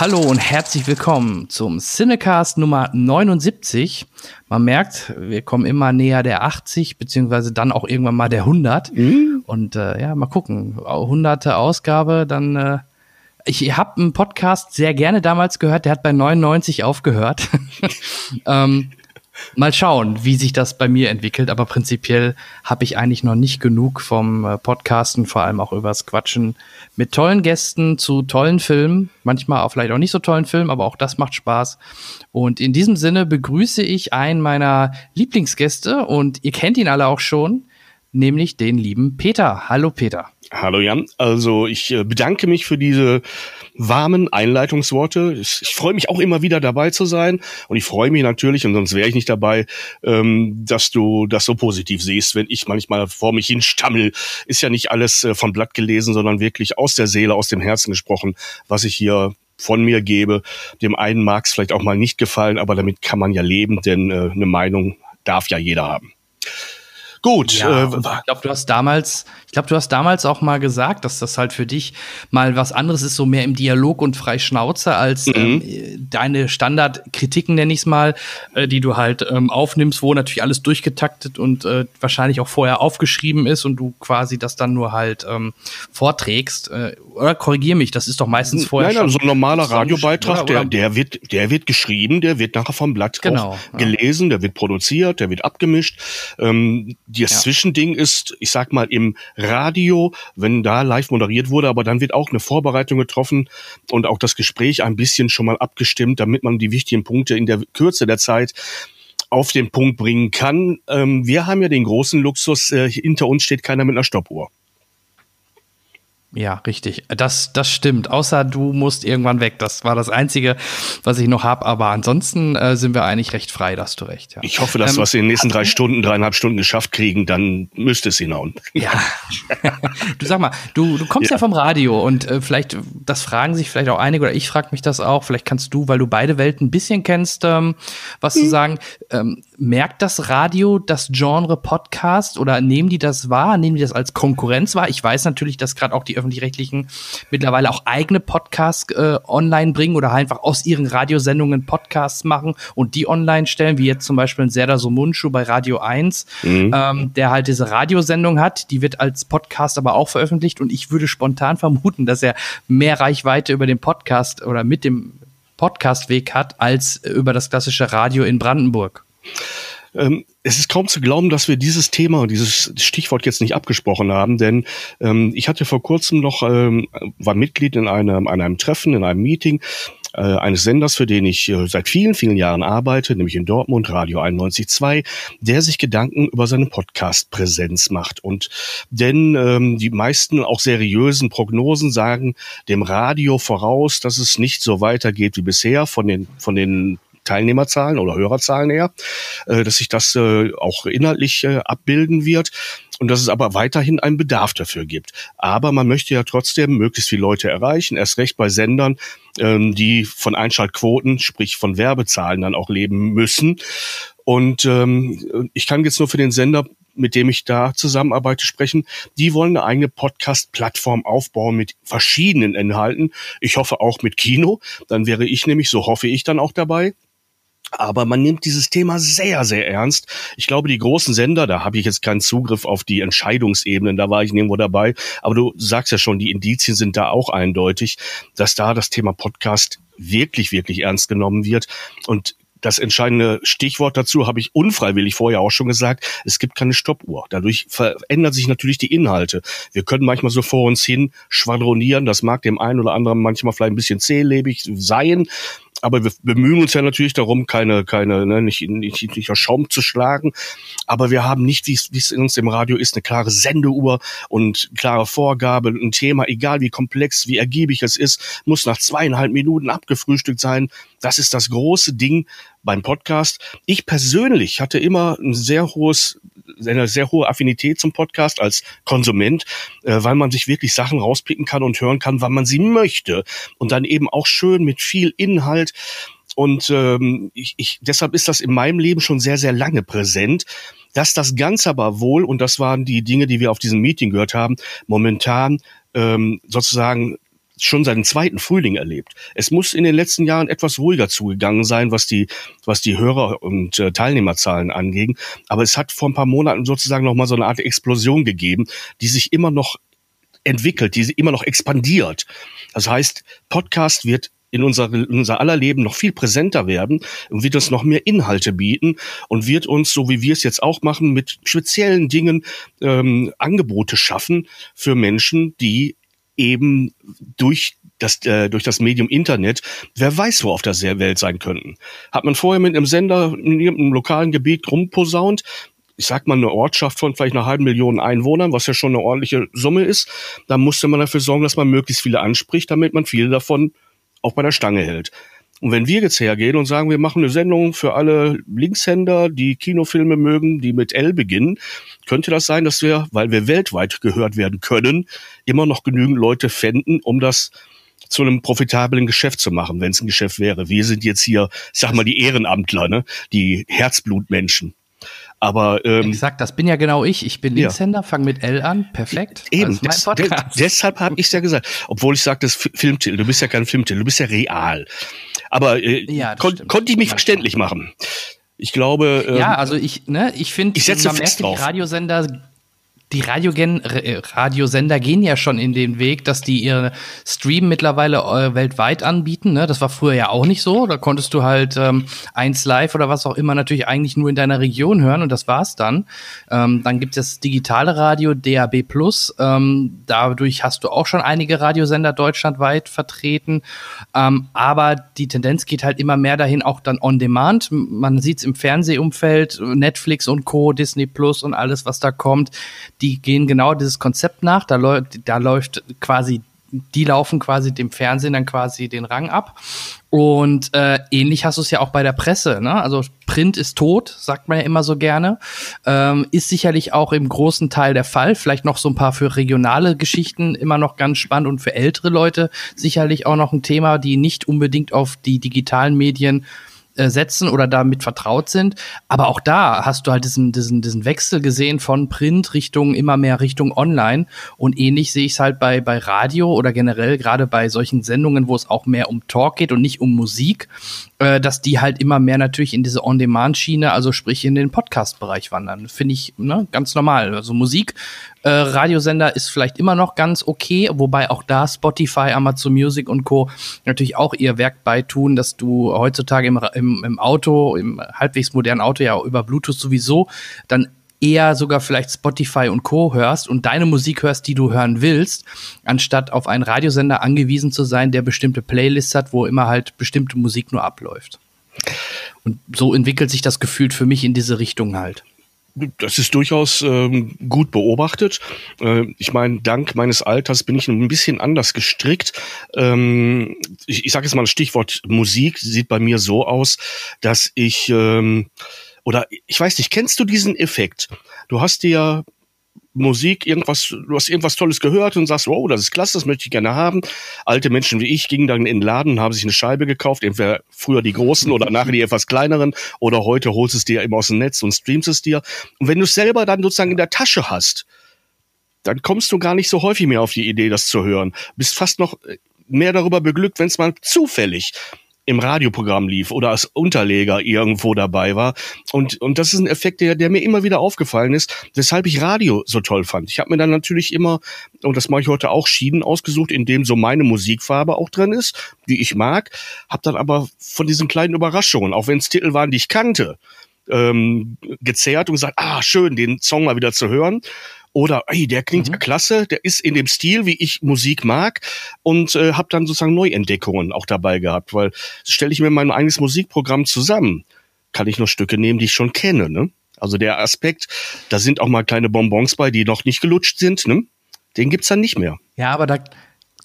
Hallo und herzlich willkommen zum Cinecast Nummer 79. Man merkt, wir kommen immer näher der 80, beziehungsweise dann auch irgendwann mal der 100. Mhm. Und äh, ja, mal gucken, 100. Ausgabe, dann äh, ich habe einen Podcast sehr gerne damals gehört, der hat bei 99 aufgehört. ähm, mal schauen, wie sich das bei mir entwickelt. Aber prinzipiell habe ich eigentlich noch nicht genug vom äh, Podcasten, vor allem auch übers Quatschen mit tollen Gästen zu tollen Filmen. Manchmal auch vielleicht auch nicht so tollen Filmen, aber auch das macht Spaß. Und in diesem Sinne begrüße ich einen meiner Lieblingsgäste und ihr kennt ihn alle auch schon, nämlich den lieben Peter. Hallo Peter. Hallo Jan. Also ich äh, bedanke mich für diese warmen Einleitungsworte. Ich, freue mich auch immer wieder dabei zu sein und ich freue mich natürlich, und sonst wäre ich nicht dabei, ähm, dass du das so positiv siehst, wenn ich manchmal vor mich hin stammel. Ist ja nicht alles äh, von Blatt gelesen, sondern wirklich aus der Seele, aus dem Herzen gesprochen, was ich hier von mir gebe. Dem einen mag es vielleicht auch mal nicht gefallen, aber damit kann man ja leben, denn äh, eine Meinung darf ja jeder haben. Gut. Ja, äh, ich glaube, du hast damals, ich glaube, du hast damals auch mal gesagt, dass das halt für dich mal was anderes ist, so mehr im Dialog und frei Schnauze als mhm. ähm, deine Standardkritiken, nenne ich es mal, äh, die du halt ähm, aufnimmst, wo natürlich alles durchgetaktet und äh, wahrscheinlich auch vorher aufgeschrieben ist und du quasi das dann nur halt ähm, vorträgst. Äh, oder korrigier mich, das ist doch meistens vorher. Nein, nein, so ein normaler Radiobeitrag, oder, oder? Der, der wird, der wird geschrieben, der wird nachher vom Blatt genau, gelesen, ja. der wird produziert, der wird abgemischt. Ähm, das ja. Zwischending ist, ich sag mal, im Radio, wenn da live moderiert wurde, aber dann wird auch eine Vorbereitung getroffen und auch das Gespräch ein bisschen schon mal abgestimmt, damit man die wichtigen Punkte in der Kürze der Zeit auf den Punkt bringen kann. Ähm, wir haben ja den großen Luxus, äh, hinter uns steht keiner mit einer Stoppuhr. Ja, richtig. Das, das stimmt. Außer du musst irgendwann weg. Das war das Einzige, was ich noch habe. Aber ansonsten äh, sind wir eigentlich recht frei, da hast du recht. Ja. Ich hoffe, dass ähm, wir es in den nächsten drei Stunden, dreieinhalb Stunden geschafft kriegen. Dann müsste es hinhauen. Ja. du sag mal, du, du kommst ja, ja vom Radio und äh, vielleicht, das fragen sich vielleicht auch einige oder ich frage mich das auch. Vielleicht kannst du, weil du beide Welten ein bisschen kennst, ähm, was hm. zu sagen. Ähm, merkt das Radio das Genre Podcast oder nehmen die das wahr? Nehmen die das als Konkurrenz wahr? Ich weiß natürlich, dass gerade auch die öffentlich-rechtlichen mittlerweile auch eigene Podcasts äh, online bringen oder einfach aus ihren Radiosendungen Podcasts machen und die online stellen, wie jetzt zum Beispiel ein Serdar Somunchu bei Radio 1, mhm. ähm, der halt diese Radiosendung hat, die wird als Podcast aber auch veröffentlicht und ich würde spontan vermuten, dass er mehr Reichweite über den Podcast oder mit dem Podcastweg hat als über das klassische Radio in Brandenburg. Ähm, es ist kaum zu glauben, dass wir dieses Thema und dieses Stichwort jetzt nicht abgesprochen haben, denn ähm, ich hatte vor kurzem noch, ähm, war Mitglied in einem, an einem Treffen, in einem Meeting äh, eines Senders, für den ich äh, seit vielen, vielen Jahren arbeite, nämlich in Dortmund, Radio 91.2, der sich Gedanken über seine Podcast-Präsenz macht. Und denn ähm, die meisten auch seriösen Prognosen sagen dem Radio voraus, dass es nicht so weitergeht wie bisher von den, von den Teilnehmerzahlen oder Hörerzahlen her, äh, dass sich das äh, auch inhaltlich äh, abbilden wird und dass es aber weiterhin einen Bedarf dafür gibt. Aber man möchte ja trotzdem möglichst viele Leute erreichen, erst recht bei Sendern, ähm, die von Einschaltquoten, sprich von Werbezahlen dann auch leben müssen. Und ähm, ich kann jetzt nur für den Sender mit dem ich da zusammenarbeite, sprechen. Die wollen eine eigene Podcast-Plattform aufbauen mit verschiedenen Inhalten. Ich hoffe auch mit Kino. Dann wäre ich nämlich, so hoffe ich dann auch dabei. Aber man nimmt dieses Thema sehr, sehr ernst. Ich glaube, die großen Sender, da habe ich jetzt keinen Zugriff auf die Entscheidungsebenen, da war ich nirgendwo dabei. Aber du sagst ja schon, die Indizien sind da auch eindeutig, dass da das Thema Podcast wirklich, wirklich ernst genommen wird. Und das entscheidende Stichwort dazu habe ich unfreiwillig vorher auch schon gesagt. Es gibt keine Stoppuhr. Dadurch verändern sich natürlich die Inhalte. Wir können manchmal so vor uns hin schwadronieren. Das mag dem einen oder anderen manchmal vielleicht ein bisschen zählebig sein aber wir bemühen uns ja natürlich darum, keine, keine, ne, nicht, nicht, nicht Schaum zu schlagen. Aber wir haben nicht, wie es in uns im Radio ist, eine klare Sendeuhr und klare Vorgabe, ein Thema, egal wie komplex, wie ergiebig es ist, muss nach zweieinhalb Minuten abgefrühstückt sein. Das ist das große Ding, beim Podcast. Ich persönlich hatte immer ein sehr hohes eine sehr hohe Affinität zum Podcast als Konsument, äh, weil man sich wirklich Sachen rauspicken kann und hören kann, wann man sie möchte. Und dann eben auch schön mit viel Inhalt. Und ähm, ich, ich, deshalb ist das in meinem Leben schon sehr, sehr lange präsent. Dass das Ganze aber wohl, und das waren die Dinge, die wir auf diesem Meeting gehört haben, momentan ähm, sozusagen schon seinen zweiten Frühling erlebt. Es muss in den letzten Jahren etwas ruhiger zugegangen sein, was die, was die Hörer- und äh, Teilnehmerzahlen anging. Aber es hat vor ein paar Monaten sozusagen noch mal so eine Art Explosion gegeben, die sich immer noch entwickelt, die immer noch expandiert. Das heißt, Podcast wird in unser, in unser aller Leben noch viel präsenter werden und wird uns noch mehr Inhalte bieten und wird uns, so wie wir es jetzt auch machen, mit speziellen Dingen ähm, Angebote schaffen für Menschen, die eben durch das, äh, durch das Medium Internet, wer weiß, wo auf der Welt sein könnten. Hat man vorher mit einem Sender in irgendeinem lokalen Gebiet rumposaunt, ich sag mal, eine Ortschaft von vielleicht einer halben Million Einwohnern, was ja schon eine ordentliche Summe ist, dann musste man dafür sorgen, dass man möglichst viele anspricht, damit man viele davon auch bei der Stange hält. Und wenn wir jetzt hergehen und sagen, wir machen eine Sendung für alle Linkshänder, die Kinofilme mögen, die mit L beginnen, könnte das sein, dass wir, weil wir weltweit gehört werden können, immer noch genügend Leute fänden, um das zu einem profitablen Geschäft zu machen, wenn es ein Geschäft wäre. Wir sind jetzt hier, ich sag mal, die Ehrenamtler, ne? die Herzblutmenschen. Aber ähm, exakt, das bin ja genau ich. Ich bin Linkshänder, ja. fange mit L an, perfekt. Eben, des, de, deshalb habe ich ja gesagt, obwohl ich sagte, das Filmtitel. Du bist ja kein Filmtitel, du bist ja real. Aber äh, ja, kon konnte ich mich verständlich machen. Ich glaube. Ähm, ja, also ich, ne, ich finde, ich setze man merkt, die Radiosender die Radiogen, äh, Radiosender gehen ja schon in den Weg, dass die ihre Stream mittlerweile äh, weltweit anbieten. Ne? Das war früher ja auch nicht so. Da konntest du halt ähm, eins live oder was auch immer natürlich eigentlich nur in deiner Region hören und das war's dann. Ähm, dann gibt es das digitale Radio DAB Plus. Ähm, dadurch hast du auch schon einige Radiosender deutschlandweit vertreten. Ähm, aber die Tendenz geht halt immer mehr dahin, auch dann on demand. Man sieht es im Fernsehumfeld, Netflix und Co., Disney Plus und alles, was da kommt die gehen genau dieses Konzept nach. Da, läuft, da läuft quasi, die laufen quasi dem Fernsehen dann quasi den Rang ab. Und äh, ähnlich hast du es ja auch bei der Presse. Ne? Also Print ist tot, sagt man ja immer so gerne. Ähm, ist sicherlich auch im großen Teil der Fall. Vielleicht noch so ein paar für regionale Geschichten immer noch ganz spannend und für ältere Leute sicherlich auch noch ein Thema, die nicht unbedingt auf die digitalen Medien äh, setzen oder damit vertraut sind. Aber auch da hast du halt diesen, diesen, diesen Wechsel gesehen von Print Richtung immer mehr Richtung Online. Und ähnlich sehe ich es halt bei, bei Radio oder generell gerade bei solchen Sendungen, wo es auch mehr um Talk geht und nicht um Musik, äh, dass die halt immer mehr natürlich in diese On-Demand-Schiene, also sprich in den Podcast-Bereich wandern. Finde ich ne, ganz normal. Also Musik äh, Radiosender ist vielleicht immer noch ganz okay, wobei auch da Spotify, Amazon Music und Co. natürlich auch ihr Werk beitun, dass du heutzutage im, im, im Auto, im halbwegs modernen Auto ja über Bluetooth sowieso dann eher sogar vielleicht Spotify und Co. hörst und deine Musik hörst, die du hören willst, anstatt auf einen Radiosender angewiesen zu sein, der bestimmte Playlists hat, wo immer halt bestimmte Musik nur abläuft. Und so entwickelt sich das Gefühl für mich in diese Richtung halt. Das ist durchaus ähm, gut beobachtet. Äh, ich meine, dank meines Alters bin ich ein bisschen anders gestrickt. Ähm, ich ich sage jetzt mal das Stichwort Musik sieht bei mir so aus, dass ich ähm, oder ich weiß nicht, kennst du diesen Effekt? Du hast dir Musik, irgendwas, du hast irgendwas Tolles gehört und sagst, wow, das ist klasse, das möchte ich gerne haben. Alte Menschen wie ich gingen dann in den Laden und haben sich eine Scheibe gekauft, entweder früher die großen oder nachher die etwas kleineren oder heute holst es dir eben aus dem Netz und streamst es dir. Und wenn du es selber dann sozusagen in der Tasche hast, dann kommst du gar nicht so häufig mehr auf die Idee, das zu hören. Bist fast noch mehr darüber beglückt, wenn es mal zufällig im Radioprogramm lief oder als Unterleger irgendwo dabei war. Und, und das ist ein Effekt, der, der mir immer wieder aufgefallen ist, weshalb ich Radio so toll fand. Ich habe mir dann natürlich immer, und das mache ich heute auch, Schienen ausgesucht, in dem so meine Musikfarbe auch drin ist, die ich mag, habe dann aber von diesen kleinen Überraschungen, auch wenn es Titel waren, die ich kannte, ähm, gezerrt und gesagt, ah, schön, den Song mal wieder zu hören. Oder, ey, der klingt mhm. ja klasse, der ist in dem Stil, wie ich Musik mag und äh, habe dann sozusagen Neuentdeckungen auch dabei gehabt, weil stelle ich mir mein eigenes Musikprogramm zusammen, kann ich nur Stücke nehmen, die ich schon kenne. Ne? Also der Aspekt, da sind auch mal kleine Bonbons bei, die noch nicht gelutscht sind, ne? den gibt's dann nicht mehr. Ja, aber da,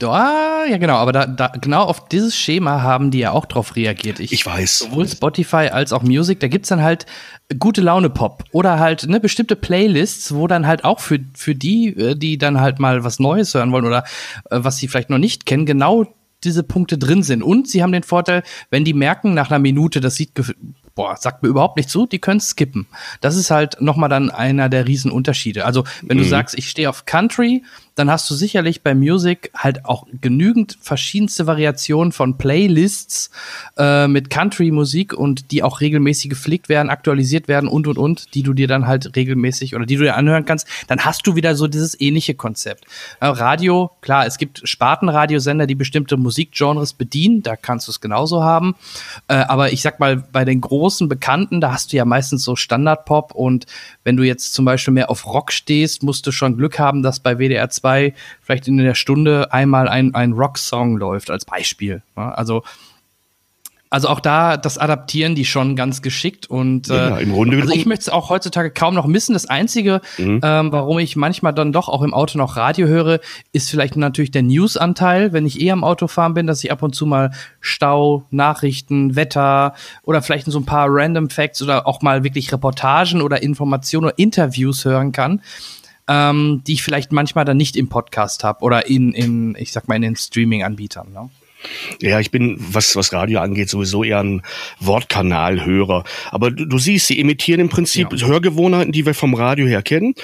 Ja, ja, genau, aber da, da, genau auf dieses Schema haben die ja auch drauf reagiert. Ich, ich weiß. Sowohl Spotify als auch Music, da gibt's dann halt gute Laune Pop oder halt ne, bestimmte Playlists, wo dann halt auch für, für die, äh, die dann halt mal was Neues hören wollen oder äh, was sie vielleicht noch nicht kennen, genau diese Punkte drin sind. Und sie haben den Vorteil, wenn die merken nach einer Minute, das sieht boah, sagt mir überhaupt nicht zu, die können skippen. Das ist halt nochmal dann einer der Riesenunterschiede. Also, wenn mhm. du sagst, ich stehe auf Country, dann hast du sicherlich bei Music halt auch genügend verschiedenste Variationen von Playlists äh, mit Country-Musik und die auch regelmäßig gepflegt werden, aktualisiert werden und und und, die du dir dann halt regelmäßig oder die du dir anhören kannst, dann hast du wieder so dieses ähnliche Konzept. Äh, Radio, klar, es gibt Spartenradiosender, die bestimmte Musikgenres bedienen, da kannst du es genauso haben. Äh, aber ich sag mal, bei den großen Bekannten, da hast du ja meistens so Standardpop und wenn du jetzt zum Beispiel mehr auf Rock stehst, musst du schon Glück haben, dass bei WDR 2 zwei vielleicht in der Stunde einmal ein, ein Rock-Song läuft, als Beispiel. Also also auch da, das adaptieren die schon ganz geschickt und ja, äh, im Grunde also ich möchte es auch heutzutage kaum noch missen. Das Einzige, mhm. ähm, warum ich manchmal dann doch auch im Auto noch Radio höre, ist vielleicht natürlich der News-Anteil, wenn ich eh am Autofahren bin, dass ich ab und zu mal Stau, Nachrichten, Wetter oder vielleicht so ein paar Random Facts oder auch mal wirklich Reportagen oder Informationen oder Interviews hören kann ähm, die ich vielleicht manchmal dann nicht im Podcast habe oder in, in, ich sag mal, in den Streaming-Anbietern. Ne? Ja, ich bin, was, was Radio angeht, sowieso eher ein Wortkanalhörer. Aber du, du siehst, sie imitieren im Prinzip ja. Hörgewohnheiten, die wir vom Radio her kennen,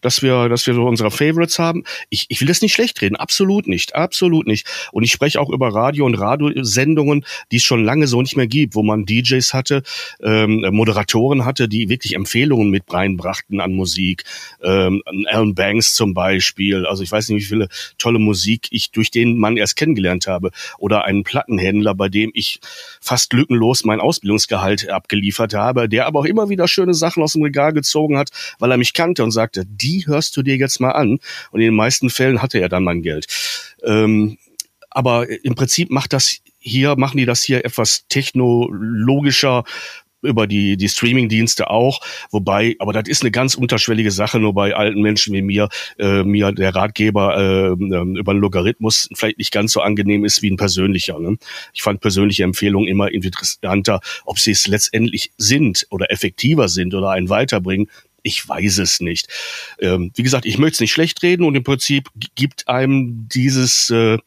dass wir, dass wir so unsere Favorites haben. Ich, ich will das nicht schlecht reden, absolut nicht, absolut nicht. Und ich spreche auch über Radio und Radiosendungen, die es schon lange so nicht mehr gibt, wo man DJs hatte, ähm, Moderatoren hatte, die wirklich Empfehlungen mit reinbrachten an Musik. Ähm, Alan Banks zum Beispiel. Also ich weiß nicht, wie viele tolle Musik ich durch den Mann erst kennengelernt habe oder einen Plattenhändler, bei dem ich fast lückenlos mein Ausbildungsgehalt abgeliefert habe, der aber auch immer wieder schöne Sachen aus dem Regal gezogen hat, weil er mich kannte und sagte, die hörst du dir jetzt mal an. Und in den meisten Fällen hatte er dann mein Geld. Ähm, aber im Prinzip macht das hier, machen die das hier etwas technologischer, über die, die Streaming-Dienste auch. Wobei, aber das ist eine ganz unterschwellige Sache, nur bei alten Menschen wie mir, äh, mir der Ratgeber äh, ähm, über einen Logarithmus vielleicht nicht ganz so angenehm ist wie ein persönlicher. Ne? Ich fand persönliche Empfehlungen immer interessanter, ob sie es letztendlich sind oder effektiver sind oder einen weiterbringen. Ich weiß es nicht. Ähm, wie gesagt, ich möchte es nicht schlecht reden und im Prinzip gibt einem dieses äh,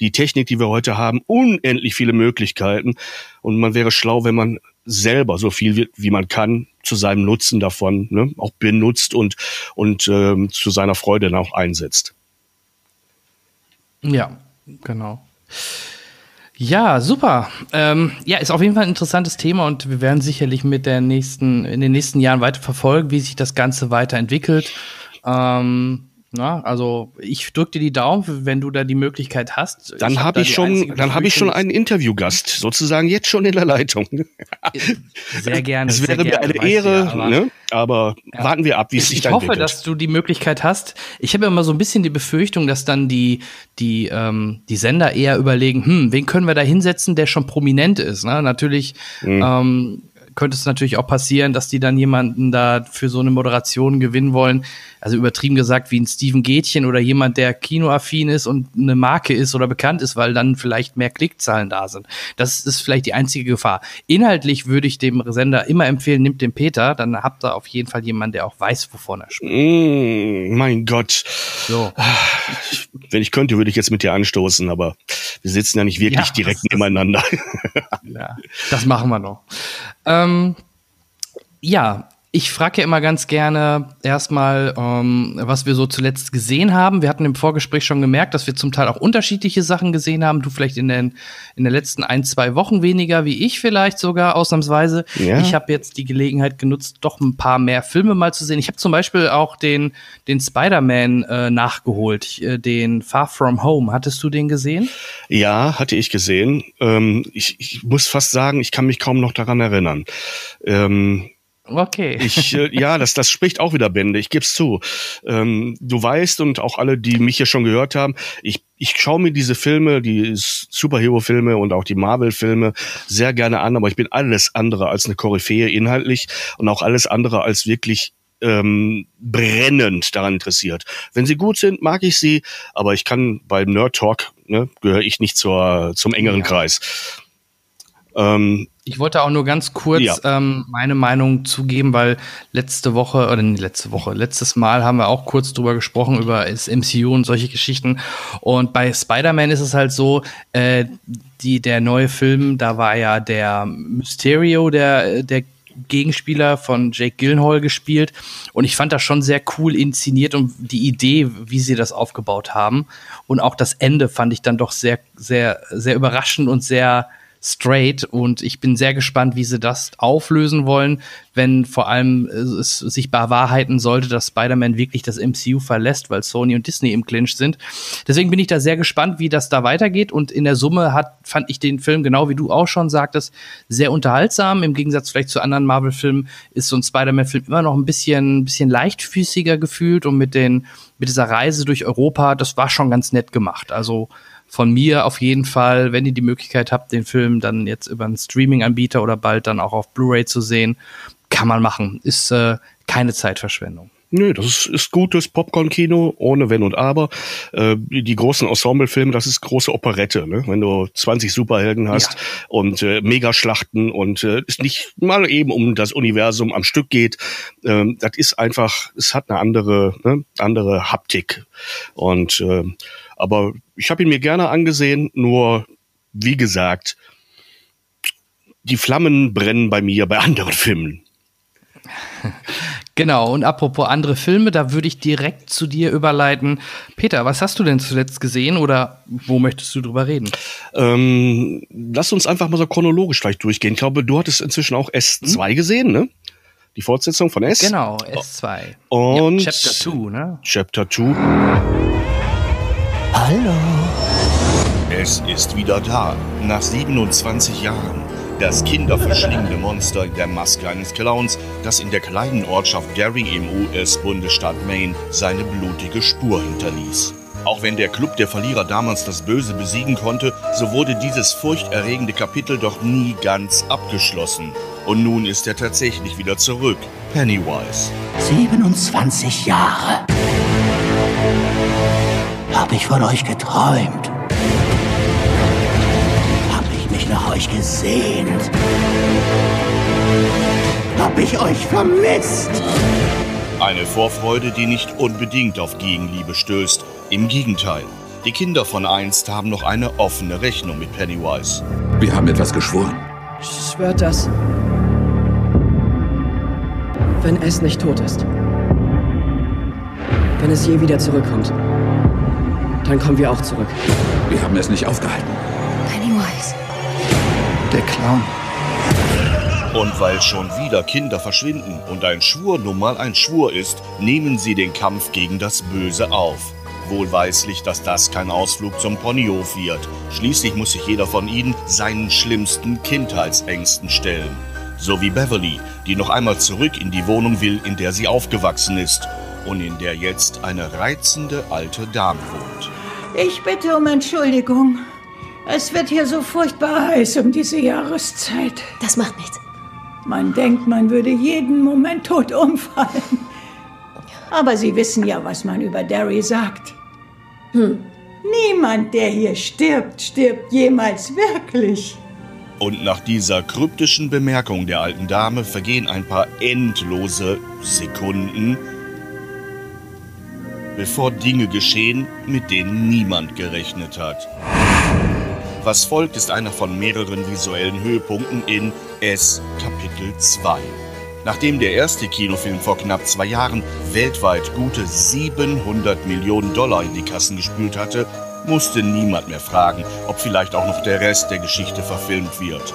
die Technik, die wir heute haben, unendlich viele Möglichkeiten. Und man wäre schlau, wenn man selber so viel wie, wie man kann zu seinem Nutzen davon ne, auch benutzt und, und ähm, zu seiner Freude dann auch einsetzt. Ja, genau. Ja, super. Ähm, ja, ist auf jeden Fall ein interessantes Thema und wir werden sicherlich mit der nächsten, in den nächsten Jahren weiter verfolgen, wie sich das Ganze weiterentwickelt. Ähm, na, also ich drücke dir die Daumen, wenn du da die Möglichkeit hast. Dann habe hab ich schon, dann habe ich schon einen Interviewgast sozusagen jetzt schon in der Leitung. Sehr gerne. Es wäre mir eine Ehre, ja, aber, ne? aber ja. warten wir ab, wie es sich dann entwickelt. Ich hoffe, dass du die Möglichkeit hast. Ich habe immer so ein bisschen die Befürchtung, dass dann die die ähm, die Sender eher überlegen, hm, wen können wir da hinsetzen, der schon prominent ist. Ne? Natürlich. Mhm. Ähm, könnte es natürlich auch passieren, dass die dann jemanden da für so eine Moderation gewinnen wollen. Also übertrieben gesagt wie ein Steven Gätchen oder jemand, der kinoaffin ist und eine Marke ist oder bekannt ist, weil dann vielleicht mehr Klickzahlen da sind. Das ist vielleicht die einzige Gefahr. Inhaltlich würde ich dem Sender immer empfehlen, nimmt den Peter, dann habt ihr auf jeden Fall jemanden, der auch weiß, wovon er spricht. Mm, mein Gott. So. Wenn ich könnte, würde ich jetzt mit dir anstoßen, aber wir sitzen ja nicht wirklich ja, direkt nebeneinander. ja, das machen wir noch. Ähm, ja, ich frage ja immer ganz gerne erstmal, ähm, was wir so zuletzt gesehen haben. Wir hatten im Vorgespräch schon gemerkt, dass wir zum Teil auch unterschiedliche Sachen gesehen haben. Du vielleicht in den, in den letzten ein, zwei Wochen weniger, wie ich vielleicht sogar ausnahmsweise. Ja. Ich habe jetzt die Gelegenheit genutzt, doch ein paar mehr Filme mal zu sehen. Ich habe zum Beispiel auch den, den Spider-Man äh, nachgeholt, äh, den Far From Home. Hattest du den gesehen? Ja, hatte ich gesehen. Ähm, ich, ich muss fast sagen, ich kann mich kaum noch daran erinnern. Ähm, Okay. Ich, äh, ja, das, das spricht auch wieder Bände, ich geb's zu. Ähm, du weißt und auch alle, die mich hier schon gehört haben, ich, ich schaue mir diese Filme, die Superhero-Filme und auch die Marvel-Filme sehr gerne an, aber ich bin alles andere als eine Koryphäe inhaltlich und auch alles andere als wirklich ähm, brennend daran interessiert. Wenn sie gut sind, mag ich sie, aber ich kann beim Nerd Talk, ne, gehöre ich nicht zur, zum engeren ja. Kreis. Ähm, ich wollte auch nur ganz kurz ja. ähm, meine Meinung zugeben, weil letzte Woche, oder nicht letzte Woche, letztes Mal haben wir auch kurz drüber gesprochen, über das MCU und solche Geschichten. Und bei Spider-Man ist es halt so, äh, die, der neue Film, da war ja der Mysterio, der, der Gegenspieler von Jake Gyllenhaal gespielt. Und ich fand das schon sehr cool inszeniert und die Idee, wie sie das aufgebaut haben. Und auch das Ende fand ich dann doch sehr, sehr, sehr überraschend und sehr, straight und ich bin sehr gespannt, wie sie das auflösen wollen, wenn vor allem äh, es sich bewahrheiten sollte, dass Spider-Man wirklich das MCU verlässt, weil Sony und Disney im Clinch sind. Deswegen bin ich da sehr gespannt, wie das da weitergeht und in der Summe hat, fand ich den Film, genau wie du auch schon sagtest, sehr unterhaltsam. Im Gegensatz vielleicht zu anderen Marvel-Filmen ist so ein Spider-Man-Film immer noch ein bisschen, ein bisschen leichtfüßiger gefühlt und mit den, mit dieser Reise durch Europa, das war schon ganz nett gemacht. Also, von mir auf jeden Fall, wenn ihr die Möglichkeit habt, den Film dann jetzt über einen Streaming-Anbieter oder bald dann auch auf Blu-ray zu sehen, kann man machen. Ist äh, keine Zeitverschwendung. Nö, das ist, ist gutes Popcorn-Kino, ohne Wenn und Aber. Äh, die großen Ensemble-Filme, das ist große Operette, ne? wenn du 20 Superhelden hast ja. und äh, Megaschlachten und äh, es nicht mal eben um das Universum am Stück geht. Ähm, das ist einfach, es hat eine andere, ne? andere Haptik. Und äh, aber ich habe ihn mir gerne angesehen, nur wie gesagt, die Flammen brennen bei mir bei anderen Filmen. Genau, und apropos andere Filme, da würde ich direkt zu dir überleiten. Peter, was hast du denn zuletzt gesehen oder wo möchtest du drüber reden? Ähm, lass uns einfach mal so chronologisch gleich durchgehen. Ich glaube, du hattest inzwischen auch S2 hm? gesehen, ne? Die Fortsetzung von S. Genau, S2. Und ja, Chapter 2, ne? Chapter 2. Hallo. Es ist wieder da, nach 27 Jahren. Das kinderverschlingende Monster in der Maske eines Clowns, das in der kleinen Ortschaft Gary im US-Bundesstaat Maine seine blutige Spur hinterließ. Auch wenn der Club der Verlierer damals das Böse besiegen konnte, so wurde dieses furchterregende Kapitel doch nie ganz abgeschlossen. Und nun ist er tatsächlich wieder zurück, Pennywise. 27 Jahre habe ich von euch geträumt. Habe ich mich nach euch gesehnt. Habe ich euch vermisst. Eine Vorfreude, die nicht unbedingt auf Gegenliebe stößt. Im Gegenteil. Die Kinder von einst haben noch eine offene Rechnung mit Pennywise. Wir haben etwas geschworen. Schwört das. Wenn es nicht tot ist. Wenn es je wieder zurückkommt. Dann kommen wir auch zurück. Wir haben es nicht aufgehalten. Pennywise. Der Clown. Und weil schon wieder Kinder verschwinden und ein Schwur nun mal ein Schwur ist, nehmen sie den Kampf gegen das Böse auf. Wohlweislich, dass das kein Ausflug zum Ponyhof wird. Schließlich muss sich jeder von ihnen seinen schlimmsten Kindheitsängsten stellen. So wie Beverly, die noch einmal zurück in die Wohnung will, in der sie aufgewachsen ist und in der jetzt eine reizende alte Dame wohnt. Ich bitte um Entschuldigung. Es wird hier so furchtbar heiß um diese Jahreszeit. Das macht nichts. Man denkt, man würde jeden Moment tot umfallen. Aber Sie wissen ja, was man über Derry sagt. Hm. Niemand, der hier stirbt, stirbt jemals wirklich. Und nach dieser kryptischen Bemerkung der alten Dame vergehen ein paar endlose Sekunden, bevor Dinge geschehen, mit denen niemand gerechnet hat. Was folgt, ist einer von mehreren visuellen Höhepunkten in S Kapitel 2. Nachdem der erste Kinofilm vor knapp zwei Jahren weltweit gute 700 Millionen Dollar in die Kassen gespült hatte, musste niemand mehr fragen, ob vielleicht auch noch der Rest der Geschichte verfilmt wird.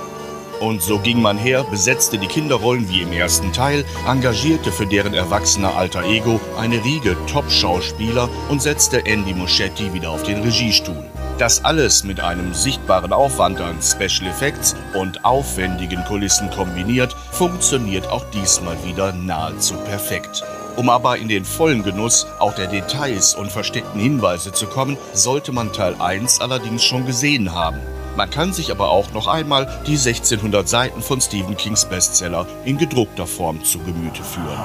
Und so ging man her, besetzte die Kinderrollen wie im ersten Teil, engagierte für deren erwachsener alter Ego eine Riege Top-Schauspieler und setzte Andy Muschietti wieder auf den Regiestuhl. Das alles mit einem sichtbaren Aufwand an Special Effects und aufwendigen Kulissen kombiniert, funktioniert auch diesmal wieder nahezu perfekt. Um aber in den vollen Genuss auch der Details und versteckten Hinweise zu kommen, sollte man Teil 1 allerdings schon gesehen haben. Man kann sich aber auch noch einmal die 1600 Seiten von Stephen Kings Bestseller in gedruckter Form zu Gemüte führen.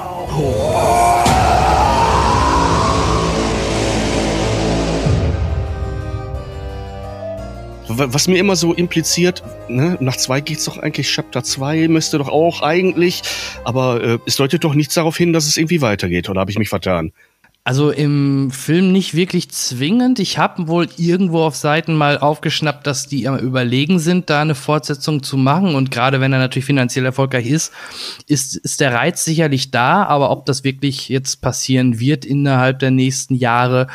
Was mir immer so impliziert, ne, nach zwei geht's doch eigentlich, Chapter 2 müsste doch auch eigentlich, aber äh, es deutet doch nichts darauf hin, dass es irgendwie weitergeht, oder habe ich mich vertan? Also im Film nicht wirklich zwingend. Ich habe wohl irgendwo auf Seiten mal aufgeschnappt, dass die am Überlegen sind, da eine Fortsetzung zu machen. Und gerade wenn er natürlich finanziell erfolgreich ist, ist, ist der Reiz sicherlich da. Aber ob das wirklich jetzt passieren wird innerhalb der nächsten Jahre,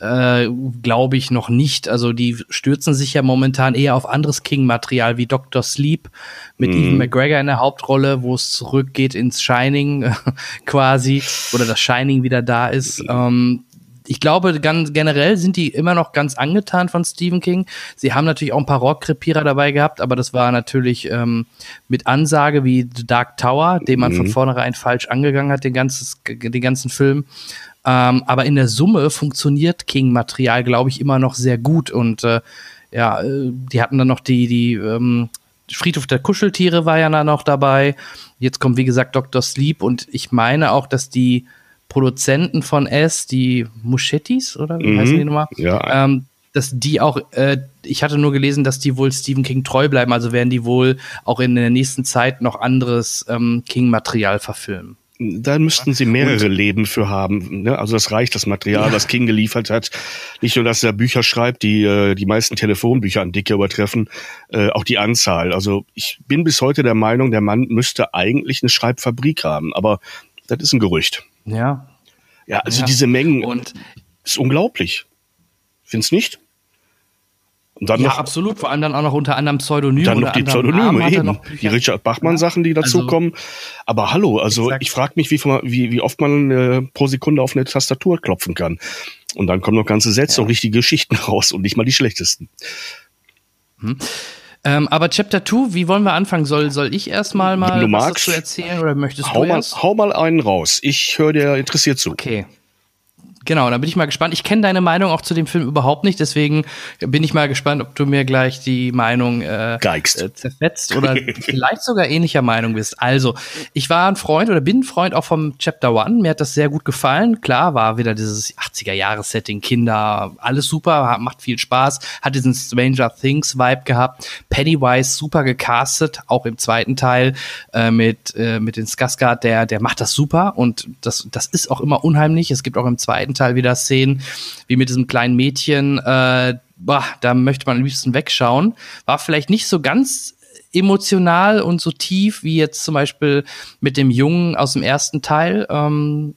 äh, glaube ich noch nicht. Also die stürzen sich ja momentan eher auf anderes King-Material wie Dr. Sleep mit mhm. Evan McGregor in der Hauptrolle, wo es zurückgeht ins Shining quasi oder das Shining wieder da ist. Ähm, ich glaube, ganz generell sind die immer noch ganz angetan von Stephen King. Sie haben natürlich auch ein paar Rohrkrepierer dabei gehabt, aber das war natürlich ähm, mit Ansage wie The Dark Tower, den man mhm. von vornherein falsch angegangen hat, den, ganzes, den ganzen Film. Ähm, aber in der Summe funktioniert King-Material, glaube ich, immer noch sehr gut. Und äh, ja, äh, die hatten dann noch die, die ähm, Friedhof der Kuscheltiere war ja noch dabei. Jetzt kommt, wie gesagt, Dr. Sleep und ich meine auch, dass die Produzenten von S, die Muschettis, oder wie mhm. heißen die nochmal? Ja. Ähm, dass die auch, äh, ich hatte nur gelesen, dass die wohl Stephen King treu bleiben, also werden die wohl auch in der nächsten Zeit noch anderes ähm, King-Material verfilmen. Da müssten sie mehrere und, Leben für haben. Ne? Also das reicht, das Material, ja. was King geliefert hat. Nicht nur, dass er Bücher schreibt, die äh, die meisten Telefonbücher an Dicke übertreffen, äh, auch die Anzahl. Also ich bin bis heute der Meinung, der Mann müsste eigentlich eine Schreibfabrik haben, aber das ist ein Gerücht. Ja. Ja, also ja. diese Mengen und ist unglaublich. Findest nicht? Und dann ja, noch, absolut. Vor allem dann auch noch unter anderem Pseudonym. Dann noch die Pseudonyme, eben. Die Richard Bachmann-Sachen, die dazukommen. Also, Aber hallo, also exakt. ich frage mich, wie, wie, wie oft man äh, pro Sekunde auf eine Tastatur klopfen kann. Und dann kommen noch ganze Sätze ja. und richtige Geschichten raus und nicht mal die schlechtesten. Hm. Ähm, aber Chapter 2, wie wollen wir anfangen? Soll, soll ich erstmal mal du magst, was dazu erzählen oder möchtest hau du mal, Hau mal einen raus. Ich höre dir interessiert zu. Okay. Genau, da bin ich mal gespannt. Ich kenne deine Meinung auch zu dem Film überhaupt nicht, deswegen bin ich mal gespannt, ob du mir gleich die Meinung äh, äh, zerfetzt oder vielleicht sogar ähnlicher Meinung bist. Also, ich war ein Freund oder bin ein Freund auch vom Chapter One. Mir hat das sehr gut gefallen. Klar, war wieder dieses 80er-Jahres-Setting, Kinder, alles super, macht viel Spaß, hat diesen Stranger Things-Vibe gehabt. Pennywise super gecastet, auch im zweiten Teil äh, mit, äh, mit den Skarsgård, der, der macht das super und das, das ist auch immer unheimlich. Es gibt auch im zweiten Teil wieder Szenen, wie mit diesem kleinen Mädchen, äh, boah, da möchte man am liebsten wegschauen. War vielleicht nicht so ganz emotional und so tief wie jetzt zum Beispiel mit dem Jungen aus dem ersten Teil. Ähm,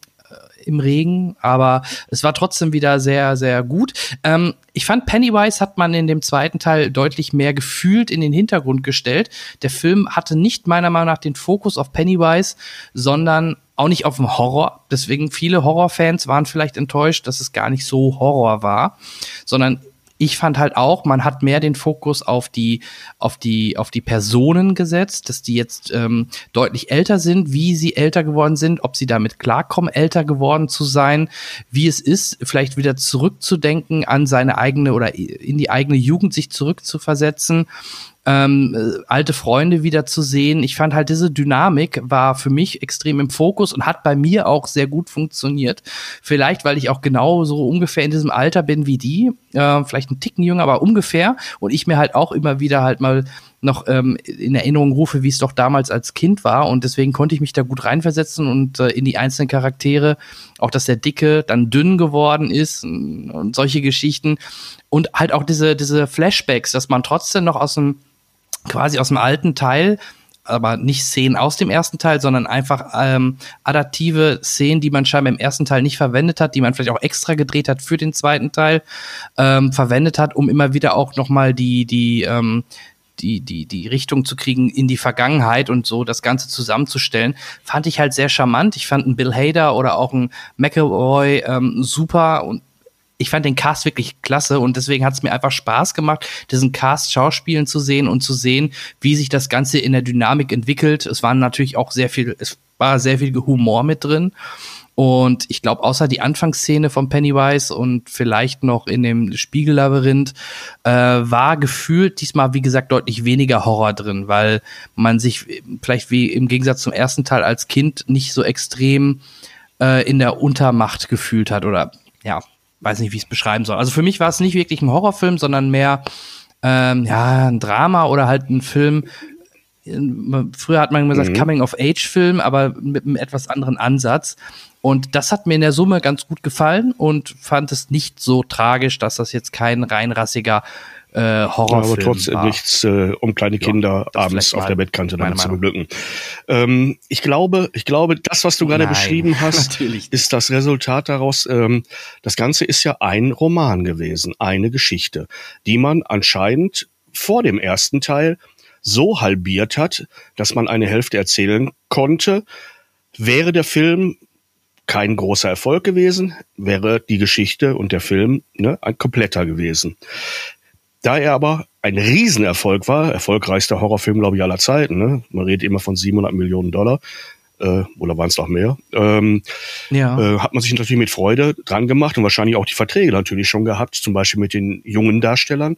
im Regen, aber es war trotzdem wieder sehr, sehr gut. Ähm, ich fand, Pennywise hat man in dem zweiten Teil deutlich mehr gefühlt in den Hintergrund gestellt. Der Film hatte nicht meiner Meinung nach den Fokus auf Pennywise, sondern auch nicht auf dem Horror. Deswegen viele Horrorfans waren vielleicht enttäuscht, dass es gar nicht so Horror war, sondern ich fand halt auch, man hat mehr den Fokus auf die, auf die, auf die Personen gesetzt, dass die jetzt ähm, deutlich älter sind, wie sie älter geworden sind, ob sie damit klarkommen, älter geworden zu sein, wie es ist, vielleicht wieder zurückzudenken an seine eigene oder in die eigene Jugend sich zurückzuversetzen ähm, äh, alte Freunde wieder zu sehen. Ich fand halt diese Dynamik war für mich extrem im Fokus und hat bei mir auch sehr gut funktioniert. Vielleicht, weil ich auch genau so ungefähr in diesem Alter bin wie die, äh, vielleicht ein Ticken jünger, aber ungefähr. Und ich mir halt auch immer wieder halt mal noch ähm, in Erinnerung rufe, wie es doch damals als Kind war. Und deswegen konnte ich mich da gut reinversetzen und äh, in die einzelnen Charaktere, auch dass der Dicke dann dünn geworden ist und, solche Geschichten. Und halt auch diese, diese Flashbacks, dass man trotzdem noch aus dem quasi aus dem alten Teil, aber nicht Szenen aus dem ersten Teil, sondern einfach ähm, adaptive Szenen, die man scheinbar im ersten Teil nicht verwendet hat, die man vielleicht auch extra gedreht hat für den zweiten Teil, ähm, verwendet hat, um immer wieder auch noch mal die die ähm, die, die, die Richtung zu kriegen in die Vergangenheit und so das Ganze zusammenzustellen, fand ich halt sehr charmant. Ich fand einen Bill Hader oder auch einen McElroy ähm, super und ich fand den Cast wirklich klasse und deswegen hat es mir einfach Spaß gemacht, diesen Cast schauspielen zu sehen und zu sehen, wie sich das Ganze in der Dynamik entwickelt. Es waren natürlich auch sehr viel, es war sehr viel Humor mit drin. Und ich glaube, außer die Anfangsszene von Pennywise und vielleicht noch in dem Spiegellabyrinth, äh, war gefühlt diesmal, wie gesagt, deutlich weniger Horror drin, weil man sich vielleicht wie im Gegensatz zum ersten Teil als Kind nicht so extrem äh, in der Untermacht gefühlt hat oder ja, weiß nicht, wie ich es beschreiben soll. Also für mich war es nicht wirklich ein Horrorfilm, sondern mehr ähm, ja, ein Drama oder halt ein Film, früher hat man gesagt mhm. Coming-of-Age-Film, aber mit einem etwas anderen Ansatz. Und das hat mir in der Summe ganz gut gefallen und fand es nicht so tragisch, dass das jetzt kein reinrassiger äh, Horrorfilm ja, aber trotzdem war. nichts, äh, um kleine Kinder ja, abends auf der Bettkante damit zu beglücken. Ähm, ich glaube, ich glaube, das, was du gerade beschrieben hast, ist das Resultat daraus. Ähm, das Ganze ist ja ein Roman gewesen, eine Geschichte, die man anscheinend vor dem ersten Teil so halbiert hat, dass man eine Hälfte erzählen konnte. Wäre der Film kein großer Erfolg gewesen, wäre die Geschichte und der Film ne, ein kompletter gewesen. Da er aber ein Riesenerfolg war, erfolgreichster Horrorfilm, glaube ich, aller Zeiten, ne? man redet immer von 700 Millionen Dollar, äh, oder waren es noch mehr, ähm, ja. äh, hat man sich natürlich mit Freude dran gemacht und wahrscheinlich auch die Verträge natürlich schon gehabt, zum Beispiel mit den jungen Darstellern,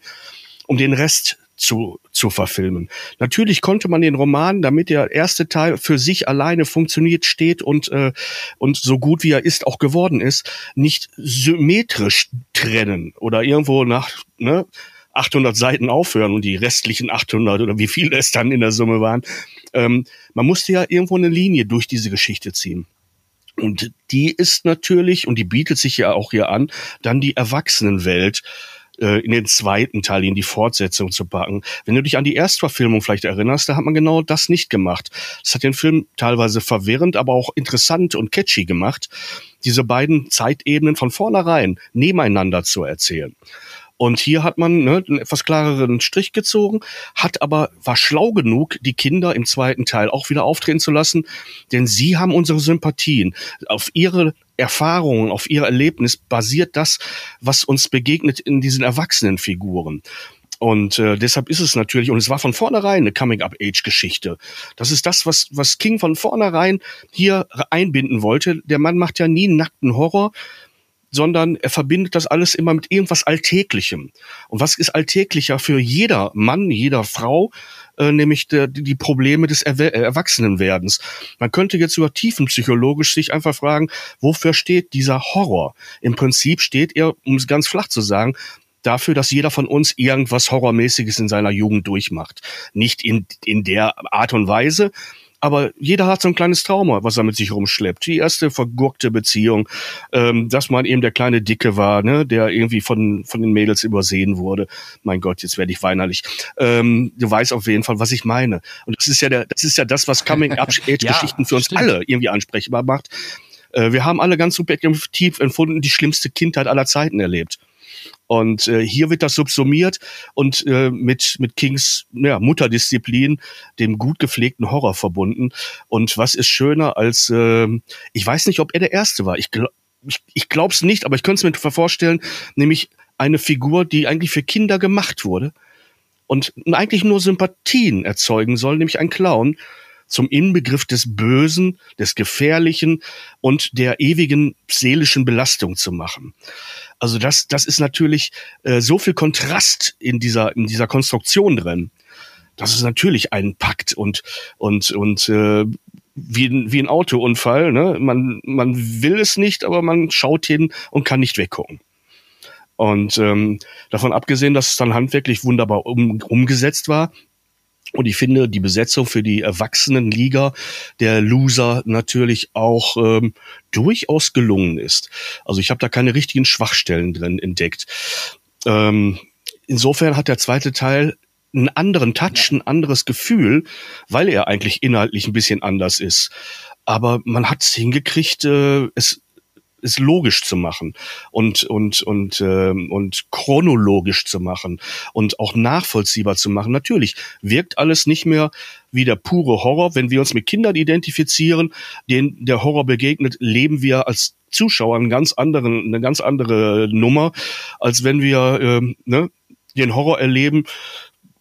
um den Rest zu, zu verfilmen. Natürlich konnte man den Roman, damit der erste Teil für sich alleine funktioniert, steht und, äh, und so gut wie er ist, auch geworden ist, nicht symmetrisch trennen oder irgendwo nach ne, 800 Seiten aufhören und die restlichen 800 oder wie viele es dann in der Summe waren. Ähm, man musste ja irgendwo eine Linie durch diese Geschichte ziehen. Und die ist natürlich, und die bietet sich ja auch hier an, dann die Erwachsenenwelt äh, in den zweiten Teil, in die Fortsetzung zu packen. Wenn du dich an die Erstverfilmung vielleicht erinnerst, da hat man genau das nicht gemacht. Das hat den Film teilweise verwirrend, aber auch interessant und catchy gemacht, diese beiden Zeitebenen von vornherein nebeneinander zu erzählen. Und hier hat man ne, einen etwas klareren Strich gezogen, hat aber war schlau genug, die Kinder im zweiten Teil auch wieder auftreten zu lassen, denn sie haben unsere Sympathien. Auf ihre Erfahrungen, auf ihr Erlebnis basiert das, was uns begegnet in diesen erwachsenen Figuren. Und äh, deshalb ist es natürlich, und es war von vornherein eine Coming-up-Age-Geschichte. Das ist das, was, was King von vornherein hier einbinden wollte. Der Mann macht ja nie nackten Horror, sondern er verbindet das alles immer mit irgendwas Alltäglichem. Und was ist alltäglicher für jeder Mann, jeder Frau, äh, nämlich der, die Probleme des Erwe Erwachsenenwerdens. Man könnte jetzt über tiefenpsychologisch sich einfach fragen, wofür steht dieser Horror? Im Prinzip steht er, um es ganz flach zu sagen, dafür, dass jeder von uns irgendwas Horrormäßiges in seiner Jugend durchmacht. Nicht in, in der Art und Weise, aber jeder hat so ein kleines Trauma, was er mit sich rumschleppt. Die erste vergurkte Beziehung, ähm, dass man eben der kleine Dicke war, ne, der irgendwie von, von den Mädels übersehen wurde. Mein Gott, jetzt werde ich weinerlich. Ähm, du weißt auf jeden Fall, was ich meine. Und das ist ja der, das ist ja das, was Coming-Up-Age-Geschichten ja, für uns stimmt. alle irgendwie ansprechbar macht. Äh, wir haben alle ganz subjektiv empfunden, die schlimmste Kindheit aller Zeiten erlebt. Und äh, hier wird das subsumiert und äh, mit, mit Kings ja, Mutterdisziplin, dem gut gepflegten Horror verbunden. Und was ist schöner als, äh, ich weiß nicht, ob er der Erste war. Ich, glaub, ich, ich glaube es nicht, aber ich könnte es mir vorstellen, nämlich eine Figur, die eigentlich für Kinder gemacht wurde und eigentlich nur Sympathien erzeugen soll, nämlich ein Clown zum Inbegriff des Bösen, des Gefährlichen und der ewigen seelischen Belastung zu machen. Also das, das ist natürlich äh, so viel Kontrast in dieser, in dieser Konstruktion drin. Das ist natürlich ein Pakt und, und, und äh, wie, ein, wie ein Autounfall. Ne? Man, man will es nicht, aber man schaut hin und kann nicht weggucken. Und ähm, davon abgesehen, dass es dann handwerklich wunderbar um, umgesetzt war, und ich finde die Besetzung für die Erwachsenenliga der Loser natürlich auch ähm, durchaus gelungen ist. Also ich habe da keine richtigen Schwachstellen drin entdeckt. Ähm, insofern hat der zweite Teil einen anderen Touch, ein anderes Gefühl, weil er eigentlich inhaltlich ein bisschen anders ist. Aber man hat es hingekriegt, äh, es es logisch zu machen und und und ähm, und chronologisch zu machen und auch nachvollziehbar zu machen. Natürlich wirkt alles nicht mehr wie der pure Horror. Wenn wir uns mit Kindern identifizieren, denen der Horror begegnet, leben wir als Zuschauer einen ganz anderen, eine ganz andere Nummer, als wenn wir ähm, ne, den Horror erleben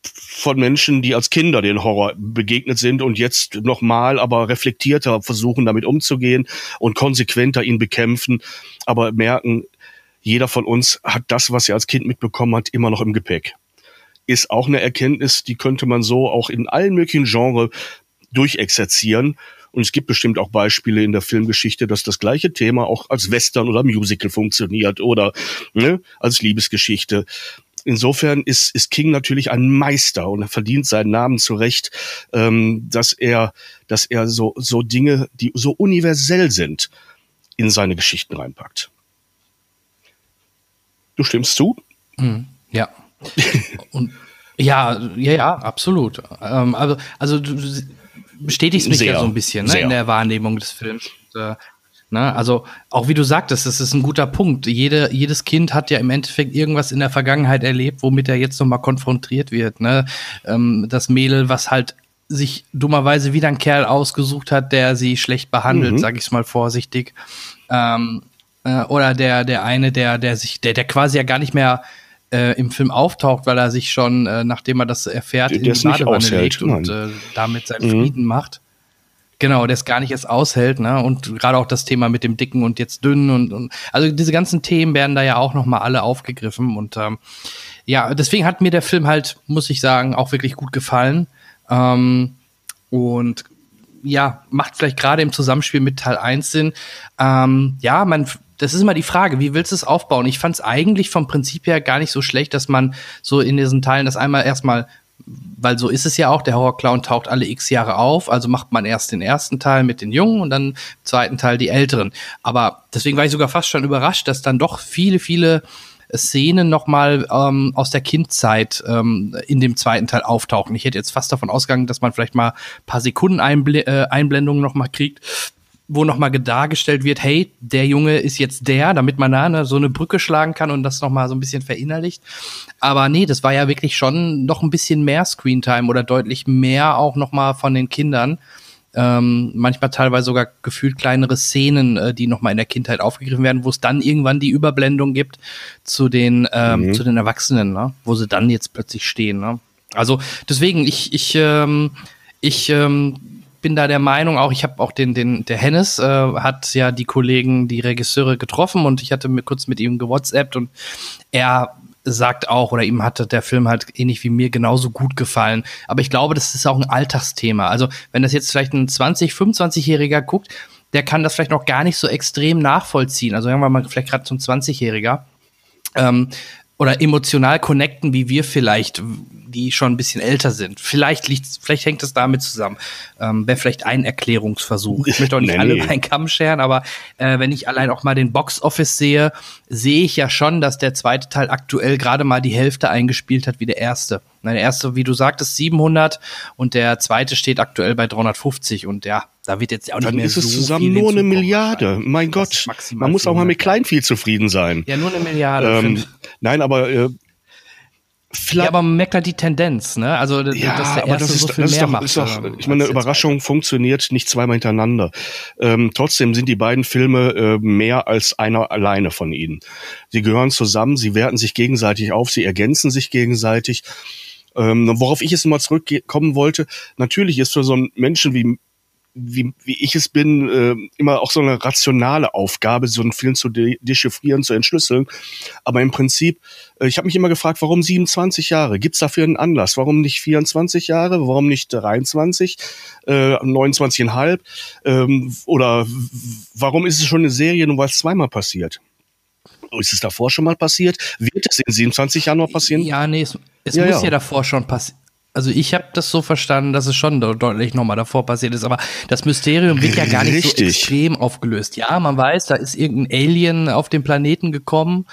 von Menschen, die als Kinder den Horror begegnet sind und jetzt nochmal, aber reflektierter versuchen, damit umzugehen und konsequenter ihn bekämpfen, aber merken, jeder von uns hat das, was er als Kind mitbekommen hat, immer noch im Gepäck. Ist auch eine Erkenntnis, die könnte man so auch in allen möglichen Genres durchexerzieren. Und es gibt bestimmt auch Beispiele in der Filmgeschichte, dass das gleiche Thema auch als Western oder Musical funktioniert oder ne, als Liebesgeschichte. Insofern ist, ist King natürlich ein Meister und er verdient seinen Namen zurecht, ähm, dass er, dass er so, so Dinge, die so universell sind, in seine Geschichten reinpackt. Du stimmst zu? Mhm, ja. Und ja, ja, ja, absolut. Ähm, also, also du bestätigst mich Sehr. ja so ein bisschen ne, in der Wahrnehmung des Films. Und, äh, ne, also auch wie du sagtest, das ist ein guter Punkt. Jede, jedes Kind hat ja im Endeffekt irgendwas in der Vergangenheit erlebt, womit er jetzt nochmal konfrontiert wird. Ne? Ähm, das Mädel, was halt sich dummerweise wieder ein Kerl ausgesucht hat, der sie schlecht behandelt, mhm. sag ich mal vorsichtig. Ähm, äh, oder der, der eine, der, der sich, der, der quasi ja gar nicht mehr äh, im Film auftaucht, weil er sich schon, äh, nachdem er das erfährt, der, in die Badewanne legt und äh, damit seinen mhm. Frieden macht. Genau, der es gar nicht erst aushält, ne? Und gerade auch das Thema mit dem Dicken und jetzt Dünnen und, und also diese ganzen Themen werden da ja auch noch mal alle aufgegriffen und ähm, ja, deswegen hat mir der Film halt, muss ich sagen, auch wirklich gut gefallen ähm, und ja, macht vielleicht gerade im Zusammenspiel mit Teil 1 Sinn. Ähm, ja, man das ist immer die Frage, wie willst du es aufbauen? Ich fand es eigentlich vom Prinzip her gar nicht so schlecht, dass man so in diesen Teilen das einmal erstmal, weil so ist es ja auch, der Horrorclown taucht alle x Jahre auf, also macht man erst den ersten Teil mit den Jungen und dann im zweiten Teil die Älteren. Aber deswegen war ich sogar fast schon überrascht, dass dann doch viele, viele Szenen nochmal ähm, aus der Kindzeit ähm, in dem zweiten Teil auftauchen. Ich hätte jetzt fast davon ausgegangen, dass man vielleicht mal paar Sekunden Einbl äh, Einblendungen nochmal kriegt, wo nochmal dargestellt wird, hey, der Junge ist jetzt der, damit man da ne, so eine Brücke schlagen kann und das nochmal so ein bisschen verinnerlicht. Aber nee, das war ja wirklich schon noch ein bisschen mehr Screentime oder deutlich mehr auch nochmal von den Kindern. Ähm, manchmal teilweise sogar gefühlt kleinere Szenen, äh, die nochmal in der Kindheit aufgegriffen werden, wo es dann irgendwann die Überblendung gibt zu den, ähm, mhm. zu den Erwachsenen, ne? wo sie dann jetzt plötzlich stehen. Ne? Also deswegen, ich, ich, ähm, ich ähm, bin da der Meinung, auch ich habe auch den, den, der Hennes äh, hat ja die Kollegen, die Regisseure getroffen und ich hatte mir kurz mit ihm gewhatsappt und er sagt auch, oder ihm hatte der Film halt ähnlich wie mir genauso gut gefallen. Aber ich glaube, das ist auch ein Alltagsthema. Also, wenn das jetzt vielleicht ein 20-, 25-Jähriger guckt, der kann das vielleicht noch gar nicht so extrem nachvollziehen. Also, sagen wir mal, vielleicht gerade zum 20-Jähriger. Ähm, oder emotional connecten, wie wir vielleicht, die schon ein bisschen älter sind. Vielleicht liegt, vielleicht hängt es damit zusammen. Ähm, Wäre vielleicht ein Erklärungsversuch. Ich möchte auch nicht nee, alle nee. meinen Kamm scheren, aber äh, wenn ich allein auch mal den Box Office sehe, sehe ich ja schon, dass der zweite Teil aktuell gerade mal die Hälfte eingespielt hat wie der erste. Der erste, wie du sagtest, 700 und der zweite steht aktuell bei 350 und ja, da wird jetzt auch nicht Dann mehr ist es zusammen nur eine Milliarde. Mein Gott, man muss auch mal mit Kleinvieh zufrieden sein. Ja, nur eine Milliarde. Ähm, nein, aber äh, Vielleicht, ja, aber man merkt halt die Tendenz, ne? Also, ja, dass der erste das ist, so viel das mehr doch, macht. Ist doch, ich meine, eine Überraschung funktioniert nicht zweimal hintereinander. Ähm, trotzdem sind die beiden Filme äh, mehr als einer alleine von ihnen. Sie gehören zusammen, sie werten sich gegenseitig auf, sie ergänzen sich gegenseitig. Ähm, worauf ich jetzt mal zurückkommen wollte, natürlich ist für so einen Menschen wie wie, wie ich es bin, äh, immer auch so eine rationale Aufgabe, so einen Film zu de dechiffrieren, zu entschlüsseln. Aber im Prinzip, äh, ich habe mich immer gefragt, warum 27 Jahre? Gibt es dafür einen Anlass? Warum nicht 24 Jahre? Warum nicht 23? Äh, 29,5? Ähm, oder warum ist es schon eine Serie, nur weil es zweimal passiert? Ist es davor schon mal passiert? Wird es in 27 Jahren noch passieren? Ja, nee, es, es ja, muss ja. ja davor schon passieren also ich habe das so verstanden, dass es schon deutlich nochmal davor passiert ist, aber das Mysterium wird ja gar nicht Richtig. so extrem aufgelöst. Ja, man weiß, da ist irgendein Alien auf den Planeten gekommen.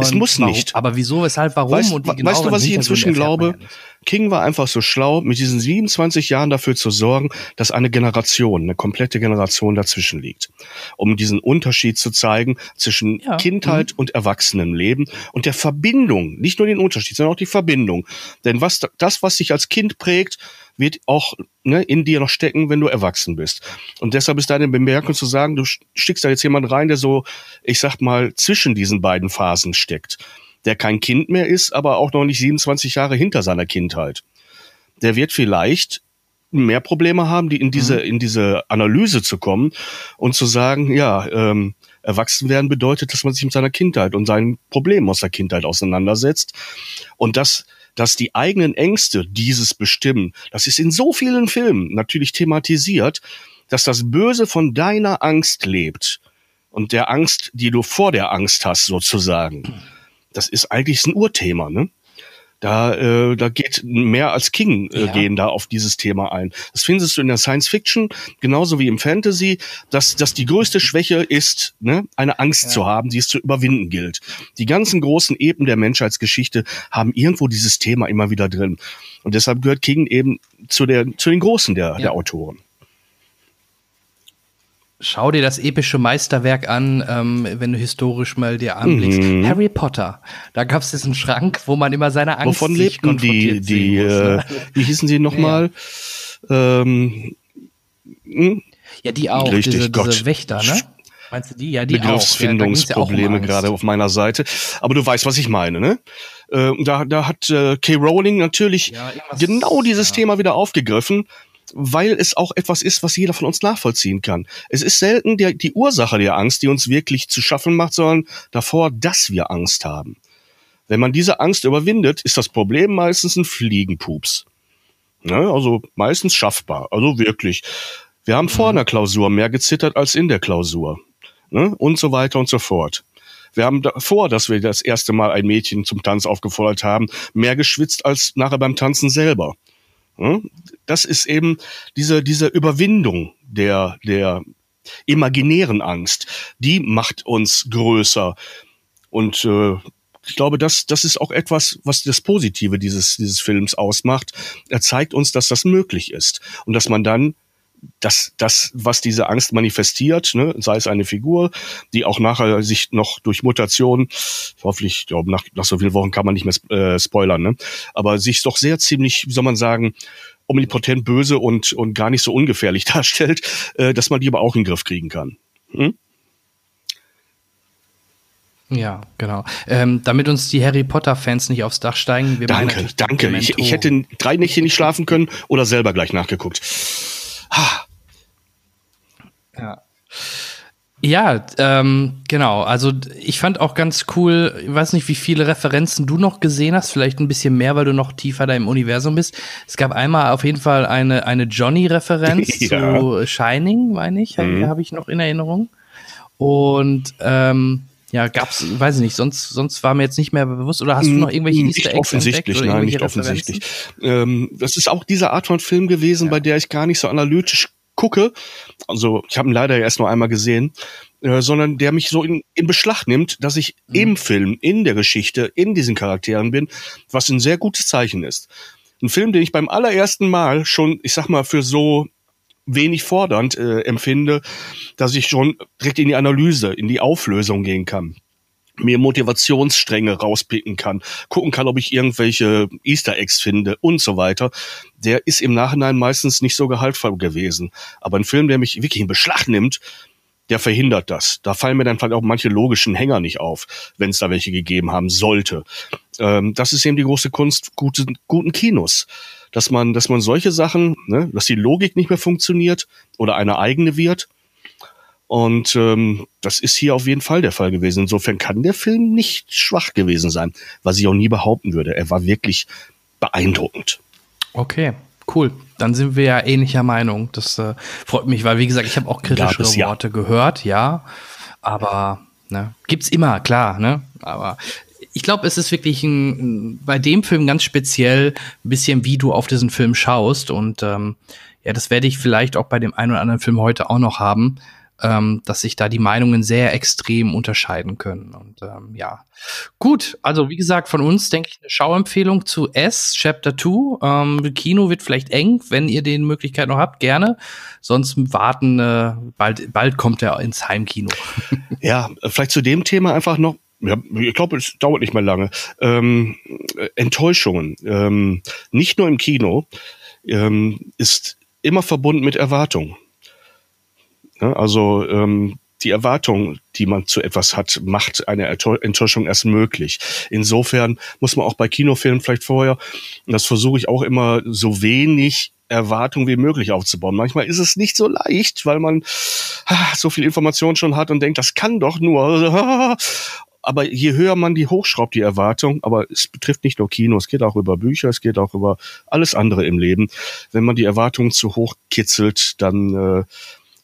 Es muss warum, nicht. Aber wieso, weshalb, warum? Weißt, und die weißt du, was ich inzwischen glaube? Ja King war einfach so schlau, mit diesen 27 Jahren dafür zu sorgen, dass eine Generation, eine komplette Generation dazwischen liegt. Um diesen Unterschied zu zeigen zwischen ja. Kindheit mhm. und Erwachsenenleben und der Verbindung, nicht nur den Unterschied, sondern auch die Verbindung. Denn was, das, was sich als Kind prägt, wird auch ne, in dir noch stecken, wenn du erwachsen bist. Und deshalb ist deine Bemerkung zu sagen, du schickst da jetzt jemand rein, der so, ich sag mal, zwischen diesen beiden Phasen steckt der kein Kind mehr ist, aber auch noch nicht 27 Jahre hinter seiner Kindheit. Der wird vielleicht mehr Probleme haben, die in diese, mhm. in diese Analyse zu kommen und zu sagen, ja, ähm, erwachsen werden bedeutet, dass man sich mit seiner Kindheit und seinen Problemen aus der Kindheit auseinandersetzt. Und das, dass die eigenen Ängste dieses bestimmen, das ist in so vielen Filmen natürlich thematisiert, dass das Böse von deiner Angst lebt und der Angst, die du vor der Angst hast, sozusagen. Das ist eigentlich ein Urthema, ne? Da, äh, da geht mehr als King äh, ja. gehen da auf dieses Thema ein. Das findest du in der Science Fiction genauso wie im Fantasy, dass, dass die größte Schwäche ist, ne, eine Angst ja. zu haben, die es zu überwinden gilt. Die ganzen großen Eben der Menschheitsgeschichte haben irgendwo dieses Thema immer wieder drin. Und deshalb gehört King eben zu, der, zu den Großen der, ja. der Autoren. Schau dir das epische Meisterwerk an, ähm, wenn du historisch mal dir anblickst. Mhm. Harry Potter. Da gab es diesen Schrank, wo man immer seine Angst Wovon lebten die, die, muss, ne? äh, wie hießen sie nochmal? Ja. Ähm, hm? ja, die auch, Richtig, diese, Gott. diese Wächter, ne? Meinst du die? Ja, die Begriffsfindungsprobleme ja, gerade auf meiner Seite. Aber du weißt, was ich meine, ne? Äh, da, da hat äh, K. Rowling natürlich ja, genau dieses. Thema wieder aufgegriffen weil es auch etwas ist, was jeder von uns nachvollziehen kann. Es ist selten die, die Ursache der Angst, die uns wirklich zu schaffen macht, sondern davor, dass wir Angst haben. Wenn man diese Angst überwindet, ist das Problem meistens ein Fliegenpups. Ne? Also meistens schaffbar. Also wirklich. Wir haben vor einer Klausur mehr gezittert als in der Klausur. Ne? Und so weiter und so fort. Wir haben davor, dass wir das erste Mal ein Mädchen zum Tanz aufgefordert haben, mehr geschwitzt als nachher beim Tanzen selber. Hm? Das ist eben diese, diese Überwindung der, der imaginären Angst, die macht uns größer. Und äh, ich glaube, das, das ist auch etwas, was das Positive dieses, dieses Films ausmacht. Er zeigt uns, dass das möglich ist und dass man dann das, das, was diese Angst manifestiert, ne, sei es eine Figur, die auch nachher sich noch durch Mutation, hoffentlich, ich glaube, nach, nach so vielen Wochen kann man nicht mehr äh, spoilern, ne, aber sich doch sehr ziemlich, wie soll man sagen, omnipotent böse und, und gar nicht so ungefährlich darstellt, äh, dass man die aber auch in den Griff kriegen kann. Hm? Ja, genau. Ähm, damit uns die Harry Potter-Fans nicht aufs Dach steigen. Wir danke, danke. Ich, ich hätte drei Nächte nicht schlafen können oder selber gleich nachgeguckt. Ja. Ja, ähm, genau. Also ich fand auch ganz cool, ich weiß nicht, wie viele Referenzen du noch gesehen hast, vielleicht ein bisschen mehr, weil du noch tiefer da im Universum bist. Es gab einmal auf jeden Fall eine, eine Johnny-Referenz ja. zu Shining, meine ich, mhm. habe ich noch in Erinnerung. Und ähm, ja, gab's, weiß ich nicht, sonst, sonst war mir jetzt nicht mehr bewusst, oder hast du noch irgendwelche nicht Easter Eggs offensichtlich, entdeckt, nein, nicht offensichtlich. Ähm, das ist auch diese Art von Film gewesen, ja. bei der ich gar nicht so analytisch gucke. Also, ich habe ihn leider erst nur einmal gesehen, äh, sondern der mich so in, in Beschlag nimmt, dass ich mhm. im Film, in der Geschichte, in diesen Charakteren bin, was ein sehr gutes Zeichen ist. Ein Film, den ich beim allerersten Mal schon, ich sag mal, für so wenig fordernd äh, empfinde, dass ich schon direkt in die Analyse, in die Auflösung gehen kann mir Motivationsstränge rauspicken kann, gucken kann, ob ich irgendwelche Easter Eggs finde und so weiter, der ist im Nachhinein meistens nicht so gehaltvoll gewesen. Aber ein Film, der mich wirklich in Beschlag nimmt, der verhindert das. Da fallen mir dann vielleicht auch manche logischen Hänger nicht auf, wenn es da welche gegeben haben sollte. Ähm, das ist eben die große Kunst guten, guten Kinos dass man, dass man solche Sachen, ne, dass die Logik nicht mehr funktioniert oder eine eigene wird. Und ähm, das ist hier auf jeden Fall der Fall gewesen. Insofern kann der Film nicht schwach gewesen sein, was ich auch nie behaupten würde. Er war wirklich beeindruckend. Okay, cool. Dann sind wir ja ähnlicher Meinung. Das äh, freut mich, weil wie gesagt, ich habe auch kritische es, Worte ja. gehört, ja. Aber ne, gibt's immer, klar, ne? Aber ich glaube, es ist wirklich ein, bei dem Film ganz speziell ein bisschen, wie du auf diesen Film schaust. Und ähm, ja, das werde ich vielleicht auch bei dem einen oder anderen Film heute auch noch haben, ähm, dass sich da die Meinungen sehr extrem unterscheiden können. Und ähm, ja, gut. Also wie gesagt, von uns denke ich eine Schauempfehlung zu S Chapter 2. Ähm, Kino wird vielleicht eng, wenn ihr den Möglichkeit noch habt, gerne. Sonst warten, äh, bald, bald kommt er ins Heimkino. ja, vielleicht zu dem Thema einfach noch ja, ich glaube, es dauert nicht mehr lange. Ähm, Enttäuschungen, ähm, nicht nur im Kino, ähm, ist immer verbunden mit Erwartung. Ja, also ähm, die Erwartung, die man zu etwas hat, macht eine Enttäuschung erst möglich. Insofern muss man auch bei Kinofilmen vielleicht vorher, das versuche ich auch immer, so wenig Erwartung wie möglich aufzubauen. Manchmal ist es nicht so leicht, weil man ah, so viel Information schon hat und denkt, das kann doch nur. Aber je höher man die hochschraubt, die Erwartung, aber es betrifft nicht nur Kino, es geht auch über Bücher, es geht auch über alles andere im Leben. Wenn man die Erwartungen zu hoch kitzelt, dann äh,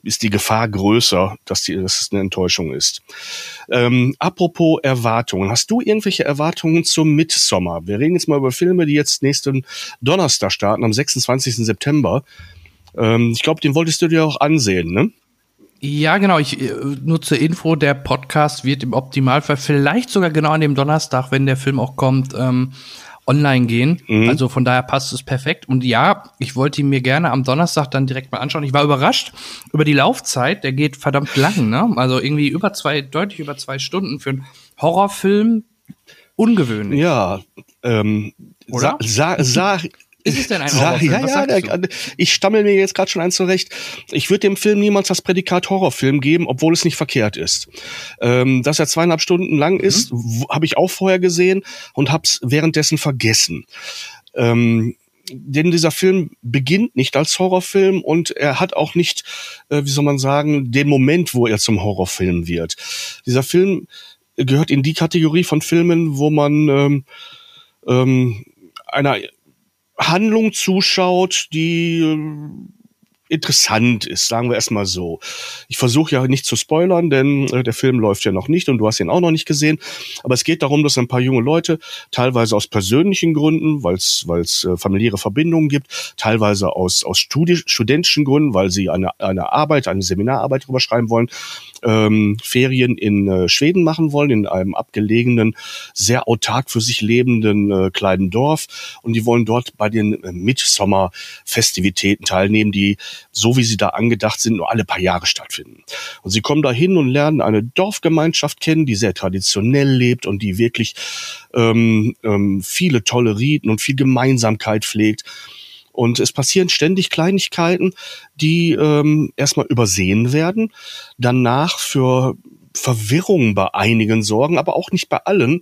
ist die Gefahr größer, dass, die, dass es eine Enttäuschung ist. Ähm, apropos Erwartungen. Hast du irgendwelche Erwartungen zum Midsommer? Wir reden jetzt mal über Filme, die jetzt nächsten Donnerstag starten, am 26. September. Ähm, ich glaube, den wolltest du dir auch ansehen, ne? Ja, genau. Ich, äh, nur zur Info, der Podcast wird im Optimalfall vielleicht sogar genau an dem Donnerstag, wenn der Film auch kommt, ähm, online gehen. Mhm. Also von daher passt es perfekt. Und ja, ich wollte ihn mir gerne am Donnerstag dann direkt mal anschauen. Ich war überrascht über die Laufzeit. Der geht verdammt lang, ne? Also irgendwie über zwei, deutlich über zwei Stunden für einen Horrorfilm. Ungewöhnlich. Ja, ähm, Oder? Sa, sa, sa ist es denn ein Horrorfilm? Ja, ja, der, ich stammel mir jetzt gerade schon eins zurecht. Ich würde dem Film niemals das Prädikat Horrorfilm geben, obwohl es nicht verkehrt ist. Ähm, dass er zweieinhalb Stunden lang mhm. ist, habe ich auch vorher gesehen und habe es währenddessen vergessen. Ähm, denn dieser Film beginnt nicht als Horrorfilm und er hat auch nicht, äh, wie soll man sagen, den Moment, wo er zum Horrorfilm wird. Dieser Film gehört in die Kategorie von Filmen, wo man ähm, ähm, einer Handlung zuschaut, die ähm, interessant ist, sagen wir erstmal so. Ich versuche ja nicht zu spoilern, denn äh, der Film läuft ja noch nicht und du hast ihn auch noch nicht gesehen. Aber es geht darum, dass ein paar junge Leute, teilweise aus persönlichen Gründen, weil es äh, familiäre Verbindungen gibt, teilweise aus, aus Studi studentischen Gründen, weil sie eine, eine Arbeit, eine Seminararbeit drüber schreiben wollen, ähm, Ferien in äh, Schweden machen wollen, in einem abgelegenen, sehr autark für sich lebenden äh, kleinen Dorf. Und die wollen dort bei den äh, Mitsommerfestivitäten teilnehmen, die, so wie sie da angedacht sind, nur alle paar Jahre stattfinden. Und sie kommen da hin und lernen eine Dorfgemeinschaft kennen, die sehr traditionell lebt und die wirklich ähm, ähm, viele tolle Riten und viel Gemeinsamkeit pflegt. Und es passieren ständig Kleinigkeiten, die ähm, erstmal übersehen werden, danach für Verwirrung bei einigen sorgen, aber auch nicht bei allen.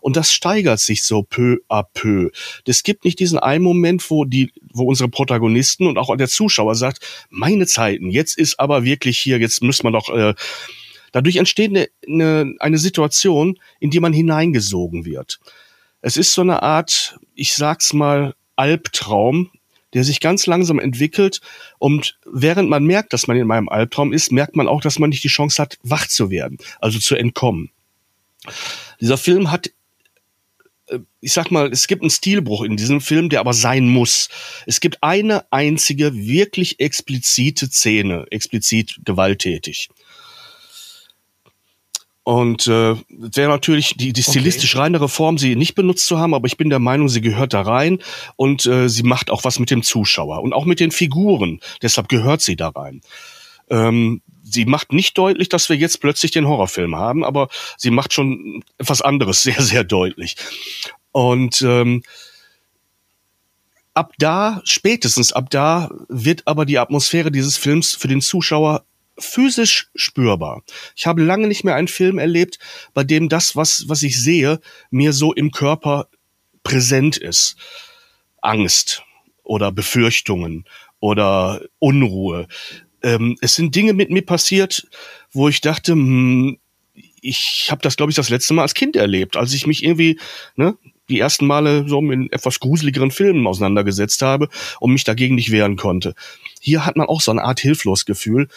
Und das steigert sich so peu à peu. Es gibt nicht diesen einen Moment, wo die, wo unsere Protagonisten und auch der Zuschauer sagt, meine Zeiten, jetzt ist aber wirklich hier, jetzt müssen wir doch, äh, dadurch entsteht eine, eine, eine Situation, in die man hineingesogen wird. Es ist so eine Art, ich sag's mal, Albtraum, der sich ganz langsam entwickelt. Und während man merkt, dass man in meinem Albtraum ist, merkt man auch, dass man nicht die Chance hat, wach zu werden, also zu entkommen. Dieser Film hat ich sag mal, es gibt einen Stilbruch in diesem Film, der aber sein muss. Es gibt eine einzige wirklich explizite Szene, explizit gewalttätig. Und äh, wäre natürlich die, die stilistisch okay. reinere Form, sie nicht benutzt zu haben, aber ich bin der Meinung, sie gehört da rein und äh, sie macht auch was mit dem Zuschauer und auch mit den Figuren. Deshalb gehört sie da rein. Ähm, sie macht nicht deutlich, dass wir jetzt plötzlich den Horrorfilm haben, aber sie macht schon etwas anderes sehr, sehr deutlich. Und ähm, ab da, spätestens ab da, wird aber die Atmosphäre dieses Films für den Zuschauer physisch spürbar. Ich habe lange nicht mehr einen Film erlebt, bei dem das, was, was ich sehe, mir so im Körper präsent ist. Angst oder Befürchtungen oder Unruhe. Ähm, es sind Dinge mit mir passiert, wo ich dachte, hm, ich habe das, glaube ich, das letzte Mal als Kind erlebt, als ich mich irgendwie ne, die ersten Male so mit etwas gruseligeren Filmen auseinandergesetzt habe und mich dagegen nicht wehren konnte. Hier hat man auch so eine Art Hilflosgefühl.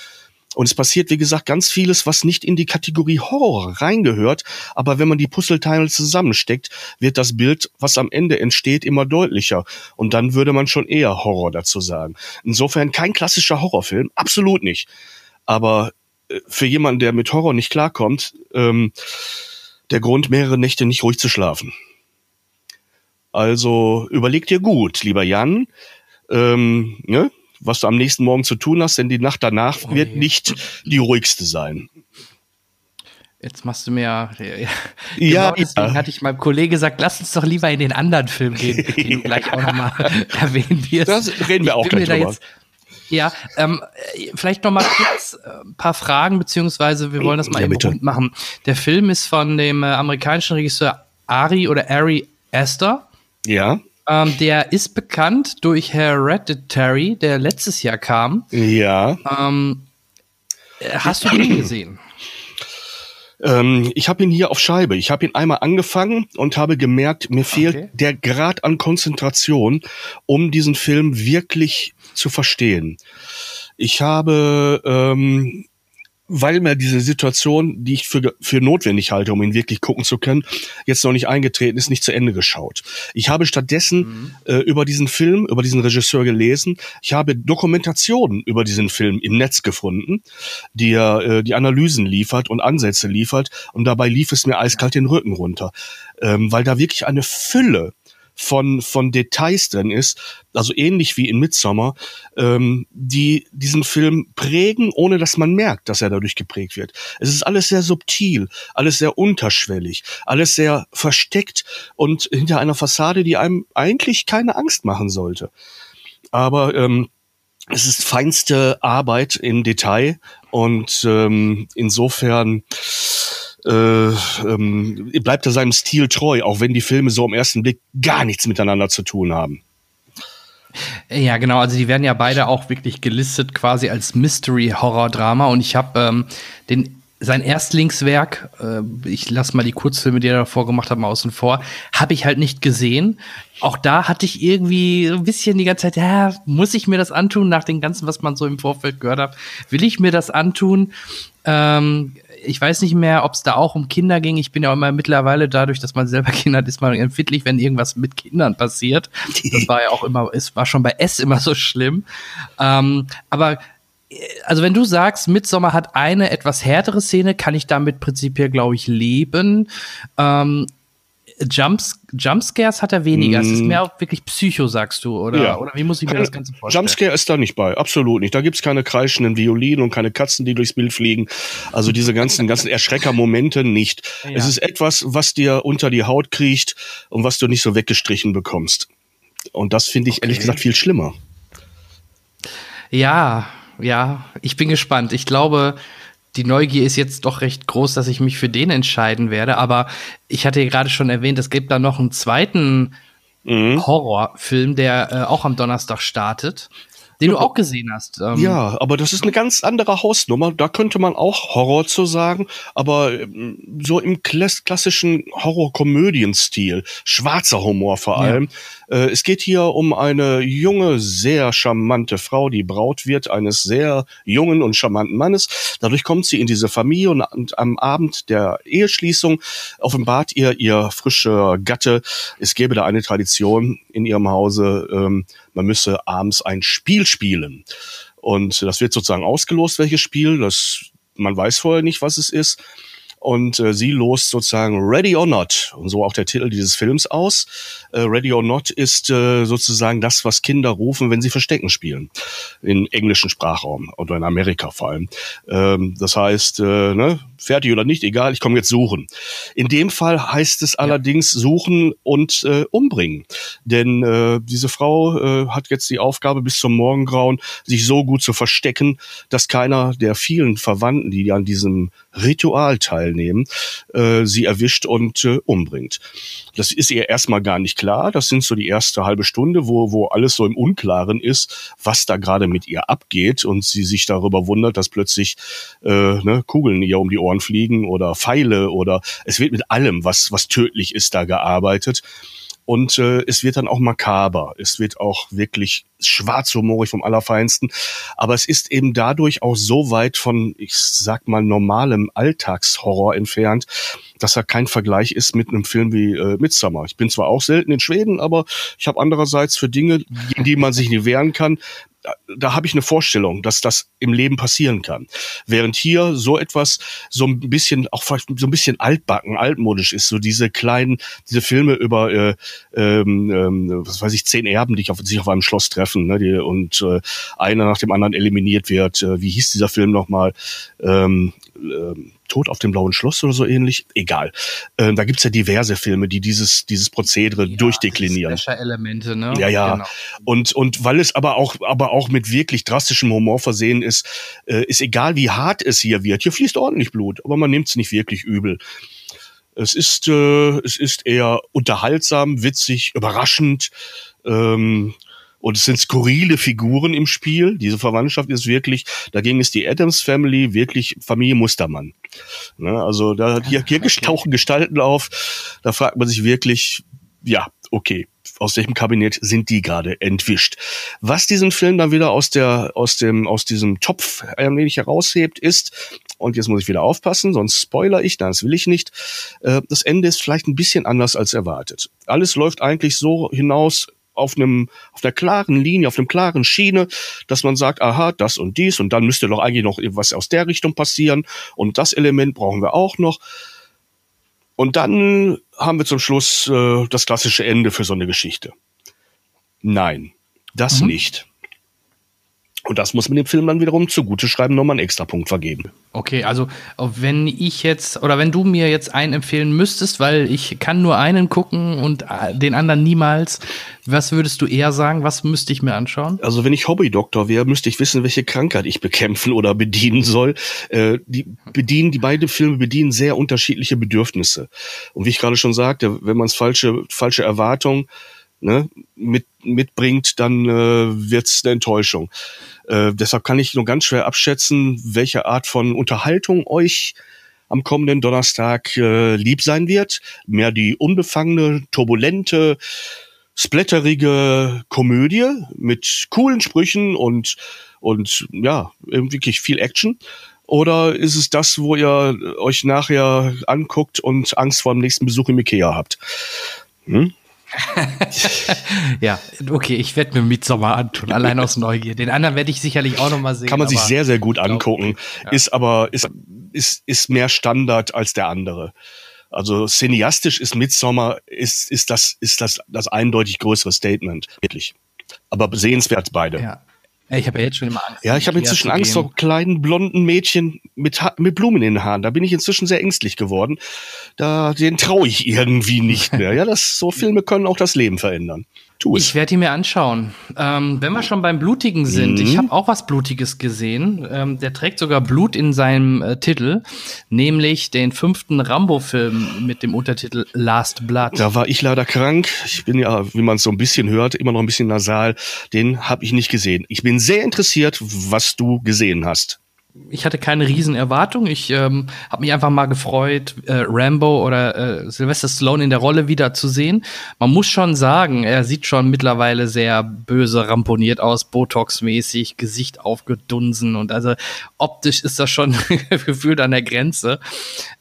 Und es passiert, wie gesagt, ganz vieles, was nicht in die Kategorie Horror reingehört. Aber wenn man die Puzzleteile zusammensteckt, wird das Bild, was am Ende entsteht, immer deutlicher. Und dann würde man schon eher Horror dazu sagen. Insofern kein klassischer Horrorfilm, absolut nicht. Aber äh, für jemanden, der mit Horror nicht klarkommt, ähm, der Grund, mehrere Nächte nicht ruhig zu schlafen. Also überleg dir gut, lieber Jan. Ähm, ne? Was du am nächsten Morgen zu tun hast, denn die Nacht danach oh, wird nicht die ruhigste sein. Jetzt machst du mir ja. ja, genau deswegen ja. hatte ich meinem Kollegen gesagt, lass uns doch lieber in den anderen Film gehen, den du gleich auch nochmal erwähnen wirst. Das reden wir auch gleich drüber. Ja, ähm, vielleicht noch mal kurz äh, ein paar Fragen, beziehungsweise wir wollen das mal Ja, eben bitte. rund machen. Der Film ist von dem äh, amerikanischen Regisseur Ari oder Ari Aster. Ja, Ähm, der ist bekannt durch Hereditary, der letztes Jahr kam. ja. Ähm, äh, hast du den gesehen? Ähm, ich habe ihn hier auf Scheibe. Ich habe ihn einmal angefangen und habe gemerkt, mir fehlt Okay. der Grad an Konzentration, um diesen Film wirklich zu verstehen. Ich habe, ähm, weil mir diese Situation, die ich für, für notwendig halte, um ihn wirklich gucken zu können, jetzt noch nicht eingetreten ist, nicht zu Ende geschaut. Ich habe stattdessen äh, über diesen Film, über diesen Regisseur gelesen. Ich habe Dokumentationen über diesen Film im Netz gefunden, die äh, die Analysen liefert und Ansätze liefert. Und dabei lief es mir eiskalt den Rücken runter, ähm, weil da wirklich eine Fülle von, von Details drin ist, also ähnlich wie in Midsommar, ähm, die diesen Film prägen, ohne dass man merkt, dass er dadurch geprägt wird. Es ist alles sehr subtil, alles sehr unterschwellig, alles sehr versteckt und hinter einer Fassade, die einem eigentlich keine Angst machen sollte. Aber ähm, es ist feinste Arbeit im Detail und ähm, insofern äh, ähm, bleibt er seinem Stil treu, auch wenn die Filme so im ersten Blick gar nichts miteinander zu tun haben. Ja, genau. Also die werden ja beide auch wirklich gelistet quasi als Mystery-Horror-Drama. Und ich habe ähm, sein Erstlingswerk, äh, ich lasse mal die Kurzfilme, die er davor gemacht hat, mal außen vor, habe ich halt nicht gesehen. Auch da hatte ich irgendwie ein bisschen die ganze Zeit, ja, muss ich mir das antun, nach dem Ganzen, was man so im Vorfeld gehört hat? Will ich mir das antun? Ähm, ich weiß nicht mehr, ob es da auch um Kinder ging. Ich bin ja auch immer mittlerweile dadurch, dass man selber Kinder hat, ist man empfindlich, wenn irgendwas mit Kindern passiert. Das war ja auch immer, es war schon bei S immer so schlimm. Ähm, aber äh, also wenn du sagst, Midsommar hat eine etwas härtere Szene, kann ich damit prinzipiell, glaube ich, leben. Ähm, Jumps, Jumpscares hat er weniger. Es ist mehr auch wirklich Psycho, sagst du, oder? Ja. Oder wie muss ich mir das Ganze vorstellen? Jumpscare ist da nicht bei, absolut nicht. Da gibt's keine kreischenden Violinen und keine Katzen, die durchs Bild fliegen. Also diese ganzen, ganzen Erschrecker-Momente nicht. Ja. Es ist etwas, was dir unter die Haut kriecht und was du nicht so weggestrichen bekommst. Und das finde ich ehrlich gesagt viel schlimmer. Ja, ja, ich bin gespannt. Ich glaube, die Neugier ist jetzt doch recht groß, dass ich mich für den entscheiden werde. Aber ich hatte ja gerade schon erwähnt, es gibt da noch einen zweiten Mhm. Horrorfilm, der äh, auch am Donnerstag startet, den du auch gesehen hast. Ähm, Ja, aber das ist eine ganz andere Hausnummer. Da könnte man auch Horror zu sagen, aber ähm, so im klass klassischen Horror-Komödien-Stil, schwarzer Humor vor allem. Äh, es geht hier um eine junge, sehr charmante Frau, die Braut wird eines sehr jungen und charmanten Mannes. Dadurch kommt sie in diese Familie und, und am Abend der Eheschließung offenbart ihr ihr frischer Gatte, es gäbe da eine Tradition in ihrem Hause, ähm, man müsse abends ein Spiel spielen. Und das wird sozusagen ausgelost, welches Spiel. Das, man weiß vorher nicht, was es ist. Und äh, sie lost sozusagen Ready or Not, und so auch der Titel dieses Films aus. Äh, Ready or Not ist äh, sozusagen das, was Kinder rufen, wenn sie Verstecken spielen. Im englischen Sprachraum oder in Amerika vor allem. Ähm, das heißt, äh, ne, fertig oder nicht, egal, ich komme jetzt suchen. In dem Fall heißt es allerdings suchen und äh, umbringen. Denn äh, diese Frau äh, hat jetzt die Aufgabe, bis zum Morgengrauen sich so gut zu verstecken, dass keiner der vielen Verwandten, die an diesem Ritual teilnehmen, äh, sie erwischt und äh, umbringt. Das ist ihr erstmal gar nicht klar. Das sind so die erste halbe Stunde, wo, wo alles so im Unklaren ist, was da gerade mit ihr abgeht und sie sich darüber wundert, dass plötzlich äh, ne, Kugeln ihr um die Ohren fliegen oder Pfeile oder es wird mit allem, was, was tödlich ist, da gearbeitet. Und äh, es wird dann auch makaber. Es wird auch wirklich schwarzhumorig vom Allerfeinsten. Aber es ist eben dadurch auch so weit von, ich sag mal, normalem Alltagshorror entfernt, dass er kein Vergleich ist mit einem Film wie äh, Midsommar. Ich bin zwar auch selten in Schweden, aber ich habe andererseits für Dinge, gegen die man sich nicht wehren kann, da, habe ich eine Vorstellung, dass das im Leben passieren kann. Während hier so etwas so ein bisschen, auch so ein bisschen altbacken, altmodisch ist, so diese kleinen, diese Filme über, äh, ähm, ähm, was weiß ich, zehn Erben, die auf, sich auf einem Schloss treffen ne, die, und äh, einer nach dem anderen eliminiert wird. Äh, wie hieß dieser Film nochmal? Ähm, ähm, Tod auf dem blauen Schloss oder so ähnlich, egal. Ähm, da gibt's ja diverse Filme, die dieses, dieses Prozedere ja, durchdeklinieren. Elemente, ne? Ja, ja. Genau. Und, und weil es aber auch, aber auch mit wirklich drastischem Humor versehen ist, äh, ist egal wie hart es hier wird. Hier fließt ordentlich Blut, aber man nimmt's nicht wirklich übel. Es ist, äh, es ist eher unterhaltsam, witzig, überraschend. Ähm, und es sind skurrile Figuren im Spiel. Diese Verwandtschaft ist wirklich, dagegen ist die Adams Family wirklich Familie Mustermann. Ne, also da hier, hier okay. tauchen Gestalten auf. Da fragt man sich wirklich, ja, okay, aus welchem Kabinett sind die gerade entwischt? Was diesen Film dann wieder aus der, aus dem, aus diesem Topf ein wenig heraushebt, ist, und jetzt muss ich wieder aufpassen, sonst spoiler ich, das will ich nicht. Äh, das Ende ist vielleicht ein bisschen anders als erwartet. Alles läuft eigentlich so hinaus, auf einem, auf einer klaren Linie, auf einem klaren Schiene, dass man sagt, aha, das und dies und dann müsste doch eigentlich noch was aus der Richtung passieren und das Element brauchen wir auch noch. Und dann haben wir zum Schluss äh, das klassische Ende für so eine Geschichte. Nein, das mhm. nicht. Und das muss man dem Film dann wiederum zugute schreiben, nochmal einen extra Punkt vergeben. Okay, also wenn ich jetzt oder wenn du mir jetzt einen empfehlen müsstest, weil ich kann nur einen gucken und äh, den anderen niemals, was würdest du eher sagen? Was müsste ich mir anschauen? Also wenn ich Hobbydoktor wäre, müsste ich wissen, welche Krankheit ich bekämpfen oder bedienen soll. Äh, die bedienen, die beiden Filme bedienen sehr unterschiedliche Bedürfnisse. Und wie ich gerade schon sagte, wenn man es falsche falsche Erwartungen ne, mit, mitbringt, dann äh, wird es eine Enttäuschung. Äh, deshalb kann ich nur ganz schwer abschätzen, welche Art von Unterhaltung euch am kommenden Donnerstag äh, lieb sein wird. Mehr die unbefangene, turbulente, splatterige Komödie mit coolen Sprüchen und, und ja, wirklich viel Action. Oder ist es das, wo ihr euch nachher anguckt und Angst vor dem nächsten Besuch im Ikea habt? Hm? ja, okay, ich werde mir Midsommar antun, allein aus Neugier. Den anderen werde ich sicherlich auch noch mal sehen. Kann man sich sehr, sehr gut angucken. Ja. Ist aber, ist, ist, ist mehr Standard als der andere. Also cineastisch ist Midsommar, ist, ist das, ist das, das eindeutig größere Statement. Wirklich. Aber sehenswert beide. Ja. Ich habe ja jetzt schon immer Angst. Ja, ich habe inzwischen Angst vor kleinen blonden Mädchen mit, mit Blumen in den Haaren. Da bin ich inzwischen sehr ängstlich geworden. Da, den traue ich irgendwie nicht mehr. Ja, das, so Filme können auch das Leben verändern. Tu es. Ich werde ihn mir anschauen. Ähm, wenn wir schon beim Blutigen sind, mhm. ich habe auch was Blutiges gesehen. Ähm, der trägt sogar Blut in seinem äh, Titel, nämlich den fünften Rambo-Film mit dem Untertitel Last Blood. Da war ich leider krank. Ich bin ja, wie man es so ein bisschen hört, immer noch ein bisschen nasal. Den habe ich nicht gesehen. Ich bin sehr interessiert, was du gesehen hast ich hatte keine riesen Erwartungen. Ich ähm, habe mich einfach mal gefreut, äh, Rambo oder äh, Sylvester Stallone in der Rolle wieder zu sehen. Man muss schon sagen, er sieht schon mittlerweile sehr böse ramponiert aus, Botox-mäßig, Gesicht aufgedunsen und also optisch ist das schon gefühlt an der Grenze.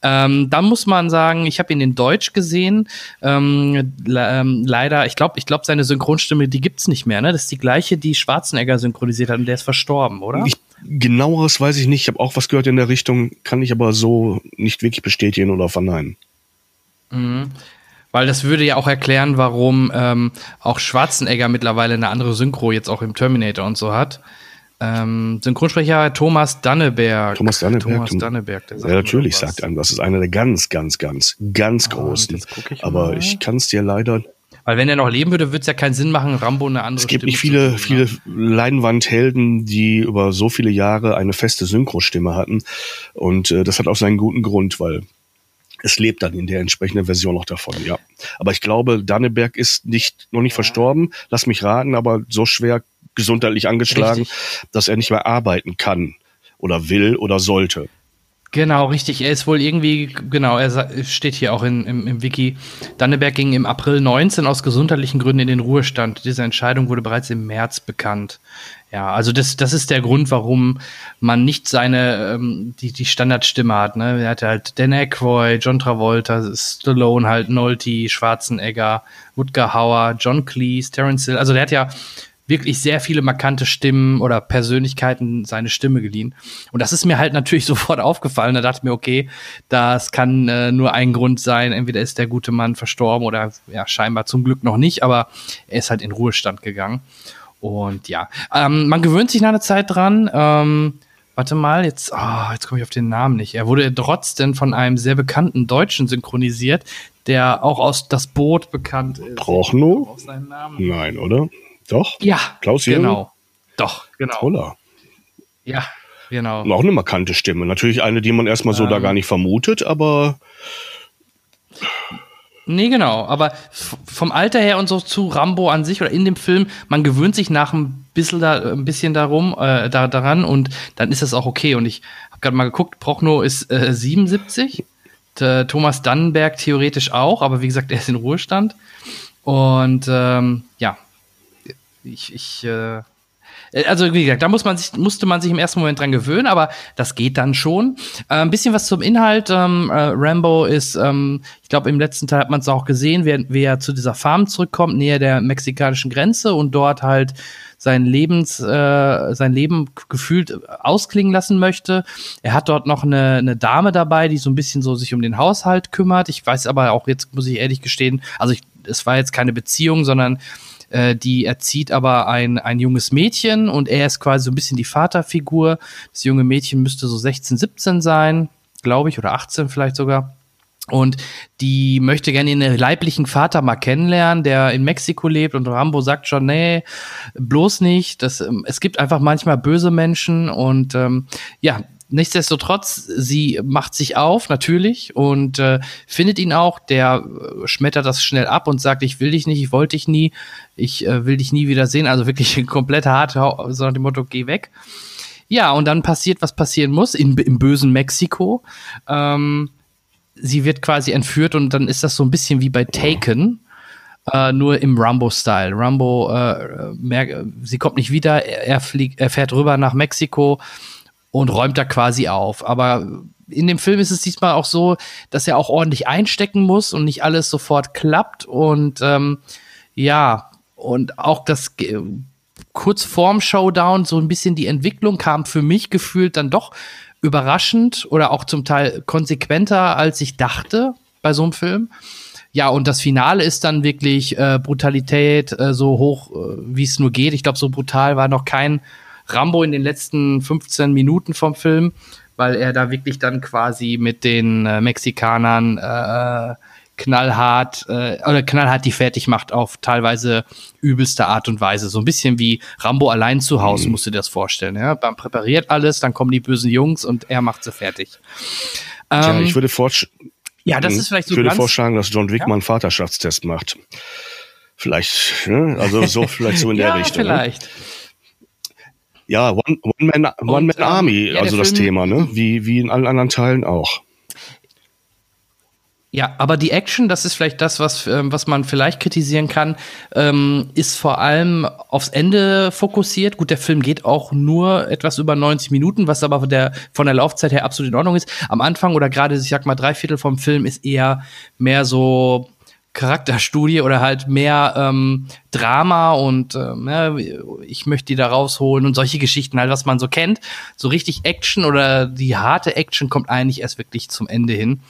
Ähm, dann muss man sagen, ich habe ihn in Deutsch gesehen. Ähm, ähm, leider, ich glaube, ich glaube, seine Synchronstimme, die gibt's nicht mehr. Ne? Das ist die gleiche, die Schwarzenegger synchronisiert hat und der ist verstorben, oder? Ich Genaueres weiß ich nicht. Ich habe auch was gehört in der Richtung, kann ich aber so nicht wirklich bestätigen oder verneinen. Mhm. Weil das würde ja auch erklären, warum ähm, auch Schwarzenegger mittlerweile eine andere Synchro jetzt auch im Terminator und so hat. Ähm, Synchronsprecher Thomas Danneberg. Thomas Danneberg. Thomas Danneberg ja, natürlich sagt einem, das ist einer der ganz, ganz, ganz, ganz ah, großen. Aber ich kann es dir leider weil wenn er noch leben würde, würde es ja keinen Sinn machen, Rambo eine andere Es gibt Stimme nicht viele, tun, viele Leinwandhelden, die über so viele Jahre eine feste Synchrostimme hatten. Und äh, das hat auch seinen guten Grund, weil es lebt dann in der entsprechenden Version noch davon, ja. Aber ich glaube, Danneberg ist nicht, noch nicht ja. verstorben. Lass mich raten, aber so schwer gesundheitlich angeschlagen, Richtig. dass er nicht mehr arbeiten kann oder will oder sollte. Genau, richtig. Er ist wohl irgendwie, genau, er steht hier auch in, im, im Wiki. Danneberg ging im April 19 aus gesundheitlichen Gründen in den Ruhestand. Diese Entscheidung wurde bereits im März bekannt. Ja, also das, das ist der Grund, warum man nicht seine, ähm, die, die Standardstimme hat. Ne? Er hatte halt Dan Aykroyd, John Travolta, Stallone halt, Nolte, Schwarzenegger, Woodger Hauer, John Cleese, Terence Hill. Also der hat ja wirklich sehr viele markante Stimmen oder Persönlichkeiten seine Stimme geliehen. Und das ist mir halt natürlich sofort aufgefallen. Da dachte ich mir, okay, das kann äh, nur ein Grund sein. Entweder ist der gute Mann verstorben oder ja, scheinbar zum Glück noch nicht, aber er ist halt in Ruhestand gegangen. Und ja, ähm, man gewöhnt sich nach einer Zeit dran. Ähm, warte mal, jetzt, oh, jetzt komme ich auf den Namen nicht. Er wurde trotzdem von einem sehr bekannten Deutschen synchronisiert, der auch aus Das Boot bekannt ist. Prochnow? Nein, oder? Doch? Ja. Klaus Jürgen? Genau. Doch, genau. Toller. Ja, genau. Und auch eine markante Stimme. Natürlich eine, die man erstmal so Ähm. da gar nicht vermutet, aber Nee, genau. Aber vom Alter her und so zu Rambo an sich oder in dem Film, man gewöhnt sich nach ein bisschen, da, ein bisschen darum, äh, da, daran und dann ist das auch okay. Und ich habe gerade mal geguckt, Prochnow ist äh, 77, der Thomas Dannenberg theoretisch auch, aber wie gesagt, er ist in Ruhestand. Und ähm, ja, ich, ich äh, also wie gesagt, da muss man sich, musste man sich im ersten Moment dran gewöhnen, aber das geht dann schon. Äh, ein bisschen was zum Inhalt. Ähm, äh, Rambo ist, ähm, ich glaube, im letzten Teil hat man es auch gesehen, wie, er- wie er zu dieser Farm zurückkommt, näher der mexikanischen Grenze und dort halt sein Lebens, äh, sein Leben gefühlt ausklingen lassen möchte. Er hat dort noch eine, eine Dame dabei, die so ein bisschen so sich um den Haushalt kümmert. Ich weiß aber auch jetzt, muss ich ehrlich gestehen, also ich, es war jetzt keine Beziehung, sondern äh, die erzieht aber ein, ein junges Mädchen und er ist quasi so ein bisschen die Vaterfigur. Das junge Mädchen müsste so 16, 17 sein, glaube ich, oder 18 vielleicht sogar. Und die möchte gerne ihren leiblichen Vater mal kennenlernen, der in Mexiko lebt. Und Rambo sagt schon, nee, bloß nicht. Das, ähm, es gibt einfach manchmal böse Menschen. Und ähm, ja, nichtsdestotrotz, sie macht sich auf, natürlich, und äh, findet ihn auch. Der äh, schmettert das schnell ab und sagt, ich will dich nicht, ich wollte dich nie, ich äh, will dich nie wieder sehen. Also wirklich komplett hart, so nach dem Motto, geh weg. Ja, und dann passiert, was passieren muss, in, im bösen Mexiko. Ähm, sie wird quasi entführt und dann ist das so ein bisschen wie bei Taken, äh, nur im Rambo-Style. Rambo, äh, merkt, sie kommt nicht wieder, er, er, fliegt, er fährt rüber nach Mexiko und räumt da quasi auf. Aber in dem Film ist es diesmal auch so, dass er auch ordentlich einstecken muss und nicht alles sofort klappt. Und ähm, ja, und auch das kurz vorm Showdown so ein bisschen die Entwicklung kam für mich gefühlt dann doch überraschend oder auch zum Teil konsequenter, als ich dachte bei so einem Film. Ja, und das Finale ist dann wirklich äh, Brutalität äh, so hoch, äh, wie es nur geht. Ich glaube, so brutal war noch kein Rambo in den letzten 15 Minuten vom Film, weil er da wirklich dann quasi mit den äh, Mexikanern äh, knallhart äh, oder knallhart die fertig macht auf teilweise übelste Art und Weise. So ein bisschen wie Rambo allein zu Hause, musst du dir das vorstellen. Ja? Man präpariert alles, dann kommen die bösen Jungs und er macht sie fertig. Ähm, ich würde vorsch- ja, das ist vielleicht so ich würde vorschlagen, dass John Wick Ja? mal einen Vaterschaftstest macht. Vielleicht, ne? also so vielleicht so in der ja, Richtung. Ne? Ja, One, One Man, One ähm, Army, ja, also das Film- Thema, ne? Wie, wie in allen anderen Teilen auch. Ja, aber die Action, das ist vielleicht das, was, ähm, was man vielleicht kritisieren kann, ähm, ist vor allem aufs Ende fokussiert. Gut, der Film geht auch nur etwas über 90 Minuten, was aber von der, von der Laufzeit her absolut in Ordnung ist. Am Anfang oder gerade, ich sag mal, drei Viertel vom Film ist eher mehr so Charakterstudie oder halt mehr ähm, Drama und ja, ich möchte die da rausholen und solche Geschichten halt, was man so kennt. So richtig Action oder die harte Action kommt eigentlich erst wirklich zum Ende hin.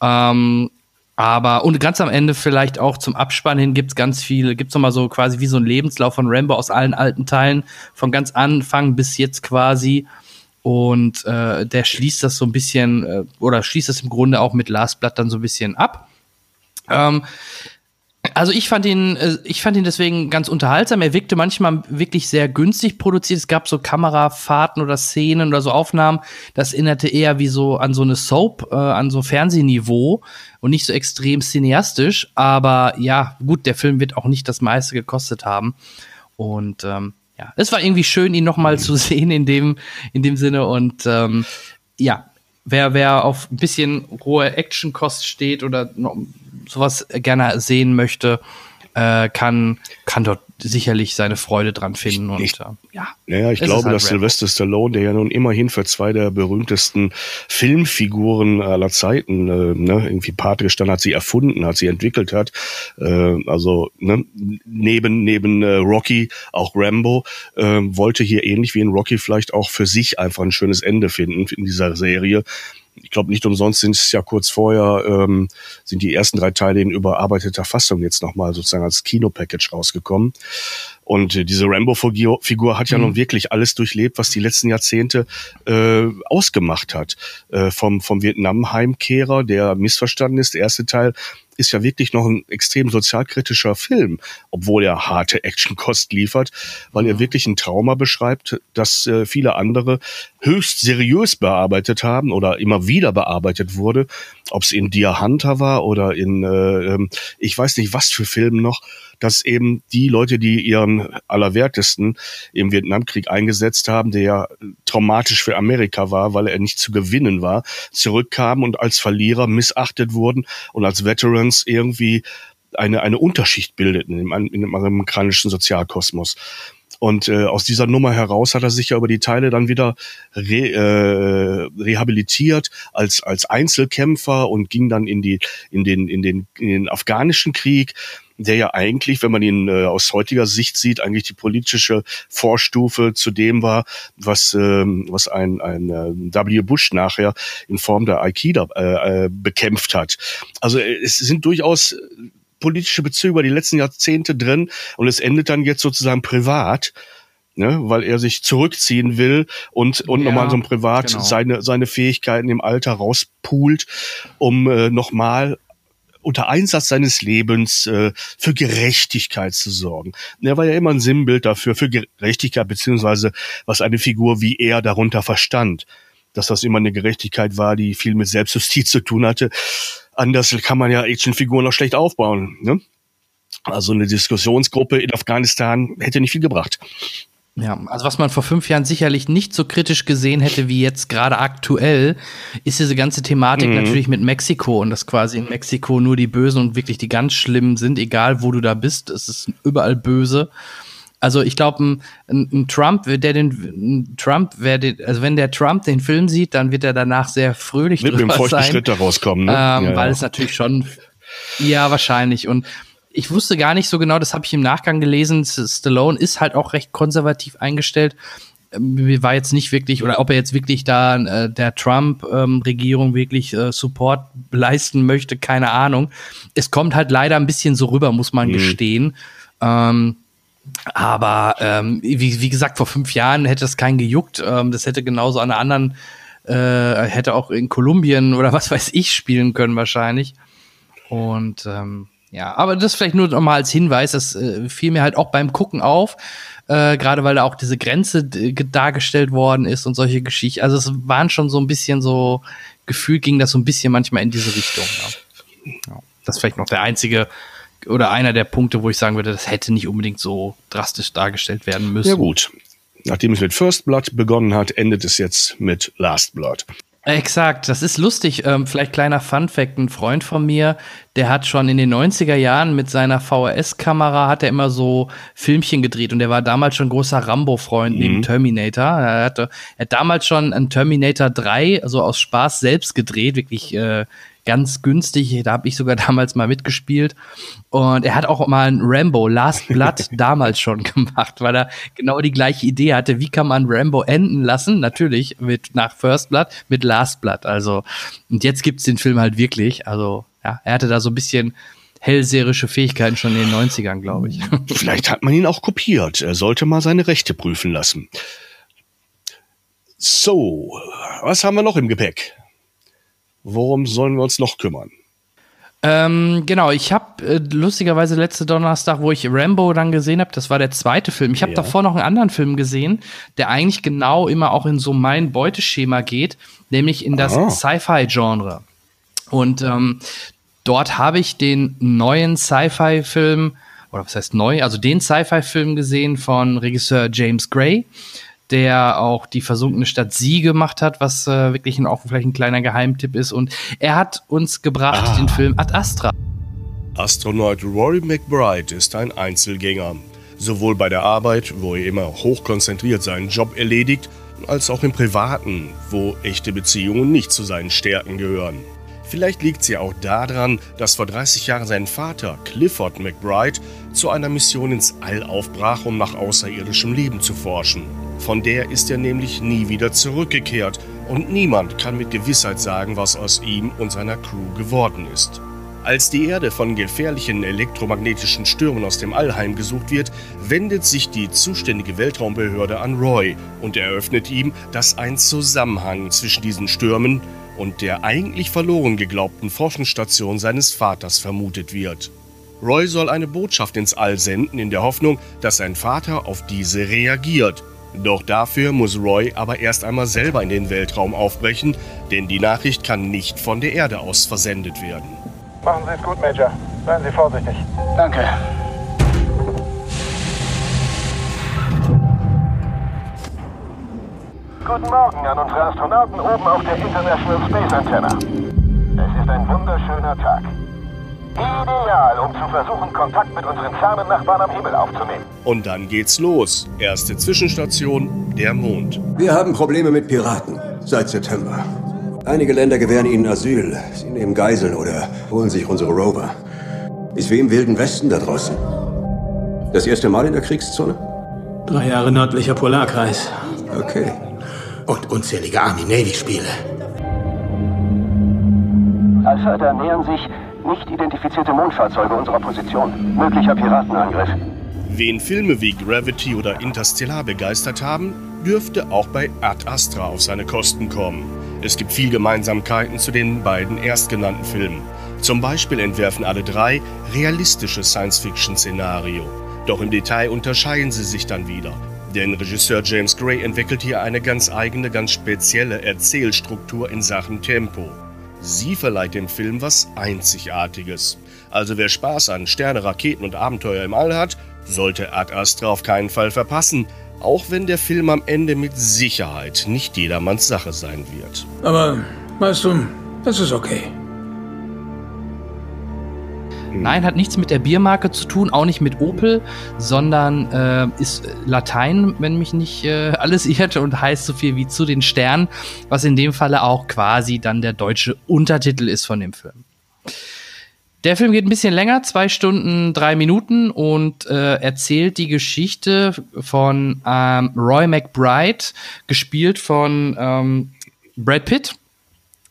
Ähm, aber und ganz am Ende vielleicht auch zum Abspann hin gibt's ganz viel, gibt's noch mal so quasi wie so ein Lebenslauf von Rambo aus allen alten Teilen, von ganz Anfang bis jetzt quasi. Und äh, der schließt das so ein bisschen, äh, oder schließt das im Grunde auch mit Last Blood dann so ein bisschen ab. Ähm, also ich fand ihn, äh, ich fand ihn deswegen ganz unterhaltsam. Er wirkte manchmal wirklich sehr günstig produziert. Es gab so Kamerafahrten oder Szenen oder so Aufnahmen. Das erinnerte eher wie so an so eine Soap, äh, an so Fernsehniveau und nicht so extrem cineastisch. Aber ja, gut, der Film wird auch nicht das meiste gekostet haben. Und ähm, ja, es war irgendwie schön, ihn noch mal zu sehen in dem, in dem Sinne. Und ähm, ja, wer, wer auf ein bisschen hohe Actionkost steht oder noch sowas gerne sehen möchte, äh, kann, kann dort sicherlich seine Freude dran finden. Und Ich- äh, ja, Naja, ich glaube, halt dass Rambo. Sylvester Stallone, der ja nun immerhin für zwei der berühmtesten Filmfiguren aller Zeiten äh, ne, irgendwie Pate gestanden hat, sie erfunden hat, sie entwickelt hat. Äh, also ne, neben neben äh, Rocky auch Rambo äh, wollte hier ähnlich wie in Rocky vielleicht auch für sich einfach ein schönes Ende finden in dieser Serie. Ich glaube, nicht umsonst sind es ja kurz vorher, ähm, sind die ersten drei Teile in überarbeiteter Fassung jetzt nochmal sozusagen als Kinopackage rausgekommen. Und äh, diese Rambo-Figur hat ja mhm. nun wirklich alles durchlebt, was die letzten Jahrzehnte äh, ausgemacht hat. Äh, vom, vom Vietnam-Heimkehrer, der missverstanden ist, der erste Teil, ist ja wirklich noch ein extrem sozialkritischer Film, obwohl er harte Actionkost liefert, weil er wirklich ein Trauma beschreibt, das äh, viele andere höchst seriös bearbeitet haben oder immer wieder bearbeitet wurde, ob es in Deer Hunter war oder in äh, ähm, ich weiß nicht was für Filmen noch dass eben die Leute, die ihren Allerwertesten im Vietnamkrieg eingesetzt haben, der ja traumatisch für Amerika war, weil er nicht zu gewinnen war, zurückkamen und als Verlierer missachtet wurden und als Veterans irgendwie eine, eine Unterschicht bildeten im, im amerikanischen Sozialkosmos. Und äh, aus dieser Nummer heraus hat er sich ja über die Teile dann wieder re, äh, rehabilitiert als als Einzelkämpfer und ging dann in die in den in den in den afghanischen Krieg der ja eigentlich, wenn man ihn äh, aus heutiger Sicht sieht, eigentlich die politische Vorstufe zu dem war, was ähm, was ein ein äh, W. Bush nachher in Form der Al-Qaida äh, äh, bekämpft hat. Also äh, es sind durchaus politische Bezüge über die letzten Jahrzehnte drin und es endet dann jetzt sozusagen privat. Ne, weil er sich zurückziehen will und, und ja, nochmal so ein Privat genau. seine, seine Fähigkeiten im Alter rauspoolt, um äh, nochmal unter Einsatz seines Lebens äh, für Gerechtigkeit zu sorgen. er war ja immer ein Sinnbild dafür, für Gerechtigkeit, beziehungsweise was eine Figur wie er darunter verstand. Dass das immer eine Gerechtigkeit war, die viel mit Selbstjustiz zu tun hatte. Anders kann man ja Actionfiguren noch schlecht aufbauen. Ne? Also eine Diskussionsgruppe in Afghanistan hätte nicht viel gebracht. Ja, also was man vor fünf Jahren sicherlich nicht so kritisch gesehen hätte wie jetzt gerade aktuell, ist diese ganze Thematik mhm. natürlich mit Mexiko und dass quasi in Mexiko nur die Bösen und wirklich die ganz Schlimmen sind, egal wo du da bist, es ist überall böse. Also ich glaube, ein, ein, Trump, der den Trump, wer den, also wenn der Trump den Film sieht, dann wird er danach sehr fröhlich mit drüber sein. Schritt da rauskommen, ne? Ähm, ja, weil ja. es natürlich schon, ja wahrscheinlich und ich wusste gar nicht so genau, das habe ich im Nachgang gelesen. Stallone ist halt auch recht konservativ eingestellt. Mir ähm, war jetzt nicht wirklich, oder ob er jetzt wirklich da äh, der Trump-Regierung ähm, wirklich äh, Support leisten möchte, keine Ahnung. Es kommt halt leider ein bisschen so rüber, muss man mhm. gestehen. Ähm, aber ähm, wie, wie gesagt, vor fünf Jahren hätte das keinen gejuckt. Ähm, das hätte genauso an einer anderen, äh, hätte auch in Kolumbien oder was weiß ich spielen können wahrscheinlich. Und ähm, ja, aber das vielleicht nur noch mal als Hinweis, das äh, fiel mir halt auch beim Gucken auf, äh, gerade weil da auch diese Grenze dargestellt worden ist und solche Geschichten. Also es waren schon so ein bisschen so, gefühlt ging das so ein bisschen manchmal in diese Richtung. Ja. ja. Das ist vielleicht noch der einzige oder einer der Punkte, wo ich sagen würde, das hätte nicht unbedingt so drastisch dargestellt werden müssen. Ja gut. Nachdem es mit First Blood begonnen hat, endet es jetzt mit Last Blood. Exakt, das ist lustig. Ähm, vielleicht kleiner Fun-Fact: Ein Freund von mir, der hat schon in den 90er Jahren mit seiner VHS-Kamera hat er immer so Filmchen gedreht und der war damals schon großer Rambo-Freund mhm. neben Terminator. Er, hatte, er hat damals schon ein Terminator 3, also aus Spaß selbst gedreht, wirklich äh, ganz günstig. Da habe ich sogar damals mal mitgespielt. Und er hat auch mal ein Rambo Last Blood damals schon gemacht, weil er genau die gleiche Idee hatte. Wie kann man Rambo enden lassen? Natürlich mit nach First Blood, mit Last Blood. Also, und jetzt gibt's den Film halt wirklich. Also, ja, er hatte da so ein bisschen hellseherische Fähigkeiten schon in den 90ern, glaube ich. Vielleicht hat man ihn auch kopiert. Er sollte mal seine Rechte prüfen lassen. So, was haben wir noch im Gepäck? Worum sollen wir uns noch kümmern? Ähm, genau, ich habe äh, lustigerweise letzte Donnerstag, wo ich Rambo dann gesehen habe, das war der zweite Film. Ich habe ja. davor noch einen anderen Film gesehen, der eigentlich genau immer auch in so mein Beuteschema geht, nämlich in das Sci-Fi-Genre. Und ähm, dort habe ich den neuen Sci-Fi-Film, oder was heißt neu, also den Sci-Fi-Film gesehen von Regisseur James Gray der auch die versunkene Stadt Sie gemacht hat, was äh, wirklich ein, auch vielleicht ein kleiner Geheimtipp ist. Und er hat uns gebracht ah. den Film Ad Astra. Astronaut Rory McBride ist ein Einzelgänger. Sowohl bei der Arbeit, wo er immer hochkonzentriert seinen Job erledigt, als auch im Privaten, wo echte Beziehungen nicht zu seinen Stärken gehören. Vielleicht liegt sie auch daran, dass vor 30 Jahren sein Vater, Clifford McBride, zu einer Mission ins All aufbrach, um nach außerirdischem Leben zu forschen. Von der ist er nämlich nie wieder zurückgekehrt und niemand kann mit Gewissheit sagen, was aus ihm und seiner Crew geworden ist. Als die Erde von gefährlichen elektromagnetischen Stürmen aus dem All heimgesucht wird, wendet sich die zuständige Weltraumbehörde an Roy und eröffnet ihm, dass ein Zusammenhang zwischen diesen Stürmen und der eigentlich verloren geglaubten Forschungsstation seines Vaters vermutet wird. Roy soll eine Botschaft ins All senden, in der Hoffnung, dass sein Vater auf diese reagiert. Doch dafür muss Roy aber erst einmal selber in den Weltraum aufbrechen, denn die Nachricht kann nicht von der Erde aus versendet werden. Machen Sie es gut, Major. Seien Sie vorsichtig. Danke. Guten Morgen an unsere Astronauten oben auf der International Space Antenna. Es ist ein wunderschöner Tag. Ideal, um zu versuchen, Kontakt mit unseren fernen Nachbarn am Himmel aufzunehmen. Und dann geht's los. Erste Zwischenstation, der Mond. Wir haben Probleme mit Piraten seit September. Einige Länder gewähren ihnen Asyl. Sie nehmen Geiseln oder holen sich unsere Rover. Ist wie im Wilden Westen da draußen. Das erste Mal in der Kriegszone? Drei Jahre nördlicher Polarkreis. Okay. Und unzählige Army-Navy-Spiele. Alpha, da nähern sich nicht identifizierte Mondfahrzeuge unserer Position. Möglicher Piratenangriff. Wen Filme wie Gravity oder Interstellar begeistert haben, dürfte auch bei Ad Astra auf seine Kosten kommen. Es gibt viel Gemeinsamkeiten zu den beiden erstgenannten Filmen. Zum Beispiel entwerfen alle drei realistische Science-Fiction-Szenario. Doch im Detail unterscheiden sie sich dann wieder. Denn Regisseur James Gray entwickelt hier eine ganz eigene, ganz spezielle Erzählstruktur in Sachen Tempo. Sie verleiht dem Film was Einzigartiges. Also wer Spaß an Sterne, Raketen und Abenteuer im All hat, sollte Ad Astra auf keinen Fall verpassen, auch wenn der Film am Ende mit Sicherheit nicht jedermanns Sache sein wird. Aber, weißt du, das ist okay. Nein, hat nichts mit der Biermarke zu tun, auch nicht mit Opel, sondern äh, ist Latein, wenn mich nicht äh, alles irrt, und heißt so viel wie zu den Sternen, was in dem Falle auch quasi dann der deutsche Untertitel ist von dem Film. Der Film geht ein bisschen länger, zwei Stunden, drei Minuten und äh, erzählt die Geschichte von ähm, Roy McBride, gespielt von ähm, Brad Pitt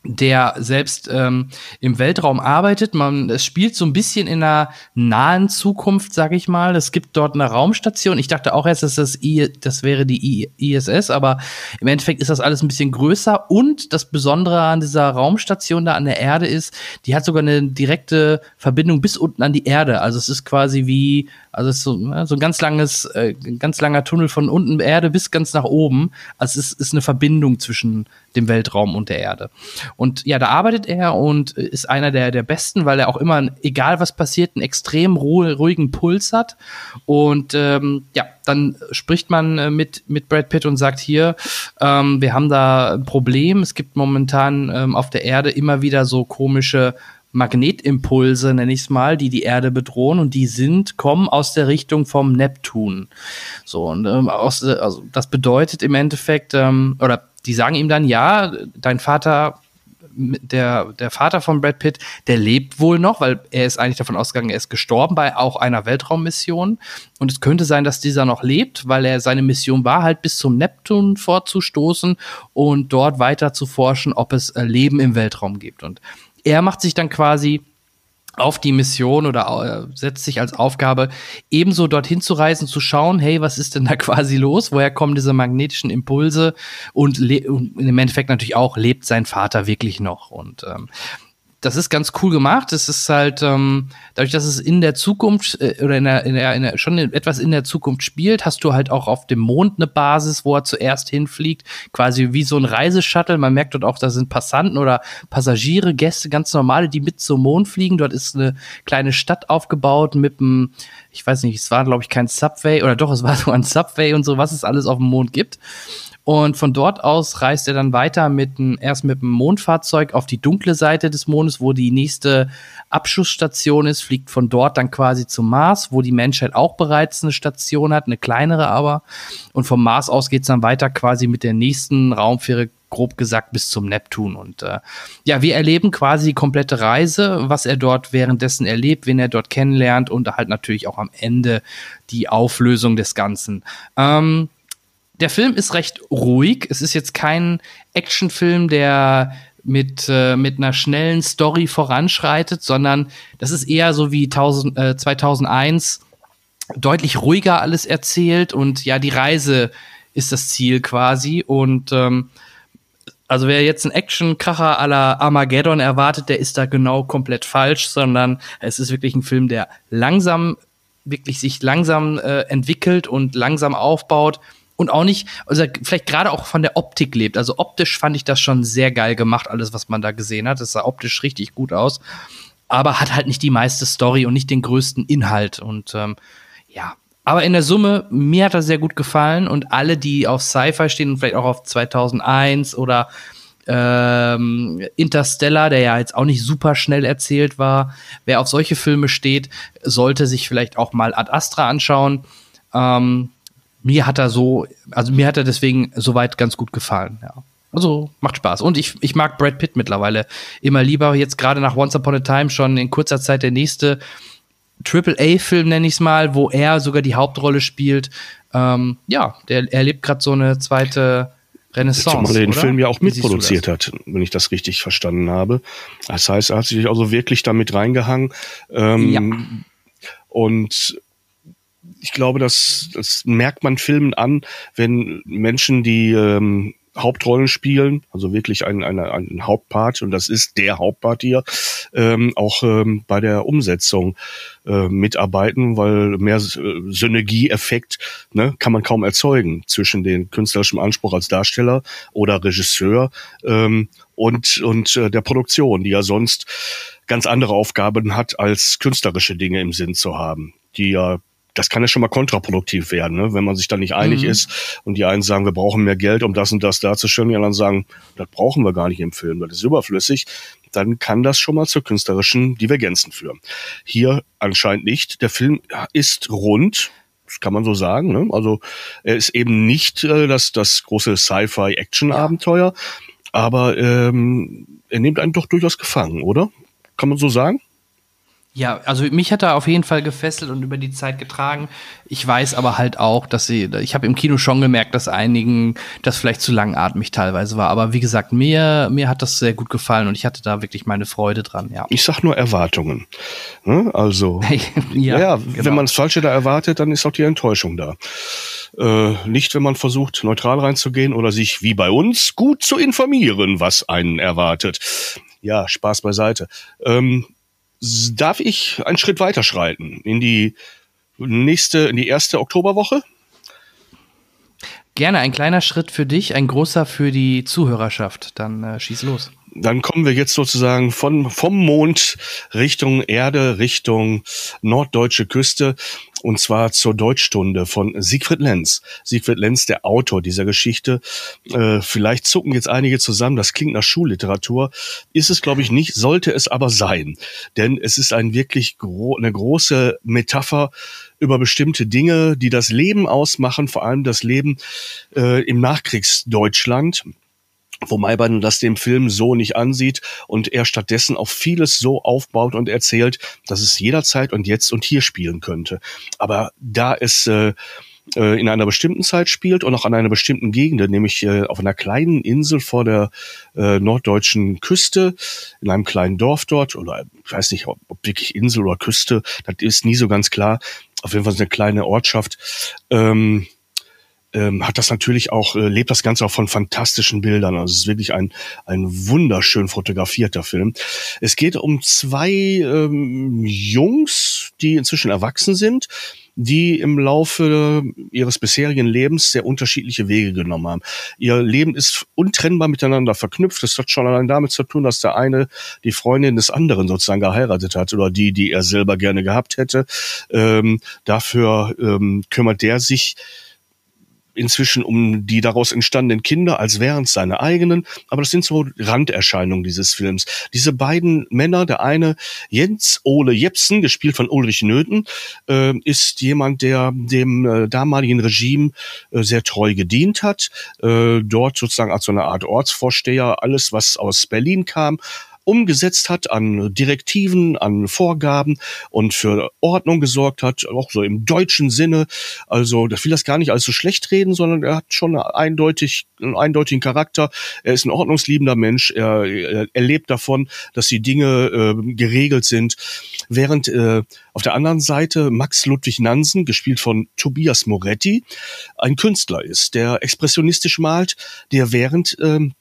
der selbst ähm, im Weltraum arbeitet. Man, es spielt so ein bisschen in einer nahen Zukunft, sag ich mal. Es gibt dort eine Raumstation. Ich dachte auch erst, dass das, I, das wäre die I, ISS, aber im Endeffekt ist das alles ein bisschen größer. Und das Besondere an dieser Raumstation da an der Erde ist, die hat sogar eine direkte Verbindung bis unten an die Erde. Also es ist quasi wie, also es ist so, ne, so ein ganz langes, äh, ganz langer Tunnel von unten Erde bis ganz nach oben. Also es ist, ist eine Verbindung zwischen dem Weltraum und der Erde. Und ja, da arbeitet er und ist einer der, der Besten, weil er auch immer, egal was passiert, einen extrem ruhigen Puls hat. Und ähm, ja, dann spricht man äh, mit, mit Brad Pitt und sagt hier, ähm, wir haben da ein Problem. Es gibt momentan ähm, auf der Erde immer wieder so komische Magnetimpulse, nenne ich es mal, die die Erde bedrohen und die sind, kommen aus der Richtung vom Neptun. So, und ähm, aus, also das bedeutet im Endeffekt, ähm, oder die sagen ihm dann, ja, dein Vater, der, der Vater von Brad Pitt, der lebt wohl noch, weil er ist eigentlich davon ausgegangen, er ist gestorben bei auch einer Weltraummission. Und es könnte sein, dass dieser noch lebt, weil er seine Mission war, halt bis zum Neptun vorzustoßen und dort weiter zu forschen, ob es äh, Leben im Weltraum gibt. Und er macht sich dann quasi auf die Mission oder äh, setzt sich als Aufgabe, ebenso dorthin zu reisen, zu schauen, hey, was ist denn da quasi los? Woher kommen diese magnetischen Impulse? Und, und im Endeffekt natürlich auch, lebt sein Vater wirklich noch? Und ähm, das ist ganz cool gemacht. Es ist halt, ähm, dadurch, dass es in der Zukunft äh, oder in der, in der, in der, schon etwas in der Zukunft spielt, hast du halt auch auf dem Mond eine Basis, wo er zuerst hinfliegt. Quasi wie so ein Reiseshuttle. Man merkt dort auch, da sind Passanten oder Passagiere, Gäste, ganz normale, die mit zum Mond fliegen. Dort ist eine kleine Stadt aufgebaut mit einem, ich weiß nicht, es war, glaube ich, kein Subway oder doch, es war so ein Subway und so, was es alles auf dem Mond gibt. Und von dort aus reist er dann weiter mit ein, erst mit einem Mondfahrzeug auf die dunkle Seite des Mondes, wo die nächste Abschussstation ist, fliegt von dort dann quasi zum Mars, wo die Menschheit auch bereits eine Station hat, eine kleinere aber. Und vom Mars aus geht's dann weiter quasi mit der nächsten Raumfähre grob gesagt bis zum Neptun. Und äh, ja, wir erleben quasi die komplette Reise, was er dort währenddessen erlebt, wen er dort kennenlernt und halt natürlich auch am Ende die Auflösung des Ganzen. Ähm, der Film ist recht ruhig. Es ist jetzt kein Actionfilm, der mit, äh, mit einer schnellen Story voranschreitet, sondern das ist eher so wie 1000, äh, 2001 deutlich ruhiger alles erzählt. Und ja, die Reise ist das Ziel quasi. Und ähm, also wer jetzt einen Action-Kracher à la Armageddon erwartet, der ist da genau komplett falsch, sondern es ist wirklich ein Film, der langsam, wirklich sich langsam äh, entwickelt und langsam aufbaut und auch nicht, also vielleicht gerade auch von der Optik lebt. Also optisch fand ich das schon sehr geil gemacht, alles, was man da gesehen hat. Das sah optisch richtig gut aus, aber hat halt nicht die meiste Story und nicht den größten Inhalt. Und ähm, ja, aber in der Summe, mir hat er sehr gut gefallen und alle, die auf Sci-Fi stehen und vielleicht auch auf 2001 oder ähm, Interstellar, der ja jetzt auch nicht super schnell erzählt war, wer auf solche Filme steht, sollte sich vielleicht auch mal Ad Astra anschauen. Ähm, mir hat er so, also mir hat er deswegen soweit ganz gut gefallen, ja. Also macht Spaß. Und ich, ich mag Brad Pitt mittlerweile immer lieber. Jetzt gerade nach Once Upon a Time schon in kurzer Zeit der nächste Triple-A-Film, nenne ich es mal, wo er sogar die Hauptrolle spielt. Ähm, ja, der erlebt gerade so eine zweite Renaissance. Zumal er den oder? Film ja auch mitproduziert hat, wenn ich das richtig verstanden habe. Das heißt, er hat sich also wirklich damit reingehangen. Ähm, Und ich glaube, das, das merkt man Filmen an, wenn Menschen, die ähm, Hauptrollen spielen, also wirklich ein, ein, ein Hauptpart, und das ist der Hauptpart hier, ähm, auch ähm, bei der Umsetzung äh, mitarbeiten, weil mehr äh, Synergieeffekt ne, kann man kaum erzeugen zwischen den künstlerischen Anspruch als Darsteller oder Regisseur ähm, und, und äh, der Produktion, die ja sonst ganz andere Aufgaben hat, als künstlerische Dinge im Sinn zu haben, die ja das kann ja schon mal kontraproduktiv werden, ne? wenn man sich da nicht einig Mhm. ist und die einen sagen, wir brauchen mehr Geld, um das und das darzustellen, die anderen sagen, das brauchen wir gar nicht im Film, das ist überflüssig, dann kann das schon mal zu künstlerischen Divergenzen führen. Hier anscheinend nicht. Der Film ist rund, das kann man so sagen. Ne? Also er ist eben nicht äh, das, das große Sci-Fi-Action-Abenteuer, aber ähm, er nimmt einen doch durchaus gefangen, oder? Kann man so sagen? Ja, also mich hat er auf jeden Fall gefesselt und über die Zeit getragen. Ich weiß aber halt auch, dass sie, ich habe im Kino schon gemerkt, dass einigen das vielleicht zu langatmig teilweise war. Aber wie gesagt, mir, mir hat das sehr gut gefallen und ich hatte da wirklich meine Freude dran, ja. Ich sag nur Erwartungen. Ne? Also, Ja, ja, genau. wenn man das Falsche da erwartet, dann ist auch die Enttäuschung da. Äh, nicht, wenn man versucht, neutral reinzugehen oder sich wie bei uns gut zu informieren, was einen erwartet. Ja, Spaß beiseite. Ähm, darf ich einen Schritt weiterschreiten in die nächste, in die erste Oktoberwoche? Gerne ein kleiner Schritt für dich, ein großer für die Zuhörerschaft. Dann äh, schieß los. Dann kommen wir jetzt sozusagen von, vom Mond Richtung Erde, Richtung norddeutsche Küste. Und zwar zur Deutschstunde von Siegfried Lenz. Siegfried Lenz, der Autor dieser Geschichte. Äh, vielleicht zucken jetzt einige zusammen, das klingt nach Schulliteratur. Ist es, glaube ich, nicht, sollte es aber sein. Denn es ist ein wirklich gro eine große Metapher über bestimmte Dinge, die das Leben ausmachen, vor allem das Leben äh, im Nachkriegsdeutschland. Wobei man das dem Film so nicht ansieht und er stattdessen auf vieles so aufbaut und erzählt, dass es jederzeit und jetzt und hier spielen könnte. Aber da es äh, äh, in einer bestimmten Zeit spielt und auch an einer bestimmten Gegend, nämlich äh, auf einer kleinen Insel vor der äh, norddeutschen Küste, in einem kleinen Dorf dort, oder ich weiß nicht, ob, ob wirklich Insel oder Küste, das ist nie so ganz klar. Auf jeden Fall ist eine kleine Ortschaft. Ähm, ähm, hat das natürlich auch, äh, lebt das Ganze auch von fantastischen Bildern. Also es ist wirklich ein, ein wunderschön fotografierter Film. Es geht um zwei ähm, Jungs, die inzwischen erwachsen sind, die im Laufe ihres bisherigen Lebens sehr unterschiedliche Wege genommen haben. Ihr Leben ist untrennbar miteinander verknüpft. Das hat schon allein damit zu tun, dass der eine die Freundin des anderen sozusagen geheiratet hat oder die, die er selber gerne gehabt hätte. Ähm, dafür ähm, kümmert der sich inzwischen um die daraus entstandenen Kinder, als wären es seine eigenen. Aber das sind so Randerscheinungen dieses Films. Diese beiden Männer, der eine Jens Ole Jepsen, gespielt von Ulrich Nöthen, äh, ist jemand, der dem äh, damaligen Regime äh, sehr treu gedient hat. Äh, dort sozusagen als so eine Art Ortsvorsteher alles, was aus Berlin kam, umgesetzt hat an Direktiven, an Vorgaben und für Ordnung gesorgt hat, auch so im deutschen Sinne. Also, das will das gar nicht alles so schlecht reden, sondern er hat schon eindeutig, einen eindeutigen Charakter. Er ist ein ordnungsliebender Mensch. Er, er, lebt davon, dass die Dinge äh, geregelt sind. Während äh, auf der anderen Seite Max Ludwig Nansen, gespielt von Tobias Moretti, ein Künstler ist, der expressionistisch malt, der während ähm,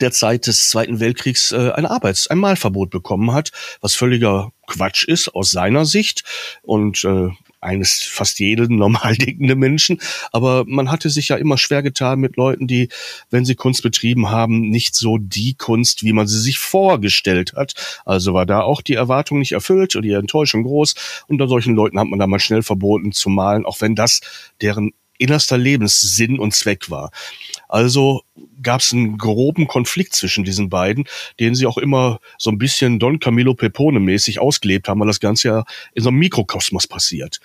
der Zeit des Zweiten Weltkriegs äh, ein Arbeits-, ein Malverbot bekommen hat, was völliger Quatsch ist aus seiner Sicht und äh, eines fast jeden normal denkenden Menschen. Aber man hatte sich ja immer schwer getan mit Leuten, die, wenn sie Kunst betrieben haben, nicht so die Kunst, wie man sie sich vorgestellt hat. Also war da auch die Erwartung nicht erfüllt und die Enttäuschung groß. Und an solchen Leuten hat man da mal schnell verboten zu malen, auch wenn das deren innerster Lebenssinn und Zweck war. Also gab es einen groben Konflikt zwischen diesen beiden, den sie auch immer so ein bisschen Don Camillo Pepone mäßig ausgelebt haben, weil das Ganze ja in so einem Mikrokosmos passiert.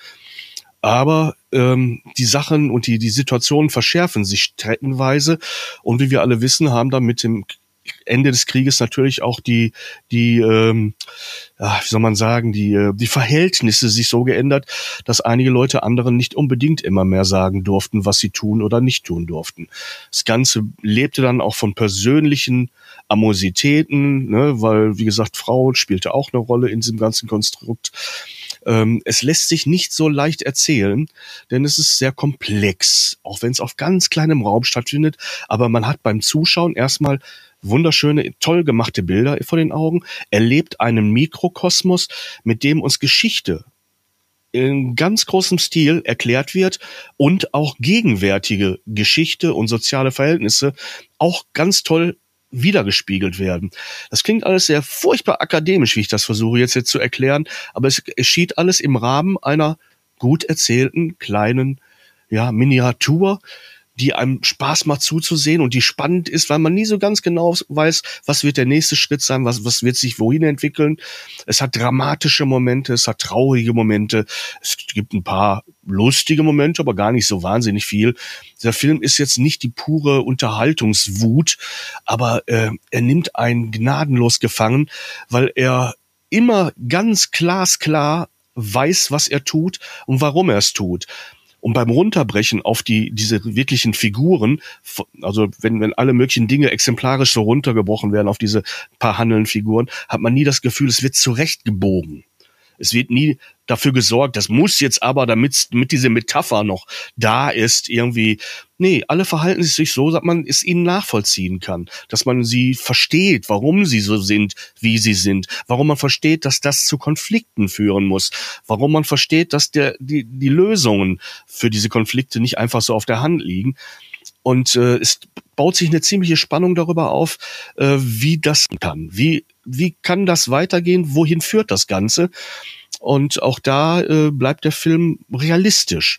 Aber ähm, die Sachen und die, die Situationen verschärfen sich streckenweise. Und wie wir alle wissen, haben da mit dem Ende des Krieges natürlich auch die, die, ähm, ja, wie soll man sagen, die, äh, die Verhältnisse sich so geändert, dass einige Leute anderen nicht unbedingt immer mehr sagen durften, was sie tun oder nicht tun durften. Das Ganze lebte dann auch von persönlichen Amositäten, ne, weil, wie gesagt, Frau spielte auch eine Rolle in diesem ganzen Konstrukt. Ähm, es lässt sich nicht so leicht erzählen, denn es ist sehr komplex, auch wenn es auf ganz kleinem Raum stattfindet. Aber man hat beim Zuschauen erstmal wunderschöne, toll gemachte Bilder vor den Augen, erlebt einen Mikrokosmos, mit dem uns Geschichte in ganz großem Stil erklärt wird und auch gegenwärtige Geschichte und soziale Verhältnisse auch ganz toll wiedergespiegelt werden. Das klingt alles sehr furchtbar akademisch, wie ich das versuche jetzt, jetzt zu erklären, aber es geschieht alles im Rahmen einer gut erzählten kleinen ja, Miniatur, die einem Spaß macht zuzusehen und die spannend ist, weil man nie so ganz genau weiß, was wird der nächste Schritt sein, was, was wird sich wohin entwickeln. Es hat dramatische Momente, es hat traurige Momente, es gibt ein paar lustige Momente, aber gar nicht so wahnsinnig viel. Der Film ist jetzt nicht die pure Unterhaltungswut, aber äh, er nimmt einen gnadenlos gefangen, weil er immer ganz glasklar weiß, was er tut und warum er es tut. Und beim Runterbrechen auf die, diese wirklichen Figuren, also wenn, wenn alle möglichen Dinge exemplarisch so runtergebrochen werden auf diese paar handelnden Figuren, hat man nie das Gefühl, es wird zurechtgebogen. Es wird nie dafür gesorgt, das muss jetzt aber, damit mit diese Metapher noch da ist, irgendwie. Nee, alle verhalten sich so, dass man es ihnen nachvollziehen kann, dass man sie versteht, warum sie so sind, wie sie sind, warum man versteht, dass das zu Konflikten führen muss, warum man versteht, dass der, die, die Lösungen für diese Konflikte nicht einfach so auf der Hand liegen. Und äh, es baut sich eine ziemliche Spannung darüber auf, äh, wie das kann. Wie, wie kann das weitergehen? Wohin führt das Ganze? Und auch da äh, bleibt der Film realistisch.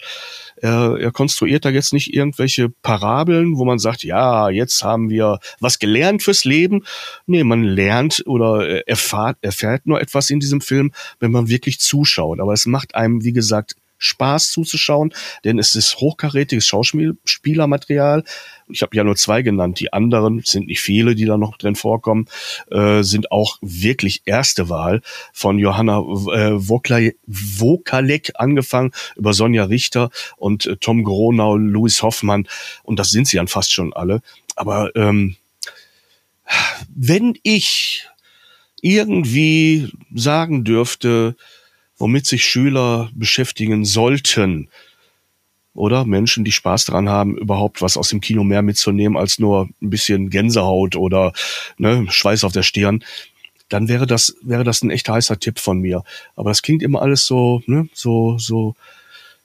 Er, er konstruiert da jetzt nicht irgendwelche Parabeln, wo man sagt, ja, jetzt haben wir was gelernt fürs Leben. Nee, man lernt oder erfahrt, erfährt nur etwas in diesem Film, wenn man wirklich zuschaut. Aber es macht einem, wie gesagt, Spaß zuzuschauen, denn es ist hochkarätiges Schauspielermaterial. Ich habe ja nur zwei genannt. Die anderen sind nicht viele, die da noch drin vorkommen, äh, sind auch wirklich erste Wahl von Johanna äh, Wokalek angefangen über Sonja Richter und äh, Tom Gronau, Louis Hoffmann und das sind sie dann fast schon alle. Aber ähm, wenn ich irgendwie sagen dürfte, womit sich Schüler beschäftigen sollten. Oder Menschen, die Spaß dran haben, überhaupt was aus dem Kino mehr mitzunehmen als nur ein bisschen Gänsehaut oder ne, Schweiß auf der Stirn, dann wäre das, wäre das ein echt heißer Tipp von mir. Aber das klingt immer alles so, ne, so, so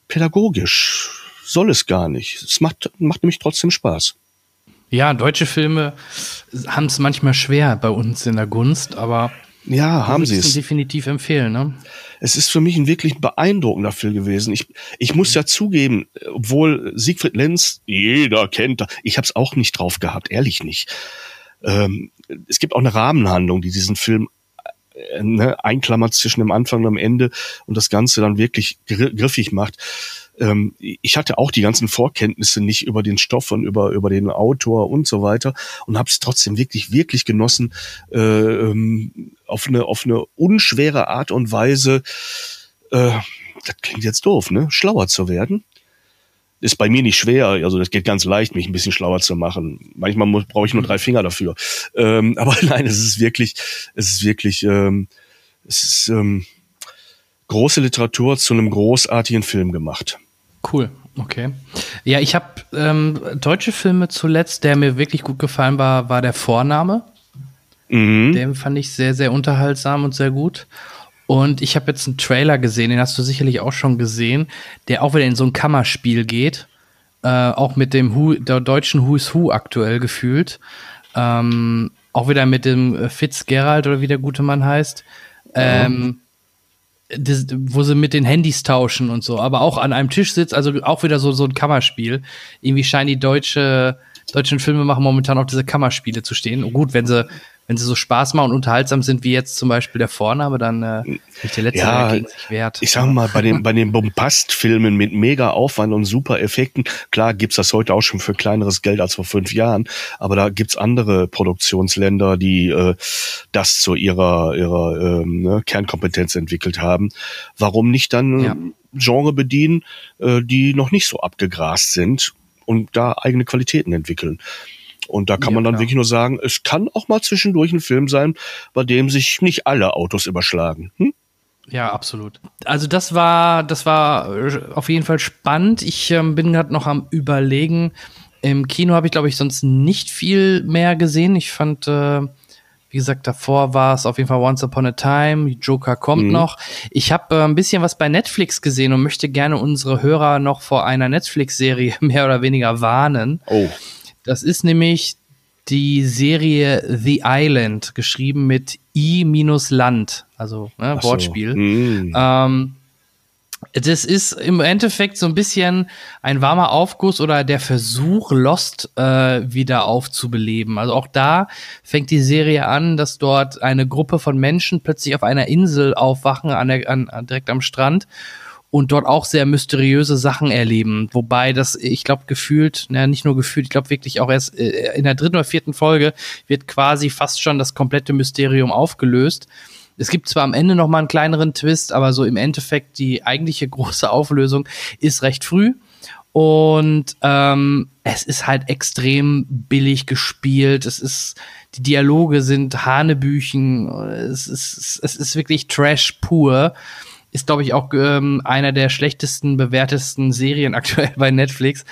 pädagogisch. Soll es gar nicht. Es macht, macht nämlich trotzdem Spaß. Ja, deutsche Filme haben es manchmal schwer bei uns in der Gunst, aber ja, haben sie es. definitiv empfehlen, ne? Es ist für mich ein wirklich beeindruckender Film gewesen. Ich, ich muss ja zugeben, obwohl Siegfried Lenz, jeder kennt, ich habe es auch nicht drauf gehabt, ehrlich nicht. Ähm, es gibt auch eine Rahmenhandlung, die diesen Film äh, ne, einklammert zwischen dem Anfang und dem Ende und das Ganze dann wirklich griffig macht. Ähm, ich hatte auch die ganzen Vorkenntnisse nicht über den Stoff und über, über den Autor und so weiter und habe es trotzdem wirklich, wirklich genossen, äh, ähm, auf, eine, auf eine unschwere Art und Weise, äh, das klingt jetzt doof, ne? Schlauer zu werden ist bei mir nicht schwer, also das geht ganz leicht, mich ein bisschen schlauer zu machen. Manchmal brauche ich nur drei Finger dafür. Ähm, aber nein, es ist wirklich, es ist wirklich, ähm, es ist ähm, große Literatur zu einem großartigen Film gemacht. Cool, okay. Ja, ich habe ähm, deutsche Filme zuletzt, der mir wirklich gut gefallen war, war der Vorname. Mhm. Den fand ich sehr, sehr unterhaltsam und sehr gut. Und ich habe jetzt einen Trailer gesehen, den hast du sicherlich auch schon gesehen, der auch wieder in so ein Kammerspiel geht. Äh, auch mit dem Who, der deutschen Who's Who aktuell gefühlt. Ähm, auch wieder mit dem Fitzgerald oder wie der gute Mann heißt. Ähm, das, wo sie mit den Handys tauschen und so, aber auch an einem Tisch sitzt, also auch wieder so, so ein Kammerspiel. Irgendwie scheinen die deutsche, deutschen Filme machen momentan auch diese Kammerspiele zu stehen. Und gut, wenn sie wenn sie so Spaß machen und unterhaltsam sind wie jetzt zum Beispiel der Vorname, dann äh, nicht der letzte ja, gegen sich wert. Ich sag mal, bei den, bei den Bombast-Filmen mit mega Aufwand und super Effekten, klar gibt's das heute auch schon für kleineres Geld als vor fünf Jahren, aber da gibt's andere Produktionsländer, die äh, das zu ihrer, ihrer ähm, ne, Kernkompetenz entwickelt haben. Warum nicht dann ja. Genre bedienen, äh, die noch nicht so abgegrast sind und da eigene Qualitäten entwickeln? Und da kann ja, man dann klar. wirklich nur sagen, es kann auch mal zwischendurch ein Film sein, bei dem sich nicht alle Autos überschlagen. Hm? Ja, absolut. Also das war, das war äh, auf jeden Fall spannend. Ich ähm, bin gerade noch am überlegen. Im Kino habe ich, glaube ich, sonst nicht viel mehr gesehen. Ich fand, äh, wie gesagt, davor war es auf jeden Fall Once Upon a Time. Joker kommt mhm. noch. Ich habe äh, ein bisschen was bei Netflix gesehen und möchte gerne unsere Hörer noch vor einer Netflix-Serie mehr oder weniger warnen. Oh. Das ist nämlich die Serie The Island, geschrieben mit I minus Land, also ne, so. Wortspiel. Mm. Ähm, das ist im Endeffekt so ein bisschen ein warmer Aufguss oder der Versuch, Lost äh, wieder aufzubeleben. Also auch da fängt die Serie an, dass dort eine Gruppe von Menschen plötzlich auf einer Insel aufwachen, an der, an, direkt am Strand und dort auch sehr mysteriöse Sachen erleben. Wobei das, ich glaube, gefühlt, na, nicht nur gefühlt, ich glaube wirklich auch erst äh, in der dritten oder vierten Folge wird quasi fast schon das komplette Mysterium aufgelöst. Es gibt zwar am Ende noch mal einen kleineren Twist, aber so im Endeffekt die eigentliche große Auflösung ist recht früh. Und ähm, es ist halt extrem billig gespielt. Es ist, die Dialoge sind Hanebüchen. Es ist, es ist wirklich Trash pur ist, glaube ich, auch ähm, einer der schlechtesten, bewertesten Serien aktuell bei Netflix.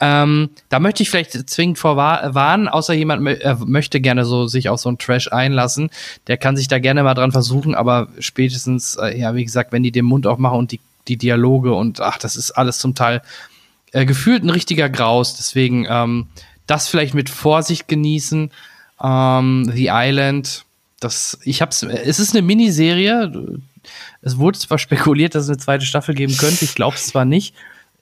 Ähm, da möchte ich vielleicht zwingend vorwarnen, außer jemand äh, möchte gerne so sich auf so einen Trash einlassen. Der kann sich da gerne mal dran versuchen, aber spätestens, äh, ja, wie gesagt, wenn die den Mund aufmachen und die, die Dialoge und ach, das ist alles zum Teil äh, gefühlt ein richtiger Graus. Deswegen ähm, das vielleicht mit Vorsicht genießen. Ähm, The Island, das, ich hab's, es ist eine Miniserie, es wurde zwar spekuliert, dass es eine zweite Staffel geben könnte, ich glaube es zwar nicht.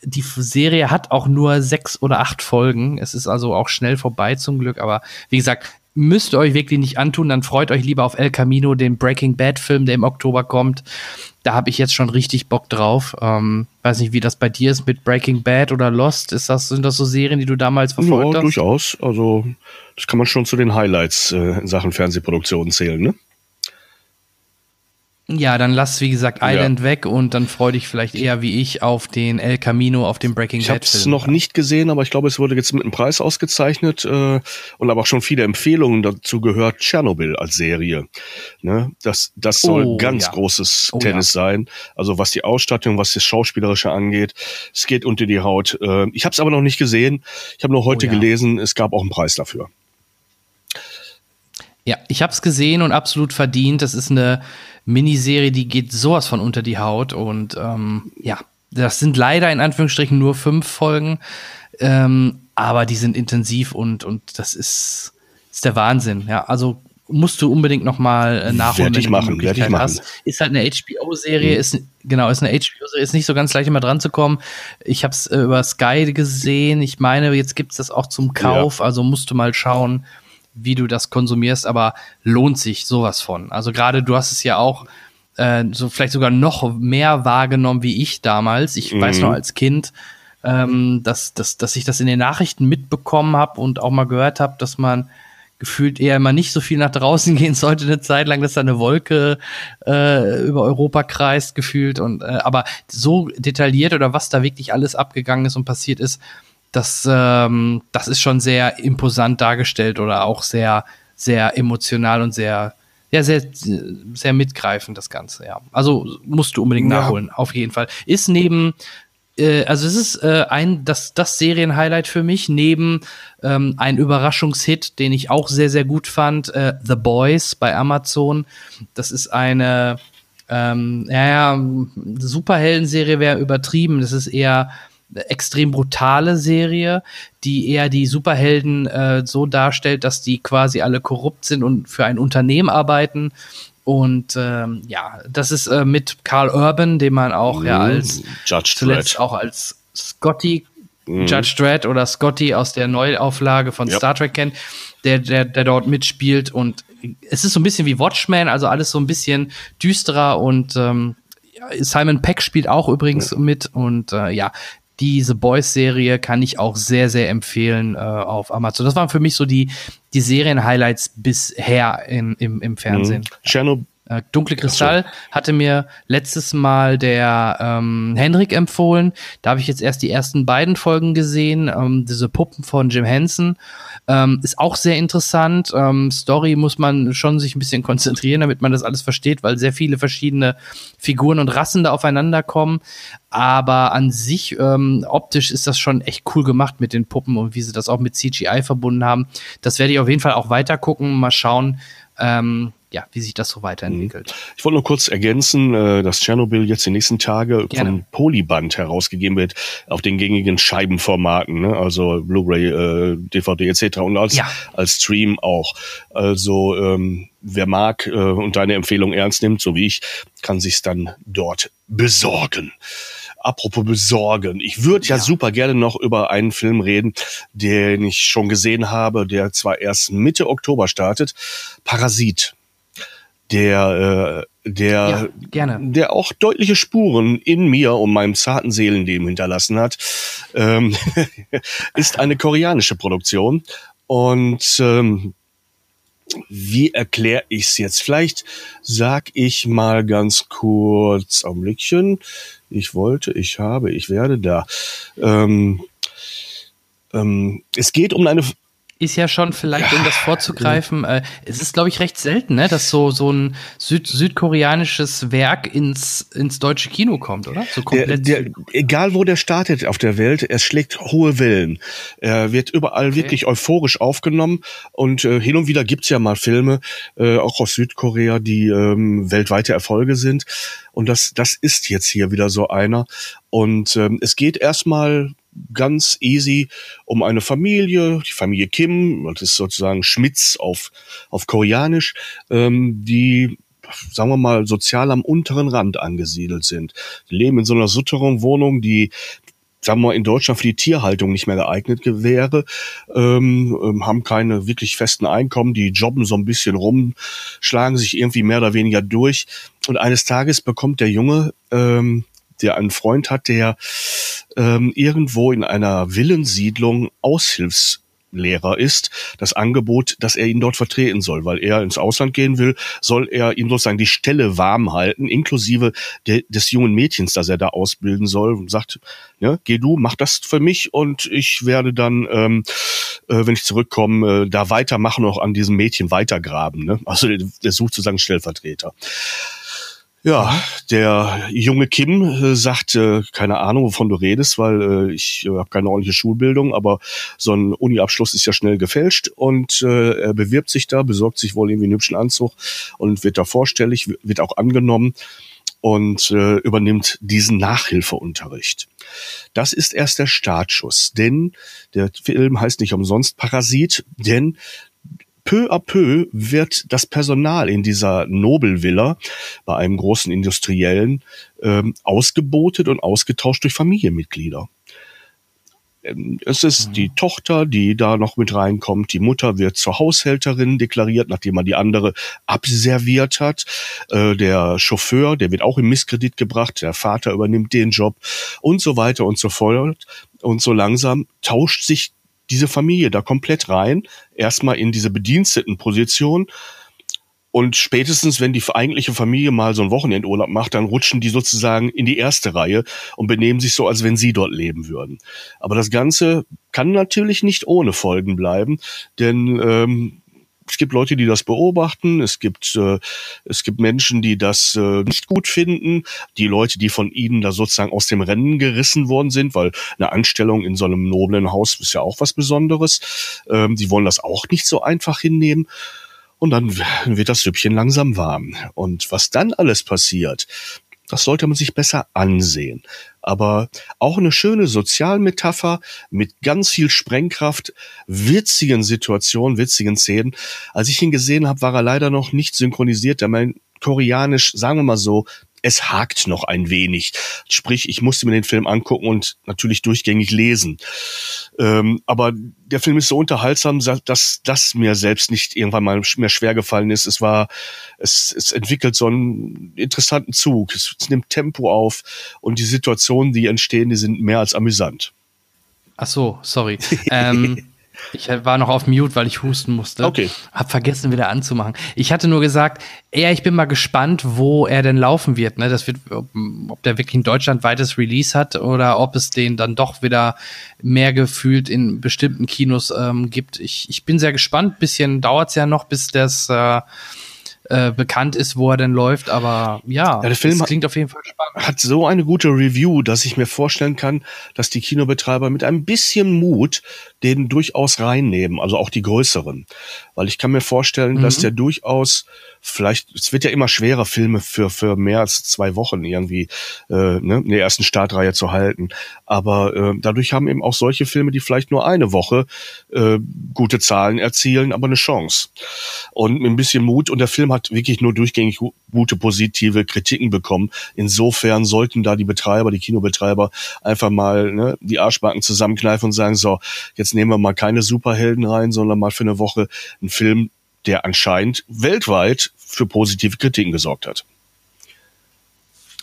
Die Serie hat auch nur sechs oder acht Folgen. Es ist also auch schnell vorbei zum Glück. Aber wie gesagt, müsst ihr euch wirklich nicht antun. Dann freut euch lieber auf El Camino, den Breaking Bad Film, der im Oktober kommt. Da habe ich jetzt schon richtig Bock drauf. Ähm, weiß nicht, wie das bei dir ist mit Breaking Bad oder Lost. Ist das, sind das so Serien, die du damals verfolgt ja, hast? durchaus. Also, das kann man schon zu den Highlights äh, in Sachen Fernsehproduktion zählen, ne? Ja, dann lass, wie gesagt, Island ja. weg und dann freu dich vielleicht eher wie ich auf den El Camino, auf den Breaking Bad. Ich habe es noch nicht gesehen, aber ich glaube, es wurde jetzt mit einem Preis ausgezeichnet äh, und aber auch schon viele Empfehlungen dazu gehört. Tschernobyl als Serie, ne? Das das soll oh, ganz ja. großes oh, Tennis ja. sein. Also was die Ausstattung, was das Schauspielerische angeht, es geht unter die Haut. Äh, ich habe es aber noch nicht gesehen. Ich habe nur heute oh, gelesen, es gab auch einen Preis dafür. Ja, ich habe es gesehen und absolut verdient. Das ist eine Miniserie, die geht sowas von unter die Haut. Und ähm, ja, das sind leider in Anführungsstrichen nur fünf Folgen, ähm, aber die sind intensiv und, und das ist, ist der Wahnsinn. Ja, also musst du unbedingt noch mal äh, nachholen, werd ich machen, werde ich machen. Hast. Ist halt eine HBO-Serie, mhm. ist genau, ist eine HBO-Serie, ist nicht so ganz leicht immer dran zu kommen. Ich habe es äh, über Sky gesehen. Ich meine, jetzt gibt's das auch zum Kauf, ja. also musst du mal schauen wie du das konsumierst, aber lohnt sich sowas von. Also gerade du hast es ja auch äh, so vielleicht sogar noch mehr wahrgenommen wie ich damals. Ich mhm. weiß noch als Kind, ähm, dass, dass, dass ich das in den Nachrichten mitbekommen habe und auch mal gehört habe, dass man gefühlt eher immer nicht so viel nach draußen gehen sollte eine Zeit lang, dass da eine Wolke äh, über Europa kreist gefühlt und äh, aber so detailliert oder was da wirklich alles abgegangen ist und passiert ist, das ähm, das ist schon sehr imposant dargestellt oder auch sehr sehr emotional und sehr ja, sehr, sehr mitgreifend, das Ganze, ja. Also musst du unbedingt ja. nachholen, auf jeden Fall. Ist neben äh, also es ist äh, ein das das Serienhighlight für mich neben ähm, ein Überraschungshit, den ich auch sehr sehr gut fand, äh, The Boys bei Amazon. Das ist eine ähm, ja, ja Superhelden-Serie wäre übertrieben. Das ist eher extrem brutale Serie, die eher die Superhelden äh, so darstellt, dass die quasi alle korrupt sind und für ein Unternehmen arbeiten und ähm, ja, das ist äh, mit Carl Urban, den man auch mhm. ja als Judge zuletzt Dredd. auch als Scotty mhm. Judge Dredd oder Scotty aus der Neuauflage von yep. Star Trek kennt, der, der, der dort mitspielt. Und es ist so ein bisschen wie Watchmen, also alles so ein bisschen düsterer und ähm, Simon Peck spielt auch übrigens mit und äh, ja, diese Boys-Serie kann ich auch sehr, sehr empfehlen äh, auf Amazon. Das waren für mich so die, die Serien-Highlights bisher in, im, im Fernsehen. Mhm. Chernobyl. Äh, Dunkle Kristall hatte mir letztes Mal der ähm, Hendrik empfohlen. Da habe ich jetzt erst die ersten beiden Folgen gesehen. Ähm, diese Puppen von Jim Henson. Ähm, ist auch sehr interessant. Ähm, Story muss man schon sich ein bisschen konzentrieren, damit man das alles versteht, weil sehr viele verschiedene Figuren und Rassen da aufeinander kommen. Aber an sich, ähm, optisch ist das schon echt cool gemacht mit den Puppen und wie sie das auch mit CGI verbunden haben. Das werde ich auf jeden Fall auch weiter gucken. Mal schauen. Ähm, ja, wie sich das so weiterentwickelt. Mhm. Ich wollte nur kurz ergänzen, äh, dass Tschernobyl jetzt die nächsten Tage Gerne. von Polyband herausgegeben wird auf den gängigen Scheibenformaten, ne? also Blu-ray, äh, DVD etc. und als, ja. als Stream auch. Also ähm, wer mag äh, und deine Empfehlung ernst nimmt, so wie ich, kann sich's dann dort besorgen. Apropos besorgen. Ich würde ja, ja, super gerne noch über einen Film reden, den ich schon gesehen habe, der zwar erst Mitte Oktober startet. Parasit der, äh, der, ja, der auch deutliche Spuren in mir und meinem zarten Seelenleben hinterlassen hat, ähm, ist eine koreanische Produktion. Und ähm, wie erkläre ich es jetzt? Vielleicht sag ich mal ganz kurz, Augenblickchen. Ich wollte, ich habe, ich werde da. Ähm, ähm, es geht um eine ist ja schon vielleicht, ja. um das vorzugreifen, äh, es ist, glaube ich, recht selten, ne, dass so, so ein Süd südkoreanisches Werk ins, ins deutsche Kino kommt, oder? So komplett. Der, der, egal wo der startet auf der Welt, er schlägt hohe Wellen. Er wird überall okay. wirklich euphorisch aufgenommen und äh, hin und wieder gibt's ja mal Filme, äh, auch aus Südkorea, die ähm, weltweite Erfolge sind. Und das, das ist jetzt hier wieder so einer. Und ähm, es geht erstmal ganz easy um eine Familie, die Familie Kim, das ist sozusagen Schmitz auf, auf Koreanisch, ähm, die sagen wir mal, sozial am unteren Rand angesiedelt sind. Die leben in so einer Souterrain-Wohnung, die sagen wir mal, in Deutschland für die Tierhaltung nicht mehr geeignet wäre, ähm, ähm, haben keine wirklich festen Einkommen, die jobben so ein bisschen rum, schlagen sich irgendwie mehr oder weniger durch. Und eines Tages bekommt der Junge ähm, der einen Freund hat, der ähm, irgendwo in einer Villensiedlung Aushilfs Lehrer ist, das Angebot, dass er ihn dort vertreten soll, weil er ins Ausland gehen will, soll er ihm sozusagen die Stelle warm halten, inklusive de, des jungen Mädchens, das er da ausbilden soll, und sagt, ne, geh du, mach das für mich und ich werde dann, ähm, äh, wenn ich zurückkomme, äh, da weitermachen, auch an diesem Mädchen weitergraben. Ne? Also der, der sucht sozusagen Stellvertreter. Ja, der junge Kim äh, sagt, äh, keine Ahnung, wovon du redest, weil äh, ich äh, habe keine ordentliche Schulbildung, aber so ein Uni-Abschluss ist ja schnell gefälscht und äh, er bewirbt sich da, besorgt sich wohl irgendwie einen hübschen Anzug und wird da vorstellig, wird auch angenommen und äh, übernimmt diesen Nachhilfeunterricht. Das ist erst der Startschuss, denn der Film heißt nicht umsonst Parasit, denn peu à peu wird das Personal in dieser Nobelvilla bei einem großen Industriellen ähm, ausgebotet und ausgetauscht durch Familienmitglieder. Ähm, es ist mhm. die Tochter, die da noch mit reinkommt. Die Mutter wird zur Haushälterin deklariert, nachdem man die andere abserviert hat. Äh, der Chauffeur, der wird auch im Misskredit gebracht. Der Vater übernimmt den Job und so weiter und so fort. Und so langsam tauscht sich diese Familie da komplett rein. Erstmal in diese Bedienstetenposition. Und spätestens, wenn die eigentliche Familie mal so einen Wochenendurlaub macht, dann rutschen die sozusagen in die erste Reihe und benehmen sich so, als wenn sie dort leben würden. Aber das Ganze kann natürlich nicht ohne Folgen bleiben, denn ähm, es gibt Leute, die das beobachten, es gibt, äh, es gibt Menschen, die das äh, nicht gut finden, die Leute, die von ihnen da sozusagen aus dem Rennen gerissen worden sind, weil eine Anstellung in so einem noblen Haus ist ja auch was Besonderes. Ähm, die wollen das auch nicht so einfach hinnehmen. Und dann wird das Süppchen langsam warm. Und was dann alles passiert, das sollte man sich besser ansehen. Aber auch eine schöne Sozialmetapher mit ganz viel Sprengkraft, witzigen Situationen, witzigen Szenen. Als ich ihn gesehen habe, war er leider noch nicht synchronisiert. Er mein Koreanisch, sagen wir mal so, es hakt noch ein wenig. Sprich, ich musste mir den Film angucken und natürlich durchgängig lesen. Ähm, aber der Film ist so unterhaltsam, dass das mir selbst nicht irgendwann mal mehr schwer gefallen ist. Es war, es, es entwickelt so einen interessanten Zug. Es, es nimmt Tempo auf und die Situationen, die entstehen, die sind mehr als amüsant. Ach so, sorry. ähm, ich war noch auf Mute, weil ich husten musste. Okay. Hab vergessen, wieder anzumachen. Ich hatte nur gesagt, eher, ich bin mal gespannt, wo er denn laufen wird. Ne? Das wird, ob, der wirklich ein deutschlandweites Release hat oder ob es den dann doch wieder mehr gefühlt in bestimmten Kinos ähm, gibt. Ich, ich bin sehr gespannt. Bisschen dauert es ja noch, bis das äh, äh, bekannt ist, wo er denn läuft, aber ja, ja der Film klingt auf jeden Fall spannend. Hat so eine gute Review, dass ich mir vorstellen kann, dass die Kinobetreiber mit ein bisschen Mut den durchaus reinnehmen, also auch die größeren. Weil ich kann mir vorstellen, mhm. dass der durchaus vielleicht, es wird ja immer schwerer, Filme für, für mehr als zwei Wochen irgendwie äh, ne, in der ersten Startreihe zu halten. Aber äh, dadurch haben eben auch solche Filme, die vielleicht nur eine Woche äh, gute Zahlen erzielen, aber eine Chance. Und mit ein bisschen Mut. Und der Film hat wirklich nur durchgängig gute positive Kritiken bekommen. Insofern sollten da die Betreiber, die Kinobetreiber einfach mal ne, die Arschbacken zusammenkneifen und sagen, so, jetzt nehmen wir mal keine Superhelden rein, sondern mal für eine Woche einen Film, der anscheinend weltweit für positive Kritiken gesorgt hat.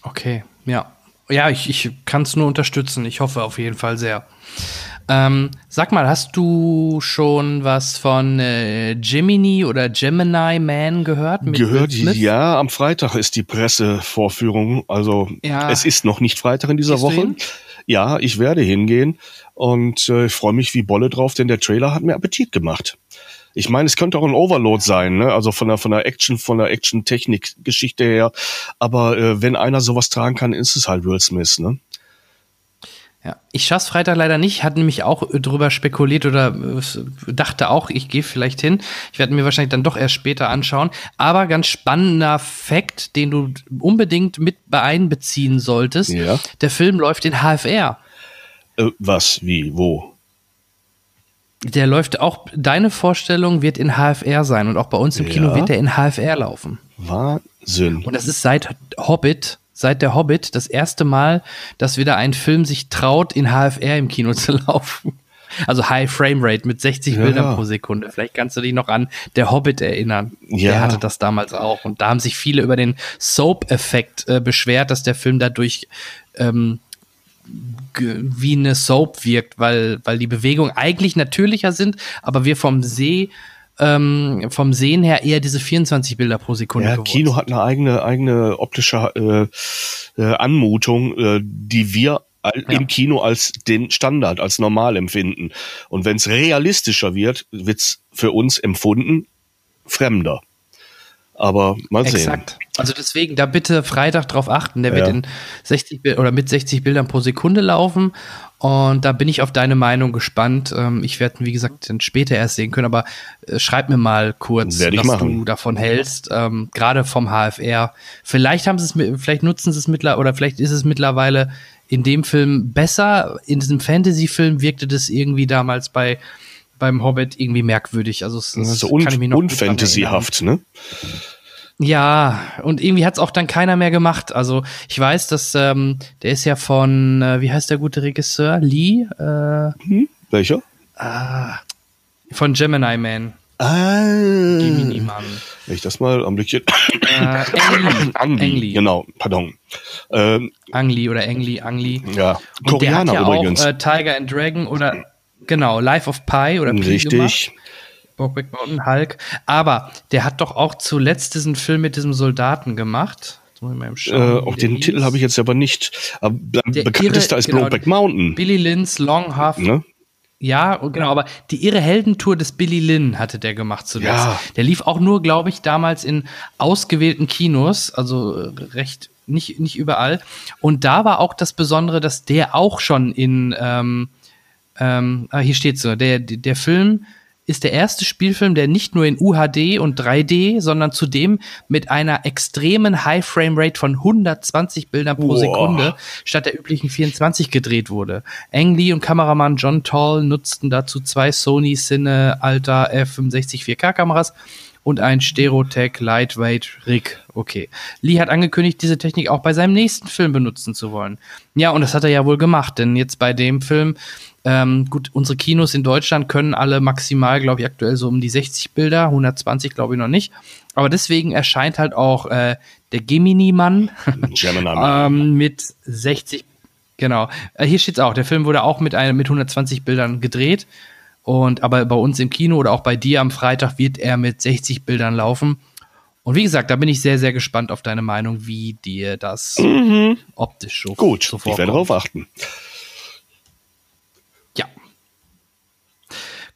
Okay, ja. Ja, ich, ich kann es nur unterstützen. Ich hoffe auf jeden Fall sehr. Ähm, sag mal, hast du schon was von äh, Gemini oder Gemini Man gehört? gehört, ja. Am Freitag ist die Pressevorführung. Also ja. es ist noch nicht Freitag in dieser Gehst Woche. Ja, ich werde hingehen und äh, ich freue mich wie Bolle drauf, denn der Trailer hat mir Appetit gemacht. Ich meine, es könnte auch ein Overload sein, ne? Also von der von der Action, von der Action-Technik-Geschichte her. Aber äh, wenn einer sowas tragen kann, ist es halt Will Smith, ne? Ja, ich schaff's Freitag leider nicht, hatte nämlich auch drüber spekuliert oder äh, dachte auch, ich gehe vielleicht hin. Ich werde mir wahrscheinlich dann doch erst später anschauen. Aber ganz spannender Fakt, den du unbedingt mit einbeziehen solltest. Ja. Der Film läuft in HFR. Äh, was, wie, wo? Der läuft auch, deine Vorstellung wird in HFR sein und auch bei uns im ja. Kino wird der in HFR laufen. Wahnsinn. Und das ist seit Hobbit, seit der Hobbit das erste Mal, dass wieder ein Film sich traut, in HFR im Kino zu laufen. Also High Frame Rate mit 60 ja. Bildern pro Sekunde. Vielleicht kannst du dich noch an der Hobbit erinnern. Ja. Der hatte das damals auch. Und da haben sich viele über den Soap-Effekt äh, beschwert, dass der Film dadurch ähm, wie eine Soap wirkt, weil, weil die Bewegungen eigentlich natürlicher sind, aber wir vom See ähm, vom Sehen her eher diese 24 Bilder pro Sekunde. Ja, Kino hat eine eigene, eigene optische äh, äh, Anmutung, äh, die wir ja. im Kino als den Standard, als normal empfinden. Und wenn es realistischer wird, wird's für uns empfunden fremder. Aber mal sehen. Exakt. Also deswegen, da bitte Freitag drauf achten. Der ja. wird in 60 oder mit 60 Bildern pro Sekunde laufen. Und da bin ich auf deine Meinung gespannt. Ähm, ich werde, wie gesagt, dann später erst sehen können, aber äh, schreib mir mal kurz, was machen. du davon hältst. Ähm, Gerade vom HFR. Vielleicht haben sie es, vielleicht nutzen sie es mittlerweile, oder vielleicht ist es mittlerweile in dem Film besser. In diesem Fantasy-Film wirkte das irgendwie damals bei beim Hobbit irgendwie merkwürdig. Also es, es also un unfantasyhaft, ne? Ja, und irgendwie hat es auch dann keiner mehr gemacht. Also ich weiß, dass ähm, der ist ja von, äh, wie heißt der gute Regisseur? Lee? Äh, hm? Welcher? Ah, von Gemini Man. Ah. Gemini Man. Wenn ich das mal am Blickchen. Äh, Ang Ang Lee, Lee. genau, pardon. Ähm, Ang Lee oder Ang Lee, Ang Lee. ja, Und der hat Koreaner ja übrigens. auch äh, Tiger and Dragon oder genau, Life of Pi oder Pi gemacht. Richtig. Brokeback Mountain, Hulk. Aber der hat doch auch zuletzt diesen Film mit diesem Soldaten gemacht. Äh, auch den hieß. Titel habe ich jetzt aber nicht. Aber Der bekanntester irre- ist genau, Brokeback Mountain. Billy Lynn's Long Half. Ne? Ja, genau, aber die irre Heldentour des Billy Lynn hatte der gemacht zuletzt. Ja. Der lief auch nur, glaube ich, damals in ausgewählten Kinos, also äh, recht nicht, nicht überall. Und da war auch das Besondere, dass der auch schon in, ähm, ähm, ah, hier steht so, der, der Film ist der erste Spielfilm, der nicht nur in UHD und 3D, sondern zudem mit einer extremen High Frame Rate von 120 Bildern pro Boah. Sekunde statt der üblichen 24 gedreht wurde. Ang Lee und Kameramann John Toll nutzten dazu zwei Sony Cine Alta F65 4K Kameras und ein Stereotech Lightweight Rig. Okay. Lee hat angekündigt, diese Technik auch bei seinem nächsten Film benutzen zu wollen. Ja, und das hat er ja wohl gemacht, denn jetzt bei dem Film, ähm, gut, unsere Kinos in Deutschland können alle maximal, glaube ich, aktuell so um die 60 Bilder, 120 glaube ich noch nicht. Aber deswegen erscheint halt auch äh, der Gemini-Mann Gemini Man. ähm, mit 60. Genau. Äh, hier steht's auch. Der Film wurde auch mit einem mit 120 Bildern gedreht. Und aber bei uns im Kino oder auch bei dir am Freitag wird er mit 60 Bildern laufen. Und wie gesagt, da bin ich sehr, sehr gespannt auf deine Meinung, wie dir das Mhm. optisch so Gut, ich werde darauf achten.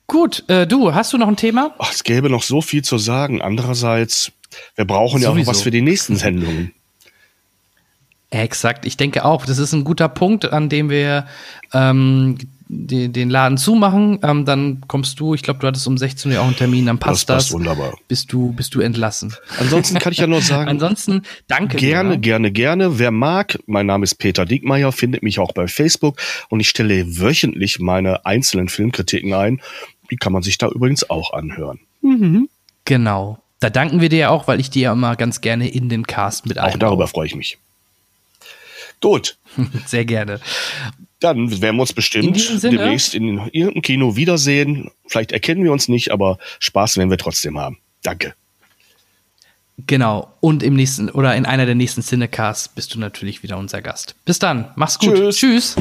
Gut, äh, du, hast du noch ein Thema? Ach, es gäbe noch so viel zu sagen. Andererseits, wir brauchen ja auch Sowieso. was für die nächsten Sendungen. Exakt, ich denke auch. Das ist ein guter Punkt, an dem wir ähm, den, den Laden zumachen. Ähm, dann kommst du, ich glaube, du hattest um 16 Uhr auch einen Termin, dann passt Das das. passt wunderbar. Bist du, bist du entlassen. Ansonsten kann ich ja nur sagen, Ansonsten, danke. Gerne, dir. gerne, gerne. Wer mag, mein Name ist Peter Diekmeyer, findet mich auch bei Facebook und ich stelle wöchentlich meine einzelnen Filmkritiken ein. Die kann man sich da übrigens auch anhören. Genau. Da danken wir dir ja auch, weil ich dir ja immer ganz gerne in den Cast mit Auch einbaue. darüber freue ich mich. Gut, Sehr gerne. dann werden wir uns In bestimmt Sinne- demnächst in irgendeinem Kino wiedersehen. Vielleicht erkennen wir uns nicht, aber Spaß werden wir trotzdem haben. Danke. Genau. Und im nächsten oder in einer der nächsten Cinecasts bist du natürlich wieder unser Gast. Bis dann. Mach's gut. Tschüss. Tschüss.